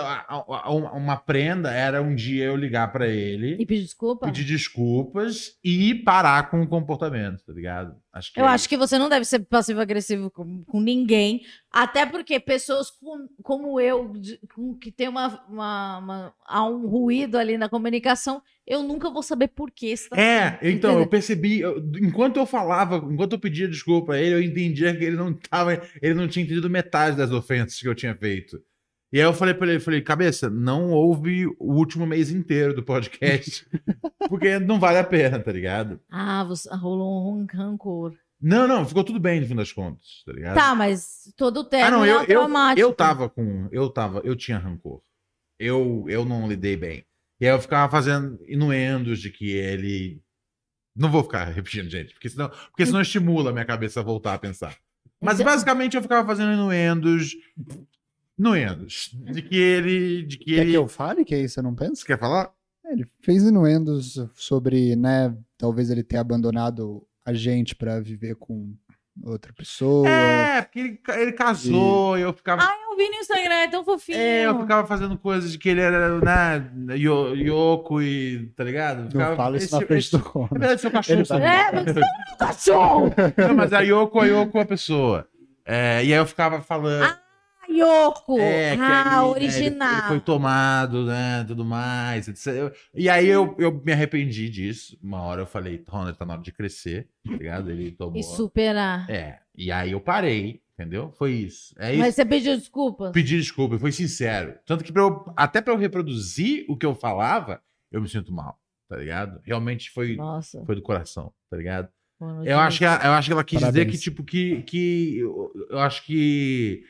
uma, uma prenda era um dia eu ligar pra ele, E pedir desculpa? pedir desculpas e parar com o comportamento, tá ligado? Acho que Eu é acho que você não deve ser passivo-agressivo com, com ninguém. Até porque pessoas com- como eu, de- com- que tem uma, uma- uma- Há um ruído ali na comunicação, eu nunca vou saber por que você tá É, então, eu percebi, eu- enquanto eu falava, enquanto eu pedia desculpa a ele, eu entendia que ele não tava, ele não tinha entendido metade das ofensas que eu tinha feito. E aí eu falei pra ele, falei, cabeça, não ouve o último mês inteiro do podcast, porque não vale a pena, tá ligado? Ah, você, rolou um rancor. Não, não, ficou tudo bem no fim das contas, tá ligado? Tá, mas todo o ah, término não, eu, é eu, traumático. eu tava com, eu tava, eu tinha rancor. Eu, eu não lidei bem. E aí eu ficava fazendo inuendos de que ele. Não vou ficar repetindo, gente, porque senão, porque senão estimula a minha cabeça a voltar a pensar. Mas Então- basicamente eu ficava fazendo inuendos. Inuendos. De que ele. De que Quer ele. que eu fale que aí você não pensa? Você quer falar? É, Ele fez inuendos sobre, né, talvez ele ter abandonado a gente pra viver com outra pessoa. É, porque ele, ele casou, e eu ficava. Ah, eu vi no Instagram, é tão fofinho. É, eu ficava fazendo coisas de que ele era, né, Yo- Yoko e. Tá ligado? Eu ficava- Não fala isso esse- na frente esse- do É Ronald. verdade, seu cachorro. Sabe? É, mas você é um cachorro! Não, mas a Yoko, a Yoko é a pessoa. É, e aí eu ficava falando. Ah, Yoko! É, ah, aí, né, ele- original. Ele, foi tomado, né? Tudo mais. etc. E aí eu, eu me arrependi disso. Uma hora eu falei, Ronald, tá na hora de crescer, tá ligado? Ele tomou. E superar. É. E aí eu parei, entendeu? Foi isso. É isso. Mas você pediu desculpa? Pedi desculpa, foi sincero. Tanto que pra eu, até pra eu reproduzir o que eu falava, eu me sinto mal, tá ligado? Realmente foi, Nossa. foi do coração, tá ligado? mano, Eu acho, que, ela- eu acho que ela quis dizer Parabéns. que, tipo, que. que eu, eu acho que.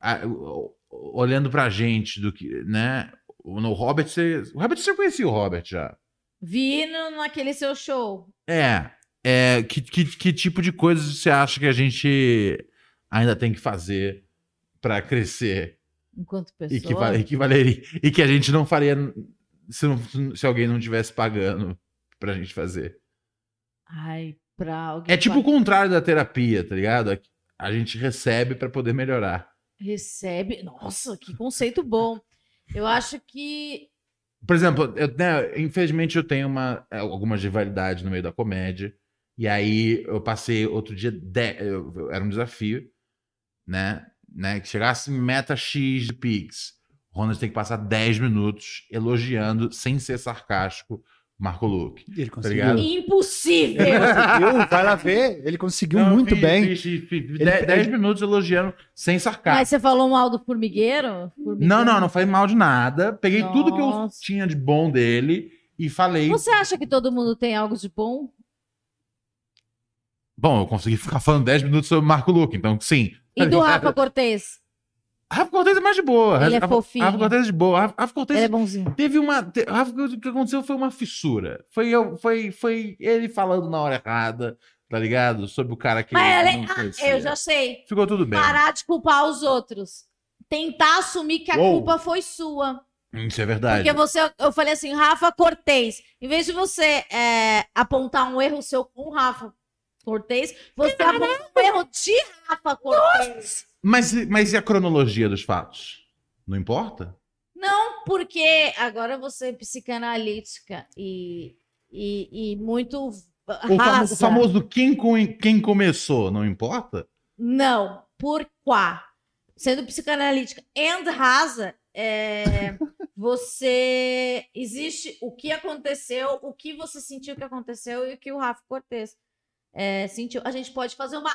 a- olhando pra gente do que. né? o- No Robert, você. O Robert, você conhecia o Robert já. Vi no, naquele seu show. É. é que, que, que tipo de coisas você acha que a gente ainda tem que fazer pra crescer? Enquanto pessoa. E que, e que valeria. E que a gente não faria se, não- se alguém não tivesse pagando pra gente fazer. Ai, pra alguém. É tipo o contrário da terapia, tá ligado? A gente recebe pra poder melhorar. Recebe. Nossa, que conceito bom. Eu acho que. Por exemplo, eu, né, infelizmente eu tenho uma, é, algumas rivalidades no meio da comédia. E aí eu passei outro dia. de- eu- eu- era um desafio, né? né? Que chegasse em meta X de Pix. O Ronald tem que passar 10 minutos elogiando, sem ser sarcástico, Marco Luque. Ele conseguiu. ligado? Impossível! Ele conseguiu, vai lá ver. Ele conseguiu Não, muito fiz- bem. fiz- fiz- fiz Ele- 10 10 ele- minutos elogiando, sem sarcasmo. Mas você falou mal do formigueiro? Formigueiro? Não, não, não falei mal de nada. Peguei tudo que eu Nossa. tinha de bom dele e falei. Você acha que todo mundo tem algo de bom? Bom, eu consegui ficar falando 10 minutos sobre o Marco Luque, então sim. E do Rafa Cortez? Rafa Cortez é mais de boa. Ele é fofinho. Rafa Cortez é de boa. Rafa, Rafa Cortez Ele é bonzinho. teve uma. te- Rafa, o que aconteceu foi uma fissura. Foi, eu, foi, foi ele falando na hora errada, tá ligado? Sobre o cara que Mas ele ah, conhecia. eu já sei. Ficou tudo bem. Parar de culpar os outros. Tentar assumir que a Uou. culpa foi sua. Isso é verdade. Porque você, eu falei assim, Rafa Cortez. Em vez de você é, apontar um erro seu com Rafa Cortez, você aponta um erro de Rafa Cortez. Mas, mas e a cronologia dos fatos? Não importa? Não, porque agora você é psicanalítica e, e, e muito O, o famoso quem, com- quem começou, não importa? Não, por quá. Sendo psicanalítica and rasa, é, você existe o que aconteceu, o que você sentiu que aconteceu e o que o Rafa Cortez é, sentiu. A gente pode fazer uma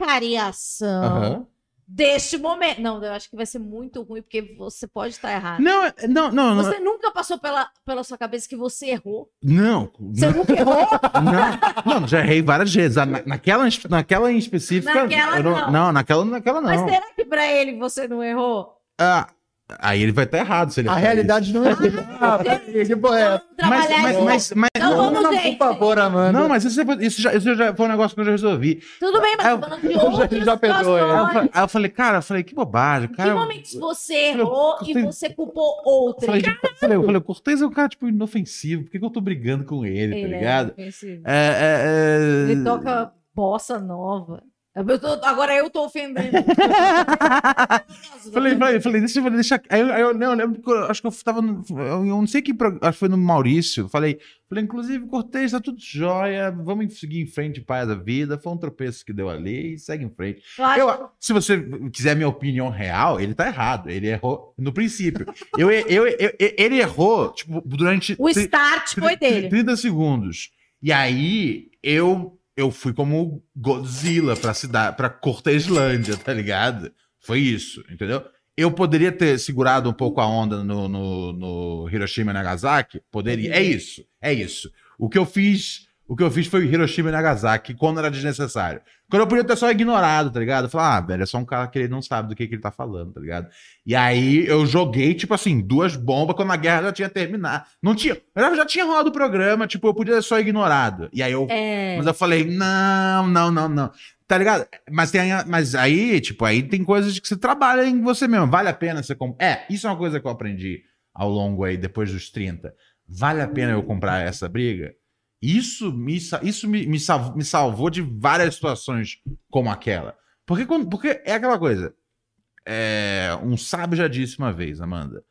acariação Aham. deste momento. Não, eu acho que vai ser muito ruim, porque você pode estar errado. Não, é- não, não, não. Você nunca passou pela, pela sua cabeça que você errou? Não, Você nunca errou? não, não, já errei várias vezes. Na- naquela, naquela em específica. Naquela não. Não, naquela, naquela Mas não. será que pra ele você não errou? Ah, aí ele vai estar errado se ele A realidade não é. Ah, peraí, que porra é isso. Mas, mas, isso. mas, mas- Então não, vamos, Não, por favor, Amanda. não, mas isso, é- isso, já, isso já foi um negócio que eu já resolvi. Tudo bem, mas Eu- tô falando de eu já- outras já. Aí eu, situações. fa- aí eu falei, cara, eu falei, que bobagem. Em que Cara, momentos você falei, errou e você culpou eu outra? falei, eu falei, eu falei, o Cortez é um cara, tipo, inofensivo. Por que, que eu tô brigando com ele, tá Ele é ligado? É, é, é... Ele toca bossa nova. Eu tô- agora eu tô ofendendo. Falei, falei, falei, deixa eu deixar. Aí eu, aí eu, não, eu lembro que eu acho que eu tava. No, eu não sei que. Acho que foi no Maurício. Falei, falei, inclusive, Cortez, tá tudo jóia. Vamos seguir em frente, pai da vida. Foi um tropeço que deu ali e segue em frente. Acho Eu, se você quiser minha opinião real, ele tá errado. Ele errou no princípio. Eu, eu, eu- eu- ele errou, tipo, durante. o start foi dele. 30 segundos. E aí, eu eu fui como Godzilla pra cidade, pra Corteslândia, tá ligado? Foi isso, entendeu? Eu poderia ter segurado um pouco a onda no, no, no Hiroshima e Nagasaki? Poderia. É isso, é isso. O que eu fiz, o que eu fiz foi Hiroshima e Nagasaki quando era desnecessário. Quando eu podia ter só ignorado, tá ligado? Falar, ah, velho, é só um cara que ele não sabe do que, que ele tá falando, tá ligado? E aí eu joguei, tipo assim, duas bombas quando a guerra já tinha terminado. Não tinha. Eu já tinha rolado o programa, tipo, eu podia ter só ignorado. E aí eu. É. Mas eu falei, não, não, não, não. Tá ligado? Mas, tem, mas aí, tipo, aí tem coisas que você trabalha em você mesmo. Vale a pena você comprar. É, isso é uma coisa que eu aprendi ao longo aí, depois dos 30. Vale a pena eu comprar essa briga? Isso me, isso me, me, salvou, me salvou de várias situações como aquela. Porque, quando, porque é aquela coisa. É, um sábio já disse uma vez, Amanda.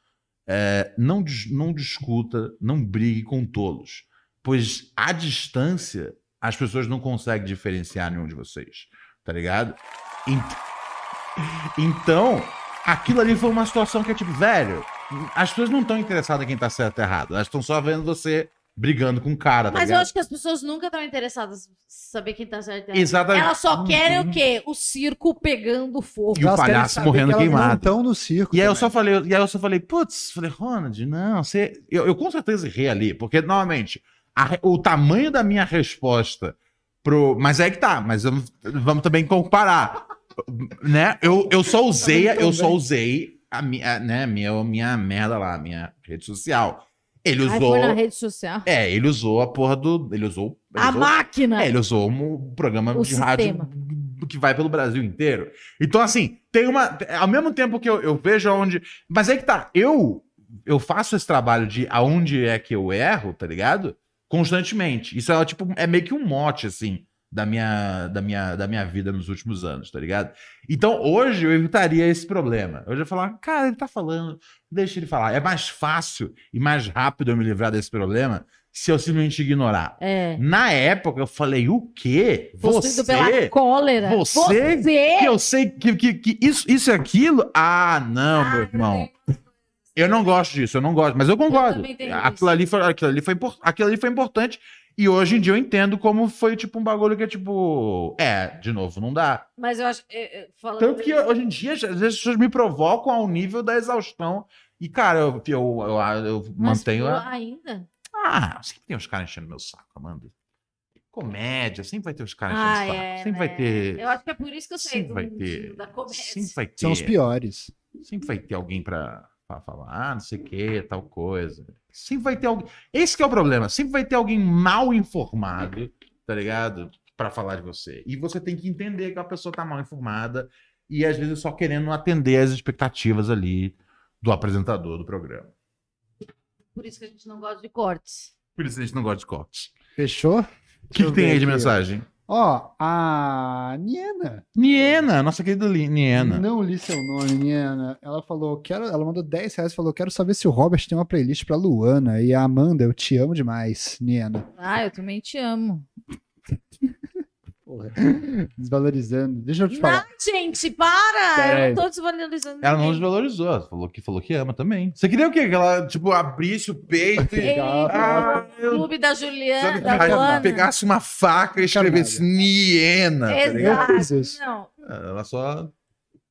é, não, não discuta, não brigue com tolos. Pois à distância, as pessoas não conseguem diferenciar nenhum de vocês. Tá ligado? Ent- Então, aquilo ali foi uma situação que é tipo, velho, as pessoas não estão interessadas em quem tá certo ou errado. Elas estão só vendo você brigando com o cara, tá Mas eu acho que as pessoas nunca estão interessadas em saber quem tá certo. Exatamente. Elas só querem o quê? O circo pegando fogo. E o palhaço morrendo que queimado. Não estão no circo. E aí eu só falei, e aí eu só falei, putz, falei, Ronald, não, você. Eu, eu com certeza errei ali, porque, novamente, a o tamanho da minha resposta pro. Mas é que tá, mas vamos, vamos também comparar. né? Eu, eu só usei, eu só usei a minha, né, minha, minha merda lá, minha rede social. Ele Aí usou. foi na rede social. É, ele usou a porra do. Ele usou. ele A usou- máquina. é, ele usou um programa O de rádio sistema. que vai pelo Brasil inteiro. Então, assim, tem uma. Ao mesmo tempo que eu, eu vejo aonde. Mas é que tá, eu, eu faço esse trabalho de aonde é que eu erro, tá ligado? Constantemente. Isso é tipo, é meio que um mote, assim, da minha, da minha, da minha vida nos últimos anos, tá ligado? Então, hoje eu evitaria esse problema. Hoje eu falar, cara, ele tá falando, deixa ele falar. É mais fácil e mais rápido eu me livrar desse problema se eu simplesmente ignorar. É. Na época, eu falei, o quê? Você? pela cólera. Você? Que eu sei que, que, que isso, isso e aquilo? Ah, não, meu irmão. Eu não gosto disso, eu não gosto, mas eu concordo. tenho aquilo, isso. ali foi, aquilo, ali foi, aquilo ali foi importante. E hoje em dia eu entendo como foi tipo um bagulho que é tipo. É, de novo, não dá. Mas eu acho. é, é, falando Tanto que hoje em dia, às vezes as pessoas me provocam ao nível da exaustão. E, cara, eu, eu, eu, eu Mas mantenho. a- ainda? Ah, sempre tem uns caras enchendo meu saco, Amanda. Comédia, sempre vai ter uns caras enchendo Ah, o saco. é. sempre né? vai ter. Eu acho que é por isso que eu saí Sempre do vai ter. da comédia. Sempre vai ter. São os piores. Sempre vai ter alguém pra, falar, ah, não sei o que, tal coisa. Sempre vai ter alguém. Esse que é o problema. Sempre vai ter alguém mal informado, tá ligado? Pra falar de você. E você tem que entender que a pessoa tá mal informada e às vezes só querendo atender as expectativas ali do apresentador do programa. Por isso que a gente não gosta de cortes. Por isso a gente não gosta de cortes. Fechou? O que, que tem aí de aqui, ó. mensagem? Ó, a Niena. Niena, nossa querida Li- Niena. Não li seu nome, Niena. Ela falou, quero, ela mandou 10 reais e falou, quero saber se o Robert tem uma playlist pra Luana. E a Amanda, eu te amo demais, Niena. Ah, eu também te amo. Porra. Desvalorizando. Deixa eu te falar. Não, gente, para! Pera eu aí. não tô desvalorizando. Ela não ninguém. desvalorizou, ela falou que, falou que ama também. Você queria o quê? Que ela, tipo, abrisse o peito e. Ah, eu- Clube da Juliana, Sabe, da pegasse uma faca e escrevesse Niena, tá ligado? Exato. Isso. Não. Ela só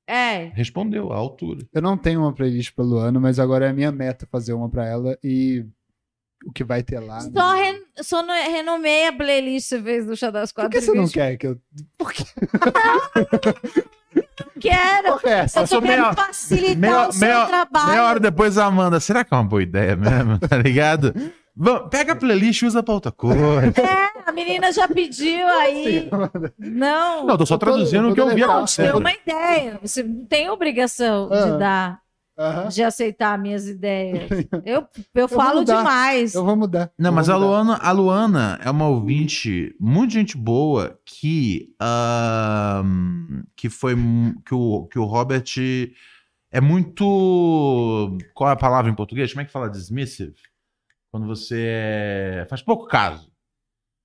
É. respondeu à altura. Eu não tenho uma playlist pra Luana, mas agora é a minha meta fazer uma pra ela. E o que vai ter lá. Só, re... Só no... renomeia a playlist fez do Chá das Por Quatro. que você não quer que eu. Por que Quero. porra é? Eu só sou quero meia- facilitar meia- o seu meia- trabalho. Meia hora depois a Amanda, será que é uma boa ideia mesmo? Tá ligado? Vamos, pega a playlist e usa pra outra coisa. É, a menina já pediu aí. Não. Não, eu tô só Eu tô- traduzindo eu o que tô eu vi acontecendo. Deu uma ideia. Você não tem obrigação Ah. de dar, Aham. de aceitar minhas ideias. Eu, eu vou falo demais. Eu vou mudar. Não, Eu mas a mudar. Luana, a Luana é uma ouvinte, muito gente boa, que, ahn, que foi que o, que o Robert é muito. Qual é a palavra em português? Como é que fala dismissive? Quando você é- faz pouco caso.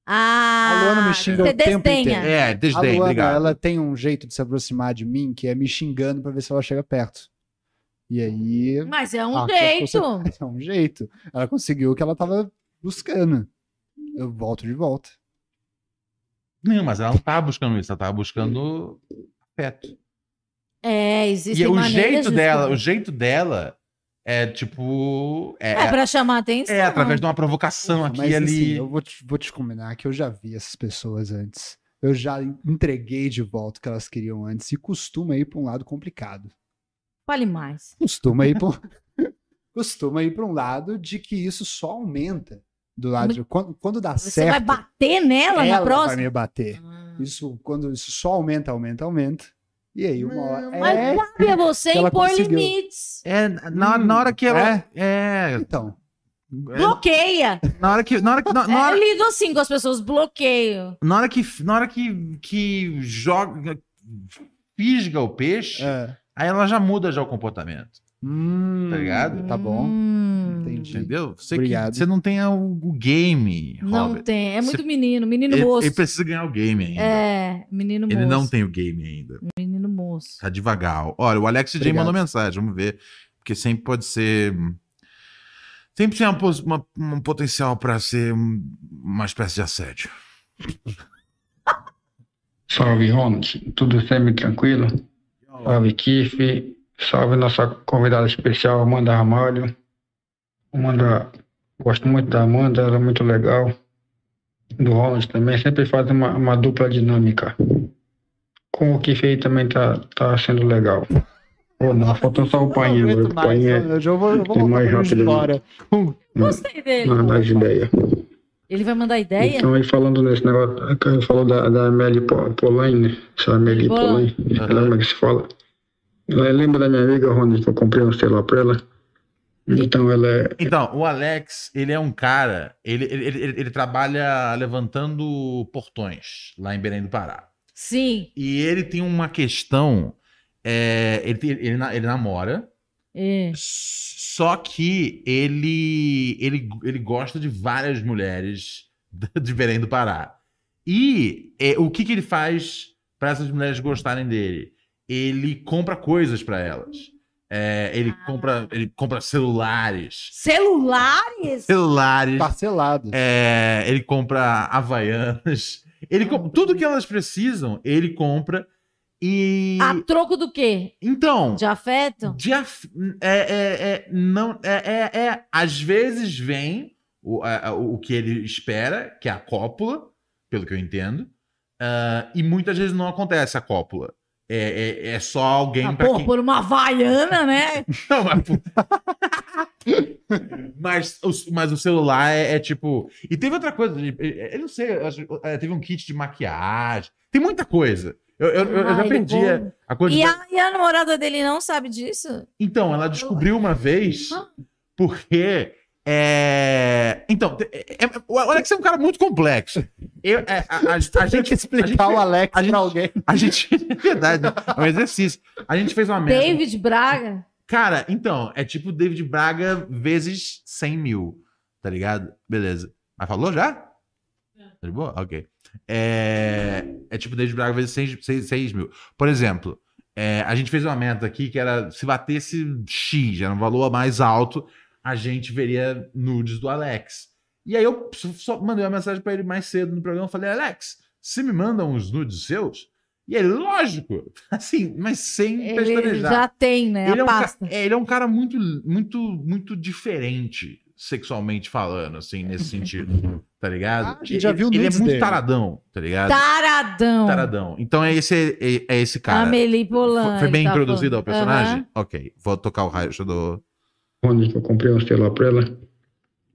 Ah, A Luana me xinga você o tempo desdenha. inteiro. É, A desdém, Luana, obrigado. ela tem um jeito de se aproximar de mim que é me xingando pra ver se ela chega perto. E aí. Mas é um Ah, jeito. É um jeito. Ela conseguiu o que ela tava buscando. Eu volto de volta. Não, mas ela não tava buscando isso, ela tava buscando afeto. É, existem E o jeito de dela, o jeito dela é tipo. É, É pra chamar atenção. é através de uma provocação aqui Mas e assim, ali. eu vou te, vou te combinar que eu já vi essas pessoas antes. Eu já entreguei de volta o que elas queriam antes e costuma ir pra um lado complicado. Fale mais. Costuma ir um, costuma ir pra um lado de que isso só aumenta. Do lado de, quando, quando dá Você certo, vai bater nela ela na próxima? vai me bater. Ah. Isso, quando isso só aumenta, aumenta, aumenta. E aí, uma hora. Mas É, cabe a você impor conseguiu. limites. É, na, na hora que ela. É. então. Bloqueia. Na hora que. Na hora que. Na, na É, hora, eu lido assim com as pessoas, bloqueio. na hora que, na hora que, que joga. Fisga o peixe, É. aí ela já muda já o comportamento. Hum, Tá ligado? Tá bom. Hum, Entendi. Entendeu? Você, que, Obrigado. você não tem o, o game, Não Robert. tem. É muito Você- menino, menino Ele, moço. ele precisa ganhar o game ainda. É, menino moço. Ele não tem o game ainda. Menino moço. Tá devagar. Olha, o Alex J Obrigado. mandou mensagem, vamos ver. Porque sempre pode ser. Sempre tem uma, uma- um potencial pra ser um- uma espécie de assédio. Salve, Ronald. Tudo sempre tranquilo? Salve, Kiff. Salve nossa convidada especial, Amanda Ramalho. Amanda, gosto muito da Amanda, ela é muito legal. Do Ronald também, sempre faz uma, uma dupla dinâmica. Com o Kiff aí também tá, tá sendo legal. Ou não, faltou só o Painha, não aguento o mais, Painha eu já vou, eu vou é mais rápido. Com- Gostei dele. não dá ideia. Ele vai mandar ideia? Então aí falando nesse negócio, que falou da, da Amélie Polaine, né? Essa Amélie Polaine. Polaine, ela como é que se fala? Ela lembra da minha amiga Rony, que eu comprei um celular pra ela. Então ela é. Então, o Alex, ele é um cara. Ele, ele, ele, ele trabalha levantando portões lá em Belém do Pará. Sim. E ele tem uma questão. é, ele, tem- ele, ele namora. É. Só que ele, ele, ele gosta de várias mulheres de Belém do Pará. E é, o que, que ele faz para essas mulheres gostarem dele? Ele compra coisas para elas. É, ele, compra, ele compra celulares. Celulares? Celulares. Parcelado. É, ele compra havaianas. Ele com- tudo que elas precisam, ele compra. E. A troco do quê? Então. De afeto? De af- é, é, é, não, é, é, é- às vezes vem o, a- o que ele espera, que é a cópula, pelo que eu entendo, ah, e muitas vezes não acontece a cópula. É, é, é só alguém Ah, pra pô, quem... por uma havaiana, né? Não, mas, mas, o, mas o celular é, é tipo. E teve outra coisa, eu, eu não sei, eu acho- é, teve um kit de maquiagem, tem muita coisa. Eu, eu, eu já Ai, perdi bom. a, a coisa E a, e a namorada dele não sabe disso? Então, ela descobriu uma vez porque. É... Então, é- é- o Alex é um cara muito complexo. Eu, é, a, a- a Tem gente que explicar a gente- o Alex a gente- pra alguém. A gente. É verdade, é um exercício. A gente fez uma meta. David Braga? Cara, então, é tipo David Braga vezes 100 mil, tá ligado? Beleza. Mas falou já? Tá de boa? Ok. É, é tipo David Braga vezes 6, 6, 6 mil. Por exemplo, é, a gente fez uma meta aqui que era se batesse X, era um valor mais alto, a gente veria nudes do Alex. E aí eu só- mandei uma mensagem pra ele mais cedo no programa, falei, Alex, você me manda uns nudes seus? E ele, lógico, assim, mas sem Ele pestanejar já tem, né? ele é, um ca- é, ele é um cara muito, muito, muito diferente, sexualmente falando, assim, nesse sentido. Tá ligado? Ah, a gente já viu Ele é nudes muito dele. taradão, tá ligado? Taradão. Taradão. Então é esse, é, é esse cara. Amelie Polan. foi bem ele tá introduzido ao falando. personagem? Aham. Ok, vou tocar o raio do. Que eu comprei um celular pra ela.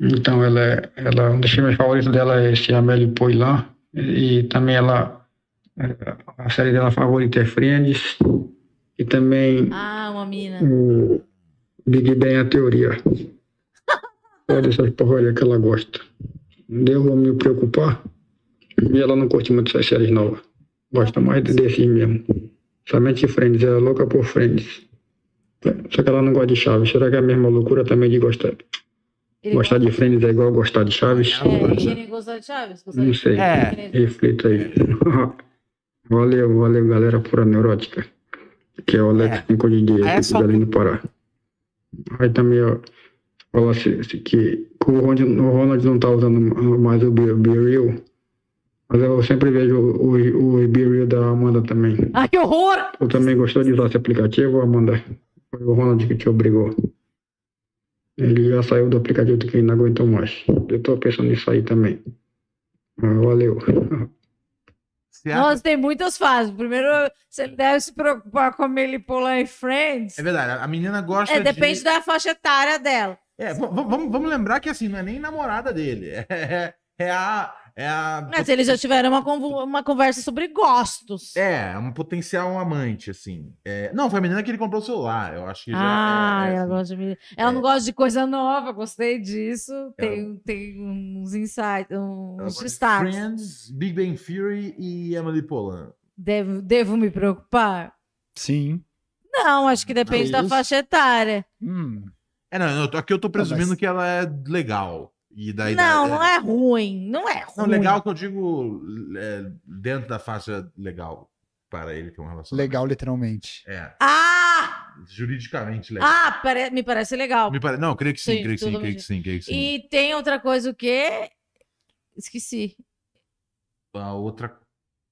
Então ela é. Ela, um dos filmes favoritos dela é esse Amélie Poulain. E também ela. A série dela favorita é Friends. E também Ah, uma mina. o Big Bang a teoria. Olha essas porra que ela gosta. Devo me preocupar? E ela não curte muito essas séries novas. Gosta mais desses mesmo. Somente Friends, ela é louca por Friends. Só que ela não gosta de Chaves. Será que é a mesma loucura também de gostar? Ele Gostar de Friends é igual gostar de Chaves? É, quem gostar de Chaves? Gostar Não de sei. É. Reflita aí. valeu, valeu, galera pura neurótica. Que é o Alex É. 5 de dia, É só Belém do Pará. Aí também, ó, fala se, se que o Ronald, não tá usando mais o Real, mas eu sempre vejo o, o, o Be Real da Amanda também. Ah, que horror! Tu também gostou de usar esse aplicativo, Amanda? Foi o Ronald que te obrigou. Ele já saiu do aplicativo que não aguentou mais. Eu tô pensando nisso aí também. Ah, valeu. Nossa, tem muitas fases. Primeiro, você deve se preocupar com a Amelie Polan e Friends. É verdade, a menina gosta É, depende de... da faixa etária dela. É, vamos, vamos lembrar que assim, não é nem namorada dele. É, é a. É a. Mas eles já tiveram uma, uma conversa sobre gostos. É, um potencial amante, assim. É, não, foi a menina que ele comprou o celular. Eu acho que já. ah, é, é, ela assim. gosta de. Ela É. não gosta de coisa nova, gostei disso. Tem, tem uns insights, Ela uns destaques. Friends, Big Bang Theory e Emily Polan. Devo, devo me preocupar? Sim. Não, acho que depende Que da faixa etária. Hum. É, não, eu aqui eu tô presumindo mas- que ela é legal. E daí não, não é ruim. Não é ruim. Não, legal que eu digo é, dentro da faixa legal. para ele ter um relacionamento. Legal, literalmente. É, Ah! juridicamente legal. Ah, pare- me parece legal. Me pare... Não, creio que sim, Sim, creio que sim, creio que sim, creio que sim. E tem outra coisa o quê? Esqueci. A outra.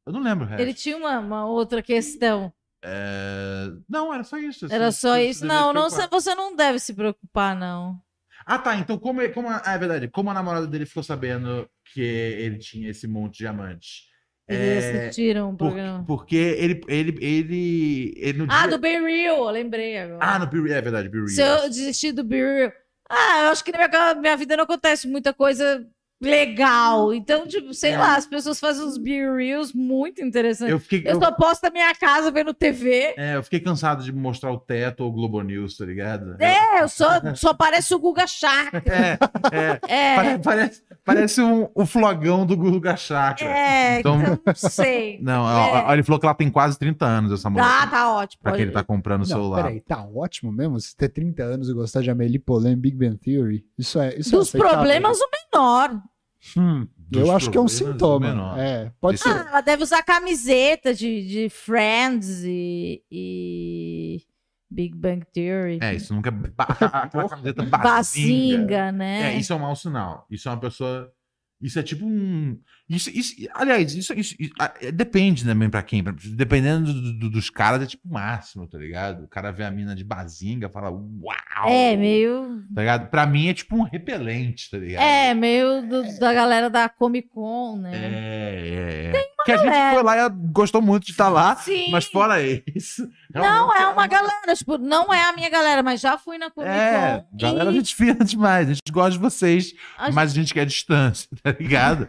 Eu não lembro. Ele tinha uma, uma outra questão. É, Não, era só isso. assim, Era só isso. Não, se não, você não deve se preocupar, não. Ah, tá. Então, como, como a... ah, é verdade. Como a namorada dele ficou sabendo que ele tinha esse monte de diamantes? Eles É, assistiram o por- programa. porque ele, ele, ele, ele Ah, dia- do Be Real, lembrei agora. Ah, no Be Real, é verdade, Be Real. Se eu desistir do Be Real. Ah, eu acho que na minha, minha vida não acontece muita coisa legal. Então, tipo, sei É. lá, as pessoas fazem uns Be Reals muito interessantes. Eu fiquei, Eu eu, só posto da minha casa vendo TV. é, eu fiquei cansado de mostrar o teto ou o Globo News, tá ligado? É, eu só, só parece o Guga Chakra. É, é. É, Pare- Parece, parece um, o flogão do Guga Chakra. é, Então- então não sei. Não, ó, É. ó, ele falou que ela tem quase 30 anos, essa mulher. Ah, tá ótimo. Pra quem ele tá comprando o celular. peraí, tá ótimo mesmo você ter 30 anos e gostar de Amelie Poulain Big Bang Theory? Isso é isso é Dos problemas, o menor. Hum, eu acho que é um sintoma. É, pode Isso- ser. Ah, ela deve usar camiseta de, de Friends e, e Big Bang Theory. É, isso nunca. ba- Aquela camiseta bazinga. Bazinga, né? É, isso é um mau sinal. Isso é uma pessoa. Isso é tipo um. Isso, isso, aliás, isso, isso, isso- ah, é, depende também pra quem. Dependendo do- do- dos caras, é tipo o máximo, tá ligado? O cara vê a mina de bazinga fala, uau! É, meio. Tá ligado? Pra mim é tipo um repelente, tá ligado? É, meio do- da galera da Comic Con, né? É, é, é. Que a gente galera. foi lá e gostou muito de estar lá, Sim. mas fora isso. Não, é uma galera, tipo, não é a minha galera, mas já fui na Comic Con. É, galera, a e gente fina demais, a gente gosta de vocês, a gente- mas a gente quer distância, tá ligado?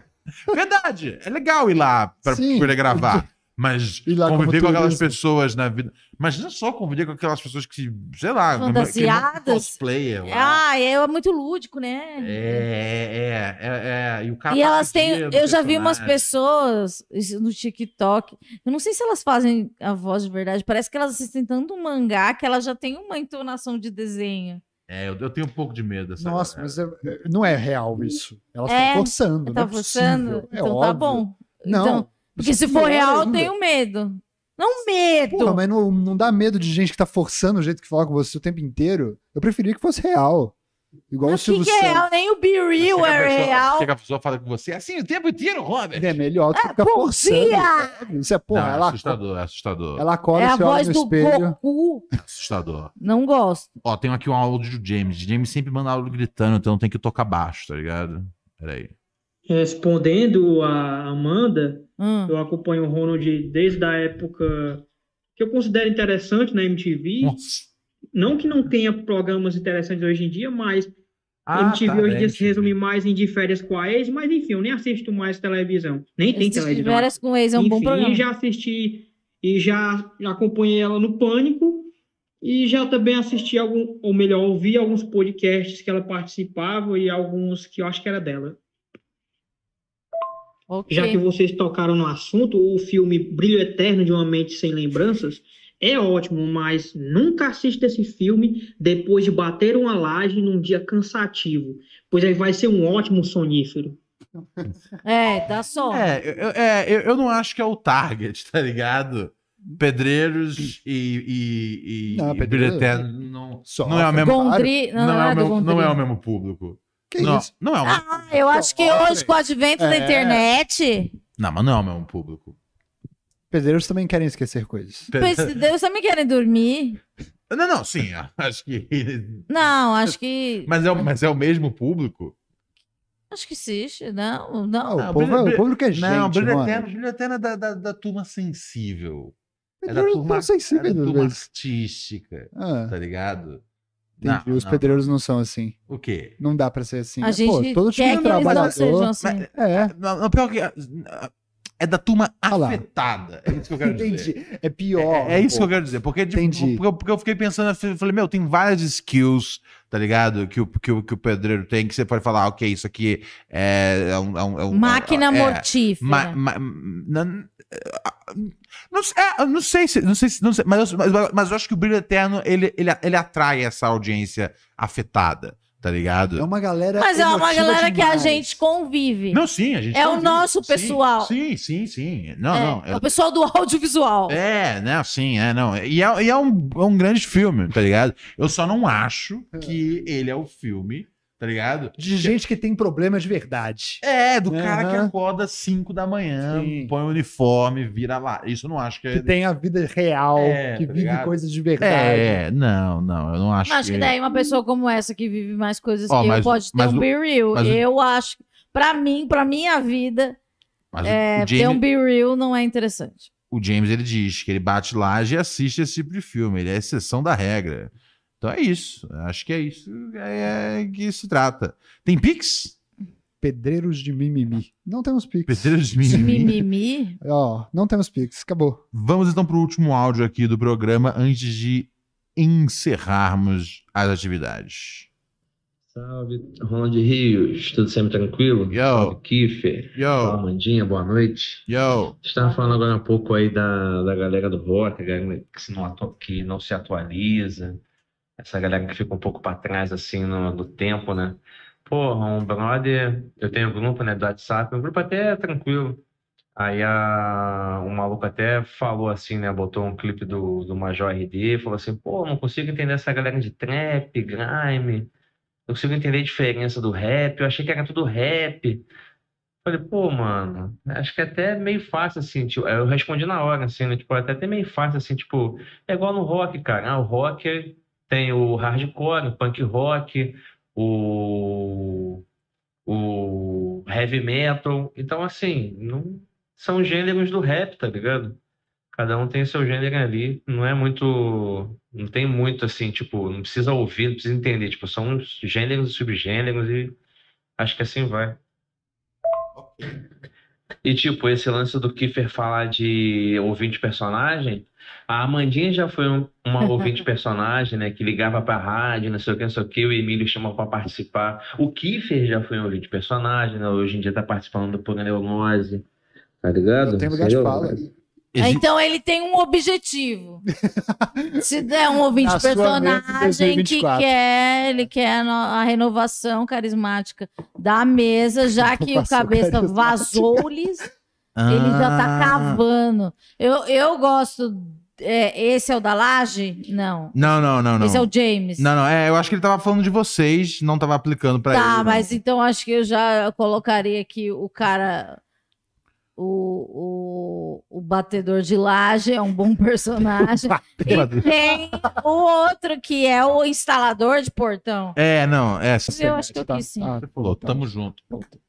Verdade, é legal ir lá pra Sim. poder gravar, mas conviver com aquelas pessoas na vida. Mas não só conviver com aquelas pessoas que, sei lá, Fantasiadas. cosplayer. lá. Ah, é muito lúdico, né? É, é, é, é. E, o cara E passa elas têm. Eu já vi umas personagem. pessoas no TikTok. Eu não sei se elas fazem a voz de verdade. Parece que elas assistem tanto um mangá que elas já têm uma entonação de desenho. É, eu, eu tenho um pouco de medo dessa. Nossa, mas é- é- não é real isso. Elas É, estão forçando. não Tá é forçando? possível. É então tá óbvio. bom. Não. Então, porque é se for real, eu ainda. tenho medo. Não medo. Porra, mas não, não dá medo de gente que tá forçando o jeito que fala com você o tempo inteiro. Eu preferia que fosse real. Igual Mas o Silvio que, que é real? Nem o Be Real é pessoa- real. Chega a pessoa fala com você assim o tempo inteiro, Robert. É melhor do que Ah, ficar bom forçando. dia! Isso é, porra, Não, é ela, assustador, é assustador. ela acorda, É a você olha voz no do espelho. Goku. É assustador. Não gosto. Ó, tem aqui um áudio do James. James sempre manda áudio gritando, então tem que tocar baixo, tá ligado? Peraí. Respondendo a Amanda, Hum. eu acompanho o Ronald desde a época que eu considero interessante na MTV. Nossa. Não que não tenha programas interessantes hoje em dia, mas a Ah, MTV tá, hoje em dia se MTV. resume mais em de férias com a ex, mas enfim, eu nem assisto mais televisão. Nem tem Esse televisão. Férias com Ex é um bom Enfim, programa. E já assisti e já, já acompanhei ela no Pânico e já também assisti algum, ou melhor, ouvi alguns podcasts que ela participava e alguns que eu acho que era dela. Ok. Já que vocês tocaram no assunto, o filme Brilho Eterno de uma Mente Sem Lembranças é ótimo, mas nunca assista esse filme depois de bater uma laje num dia cansativo, pois aí vai ser um ótimo sonífero. É, dá só. É, eu, eu- é, eu, eu não acho que é o target, tá ligado? Pedreiros e, e, e, Não, e pedreiro- Brilho Eterno não, não é o mesmo. Gondri... Não, Não, é o mesmo, não é o mesmo público. Que não, isso? não é o mesmo. Ah, eu acho que hoje, com o advento da É. internet, Não, mas não é o mesmo público. Pedreiros também querem esquecer coisas. Pe- Deus também querem dormir. Não, não, sim, acho que. Não, acho que. Mas é, o- mas é o mesmo público? Acho que existe. Não, Ah, não. o, Ah, povo, brilho- o público é gente, não, Brilho mano. Eterno, Brilho Eterno é da, da, da turma sensível. É da Pedreiros turma, tão sensíveis, é da turma artística, Ah, tá ligado? Entendi. Não, Os não. pedreiros não são assim. O quê? Não dá pra ser assim. A Pô, gente todo tipo quer de que eles não trabalhador. sejam assim. Mas- É, Não, não, pior que. É da turma Ah afetada. É isso que eu quero dizer. entendi. É pior. É, é isso que pô. eu quero dizer. Porque, tipo, Entendi. porque, eu- porque eu fiquei pensando, eu falei, meu, tem várias skills, tá ligado? Que o, que, o, que o pedreiro tem, que você pode falar, ok, isso aqui é, é um. é um- é um- Máquina é, mortífera. Ma, ma, não, é, eu não sei se. Não sei, se- não sei mas, eu, mas, mas eu acho que o Brilho Eterno ele, ele, ele atrai essa audiência afetada. Tá ligado? É uma galera. Mas é uma galera que a demais. gente convive. Não, sim, a gente. É o convive. nosso Sim, pessoal. Sim, sim, sim. Não, é, não. é eu- o pessoal do audiovisual. É, né? Sim, é, não. E é, e é um, é um grande filme, tá ligado? Eu só não acho que ele é o filme, tá ligado? De gente que tem problema de verdade. É, do cara que acorda às 5 da manhã, Sim. põe o uniforme, vira lá. Isso eu não acho que é. Que tem a vida real, É, que tá vive ligado? coisas de verdade. É, não, não, eu não acho, Acho que daí uma pessoa como essa que vive mais coisas Ó, que mas- eu pode ter mas um be real. mas o- Eu acho, pra mim, pra minha vida, Mas o- é, o, ter James, um be real não é interessante. o James ele diz que ele bate laje e assiste esse tipo de filme. Ele é exceção da regra. Então é isso. Acho que é isso é, é que se trata. Tem Pix? Pedreiros de mimimi. Não temos pix. Pedreiros de mimimi. Mimimi. Ó, não temos pix. Acabou. Vamos então para o último áudio aqui do programa antes de encerrarmos as atividades. Salve, Ronald Rios, tudo sempre tranquilo? Yo. Salve, Kiffer. Yo. Fala, Mandinha, boa noite. Yo. Estava falando agora um pouco aí da, da galera do rock, a galera que, se não, que não se atualiza, essa galera que fica um pouco para trás, assim, no, no tempo, né? Porra, um brother, eu tenho um grupo, né, do WhatsApp, um grupo até tranquilo. Aí a, um maluco até falou assim, né, botou um clipe do, do Major RD, falou assim, pô, não consigo entender essa galera de trap, grime, não consigo entender a diferença do rap, eu achei que era tudo rap. Falei, pô, mano, acho que é até meio fácil, assim, tipo, eu respondi na hora, assim, né, tipo, até até meio fácil, assim, tipo, é igual no rock, cara, ah, o rock tem o hardcore, o punk rock, o, o heavy metal, então, assim, não são gêneros do rap, tá ligado? Cada um tem seu gênero ali, não é muito, não tem muito, assim, tipo, não precisa ouvir, não precisa entender, tipo, são os gêneros e subgêneros e acho que assim vai. E, tipo, esse lance do Kiefer falar de ouvinte personagem, a Amandinha já foi um- uma ouvinte personagem, né? Que ligava pra rádio, não sei o que, não sei o que, o Emílio chamou pra participar. O Kiefer já foi um ouvinte personagem, né? Hoje em dia tá participando do programa Neurose, tá ligado? Eu tenho lugar de Entendeu? fala. Então ele tem um objetivo. Se der um ouvinte personagem que 2024. quer, ele quer a no- a renovação carismática da mesa, já que o cabeça vazou-lhes, ele já tá Ah. cavando. Eu, eu gosto. é, esse é o da Laje? Não. Não, não, não, não. Esse é o James. Não, não, é, eu acho que ele tava falando de vocês, não tava aplicando pra ele. Tá, não. mas então acho que eu já colocaria aqui o cara. O, o, o batedor de laje é um bom personagem. e tem o outro que é o instalador de portão. É, não, é. Eu acho que eu Tá. quis sim. Ah, Você falou, tamo junto.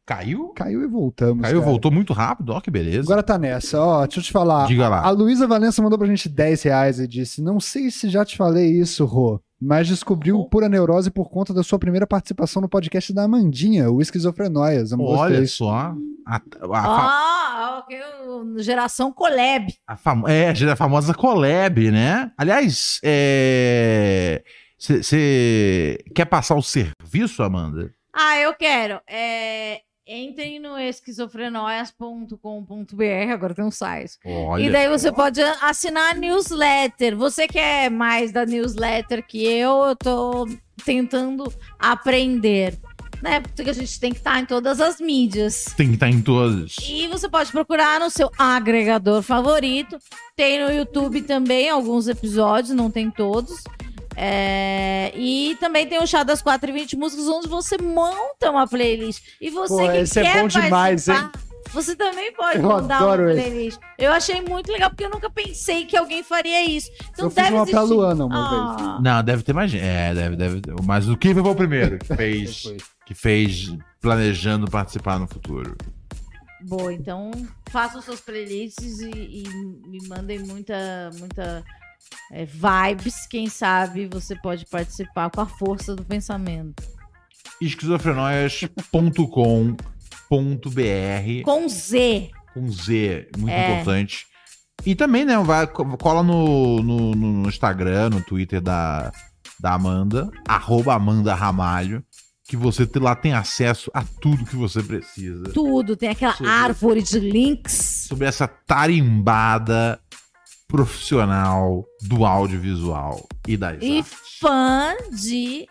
Caiu? Caiu e voltamos. Caiu, cara. voltou muito rápido, ó, que beleza. Agora tá nessa. Ó, deixa eu te falar. Diga A lá. Luísa Valença mandou pra gente 10 reais e disse: Não sei se já te falei isso, Rô, mas descobriu o Pura Neurose por conta da sua primeira participação no podcast da Amandinha, o Esquizofrenóias. Eu não Olha gostei. só. A, a, fa- Ah, geração Coleb. a fam- é, a famosa collab, né? Aliás, você quer passar o serviço, Amanda? Ah, eu quero. É, entrem no esquizofrenóias.com.br, agora tem um site. Olha. E daí você pode assinar a newsletter. Você quer mais da newsletter que eu, eu tô tentando aprender. Né? Porque a gente tem que estar em todas as mídias. Tem que estar em todos. E você pode procurar no seu agregador favorito. Tem no YouTube também alguns episódios, não tem todos. É, E também tem o Chá das 4 e 20 músicas, onde você monta uma playlist. E você Pô, que esse é quer bom demais, hein? participar, Você também pode Eu mandar uma adoro esse. playlist. Eu achei muito legal, porque eu nunca pensei que alguém faria isso. Então eu fiz deve uma pra existir. Luana uma vez. Ah, Não, deve ter mais gente. É, deve, deve. Mas o Kevin foi o primeiro que fez, que fez planejando participar no futuro. Boa, então façam suas playlists e, e me mandem muita, muita é, vibes. Quem sabe você pode participar com a força do pensamento. esquizofrenóias.com.br Com Z. com Z, muito É. importante. E também, né, vai, co- cola no, no, no Instagram, no Twitter da, da Amanda, arroba Amanda Ramalho, que você lá tem acesso a tudo que você precisa Tudo. Tem aquela Sobre- árvore de links. sobre essa tarimbada profissional do audiovisual e das E artes. fã de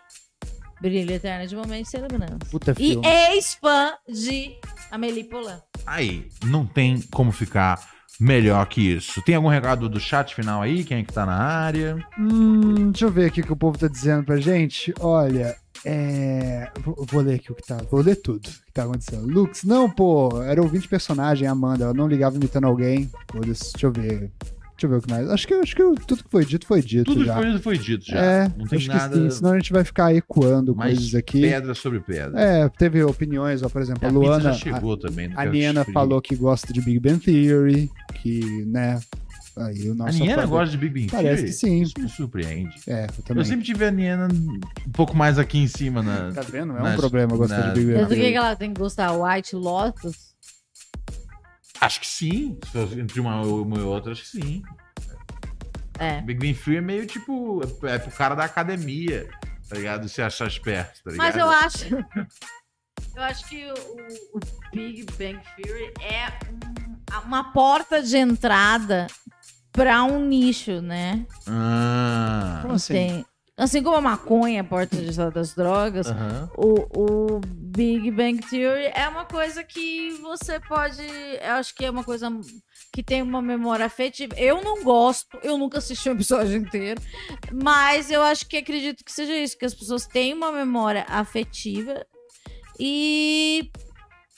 Brilho Eterno de Momentos Sem Lembrança. Puta E filme. ex-fã de Amélie Poulain. Aí, não tem como ficar melhor que isso. Tem algum recado do chat final aí? Quem é que tá na área? Hum, deixa eu ver aqui o que o povo tá dizendo pra gente. Olha, é. Vou, vou ler aqui o que tá. Vou ler tudo o que tá acontecendo. Lux, não, pô, era ouvinte personagem, Amanda. Ela não ligava imitando alguém. Deixa eu ver. Deixa eu ver o que mais. Acho que, acho que tudo que foi dito foi dito Tudo que já. foi, foi dito já. É, não tem acho nada que sim, senão a gente vai ficar ecoando mais coisas aqui. pedra sobre pedra. É, teve opiniões, ó, por exemplo, É, a a pizza Luana. já chegou também. A, a quero Niena falou que gosta de Big Bang Theory, que, né. Aí o A nosso Niena fã- gosta de Big Bang Parece Theory? que sim. Isso me surpreende. É, eu Eu também. sempre tive a Niena um pouco mais aqui em cima na. Tá vendo? Não é um nas- problema gostar na- de Big Mas Bang o que, Theory. que ela tem que gostar? White Lotus? Acho que sim. Se fosse Entre uma, uma e outra, acho que sim. É. Big Bang Theory é meio tipo. É pro cara da academia, tá ligado? Se achar esperto, tá ligado? Mas eu acho. Eu acho que o, o Big Bang Theory é um- uma porta de entrada pra um nicho, né? Ah. Como assim? Tem- assim como a maconha é a porta de entrada das drogas, Aham. o, o Big Bang Theory é uma coisa que você pode. Eu acho que é uma coisa que tem uma memória afetiva. Eu não gosto, eu nunca assisti um episódio inteiro, mas eu acho que acredito que seja isso, que as pessoas têm uma memória afetiva e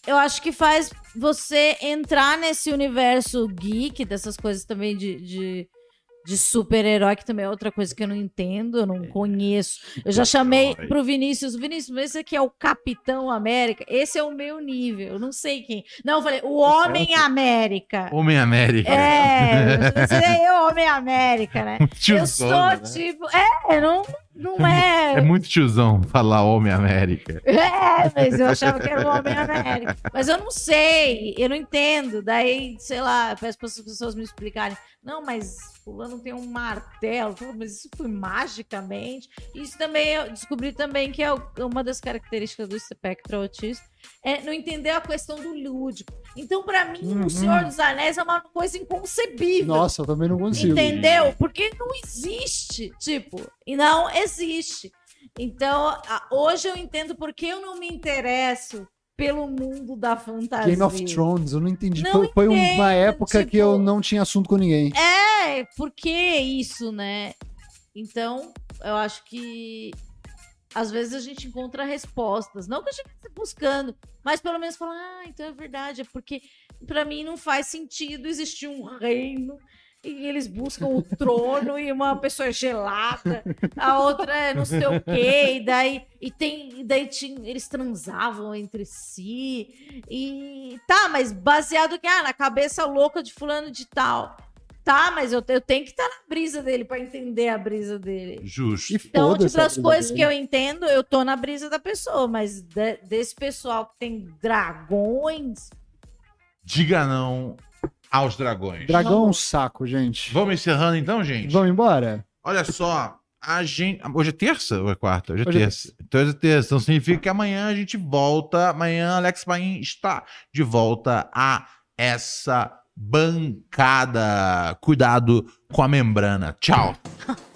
eu acho que faz você entrar nesse universo geek, dessas coisas também de. de de super-herói, que também é outra coisa que eu não entendo, eu não conheço. Eu já chamei pro Vinícius, Vinícius, esse aqui é o Capitão América, esse é o meu nível, eu não sei quem. Não, eu falei, o Homem América. Homem América. É, esse é eu, Homem América, né? eu sou né? tipo, é, não, não é. É muito tiozão falar Homem América. É, mas eu achava que era o Homem América. Mas eu não sei, eu não entendo. Daí, sei lá, peço para as pessoas me explicarem. Não, mas fulano tem um martelo. Mas isso foi magicamente. Isso também, eu descobri também que é uma das características do espectro autista. É não entender a questão do lúdico. Então, pra mim, Uhum. o Senhor dos Anéis é uma coisa inconcebível. Nossa, eu também não consigo. Entendeu? Porque não existe, tipo, e não existe. Então, hoje eu entendo porque eu não me interesso pelo mundo da fantasia. Game of Thrones, eu não entendi. Não foi foi uma época que tipo- eu não tinha assunto com ninguém. É, por que isso, né? Então, eu acho que às vezes a gente encontra respostas. Não que eu estivesse buscando, mas pelo menos falar, ah, então é verdade. É porque pra mim não faz sentido existir um reino e eles buscam o trono e uma pessoa é gelada, a outra é não sei o quê, e daí, e tem, e daí tinha, eles transavam entre si. E tá, mas baseado que, ah, na cabeça louca de fulano de tal. Tá, mas eu, eu tenho que estar na brisa dele pra entender a brisa dele. Justo. E Então, tipo, as coisas dele. que eu entendo, eu tô na brisa da pessoa, mas de- desse pessoal que tem dragões. Diga não aos dragões. Dragão é um saco, gente. Vamos encerrando então, gente? Vamos embora? Olha só, a gente. Hoje é terça ou é quarta? Hoje é Hoje é terça. Então hoje é terça. Então significa que amanhã a gente volta. Amanhã Alex Paim está de volta a essa bancada. Cuidado com a membrana. Tchau.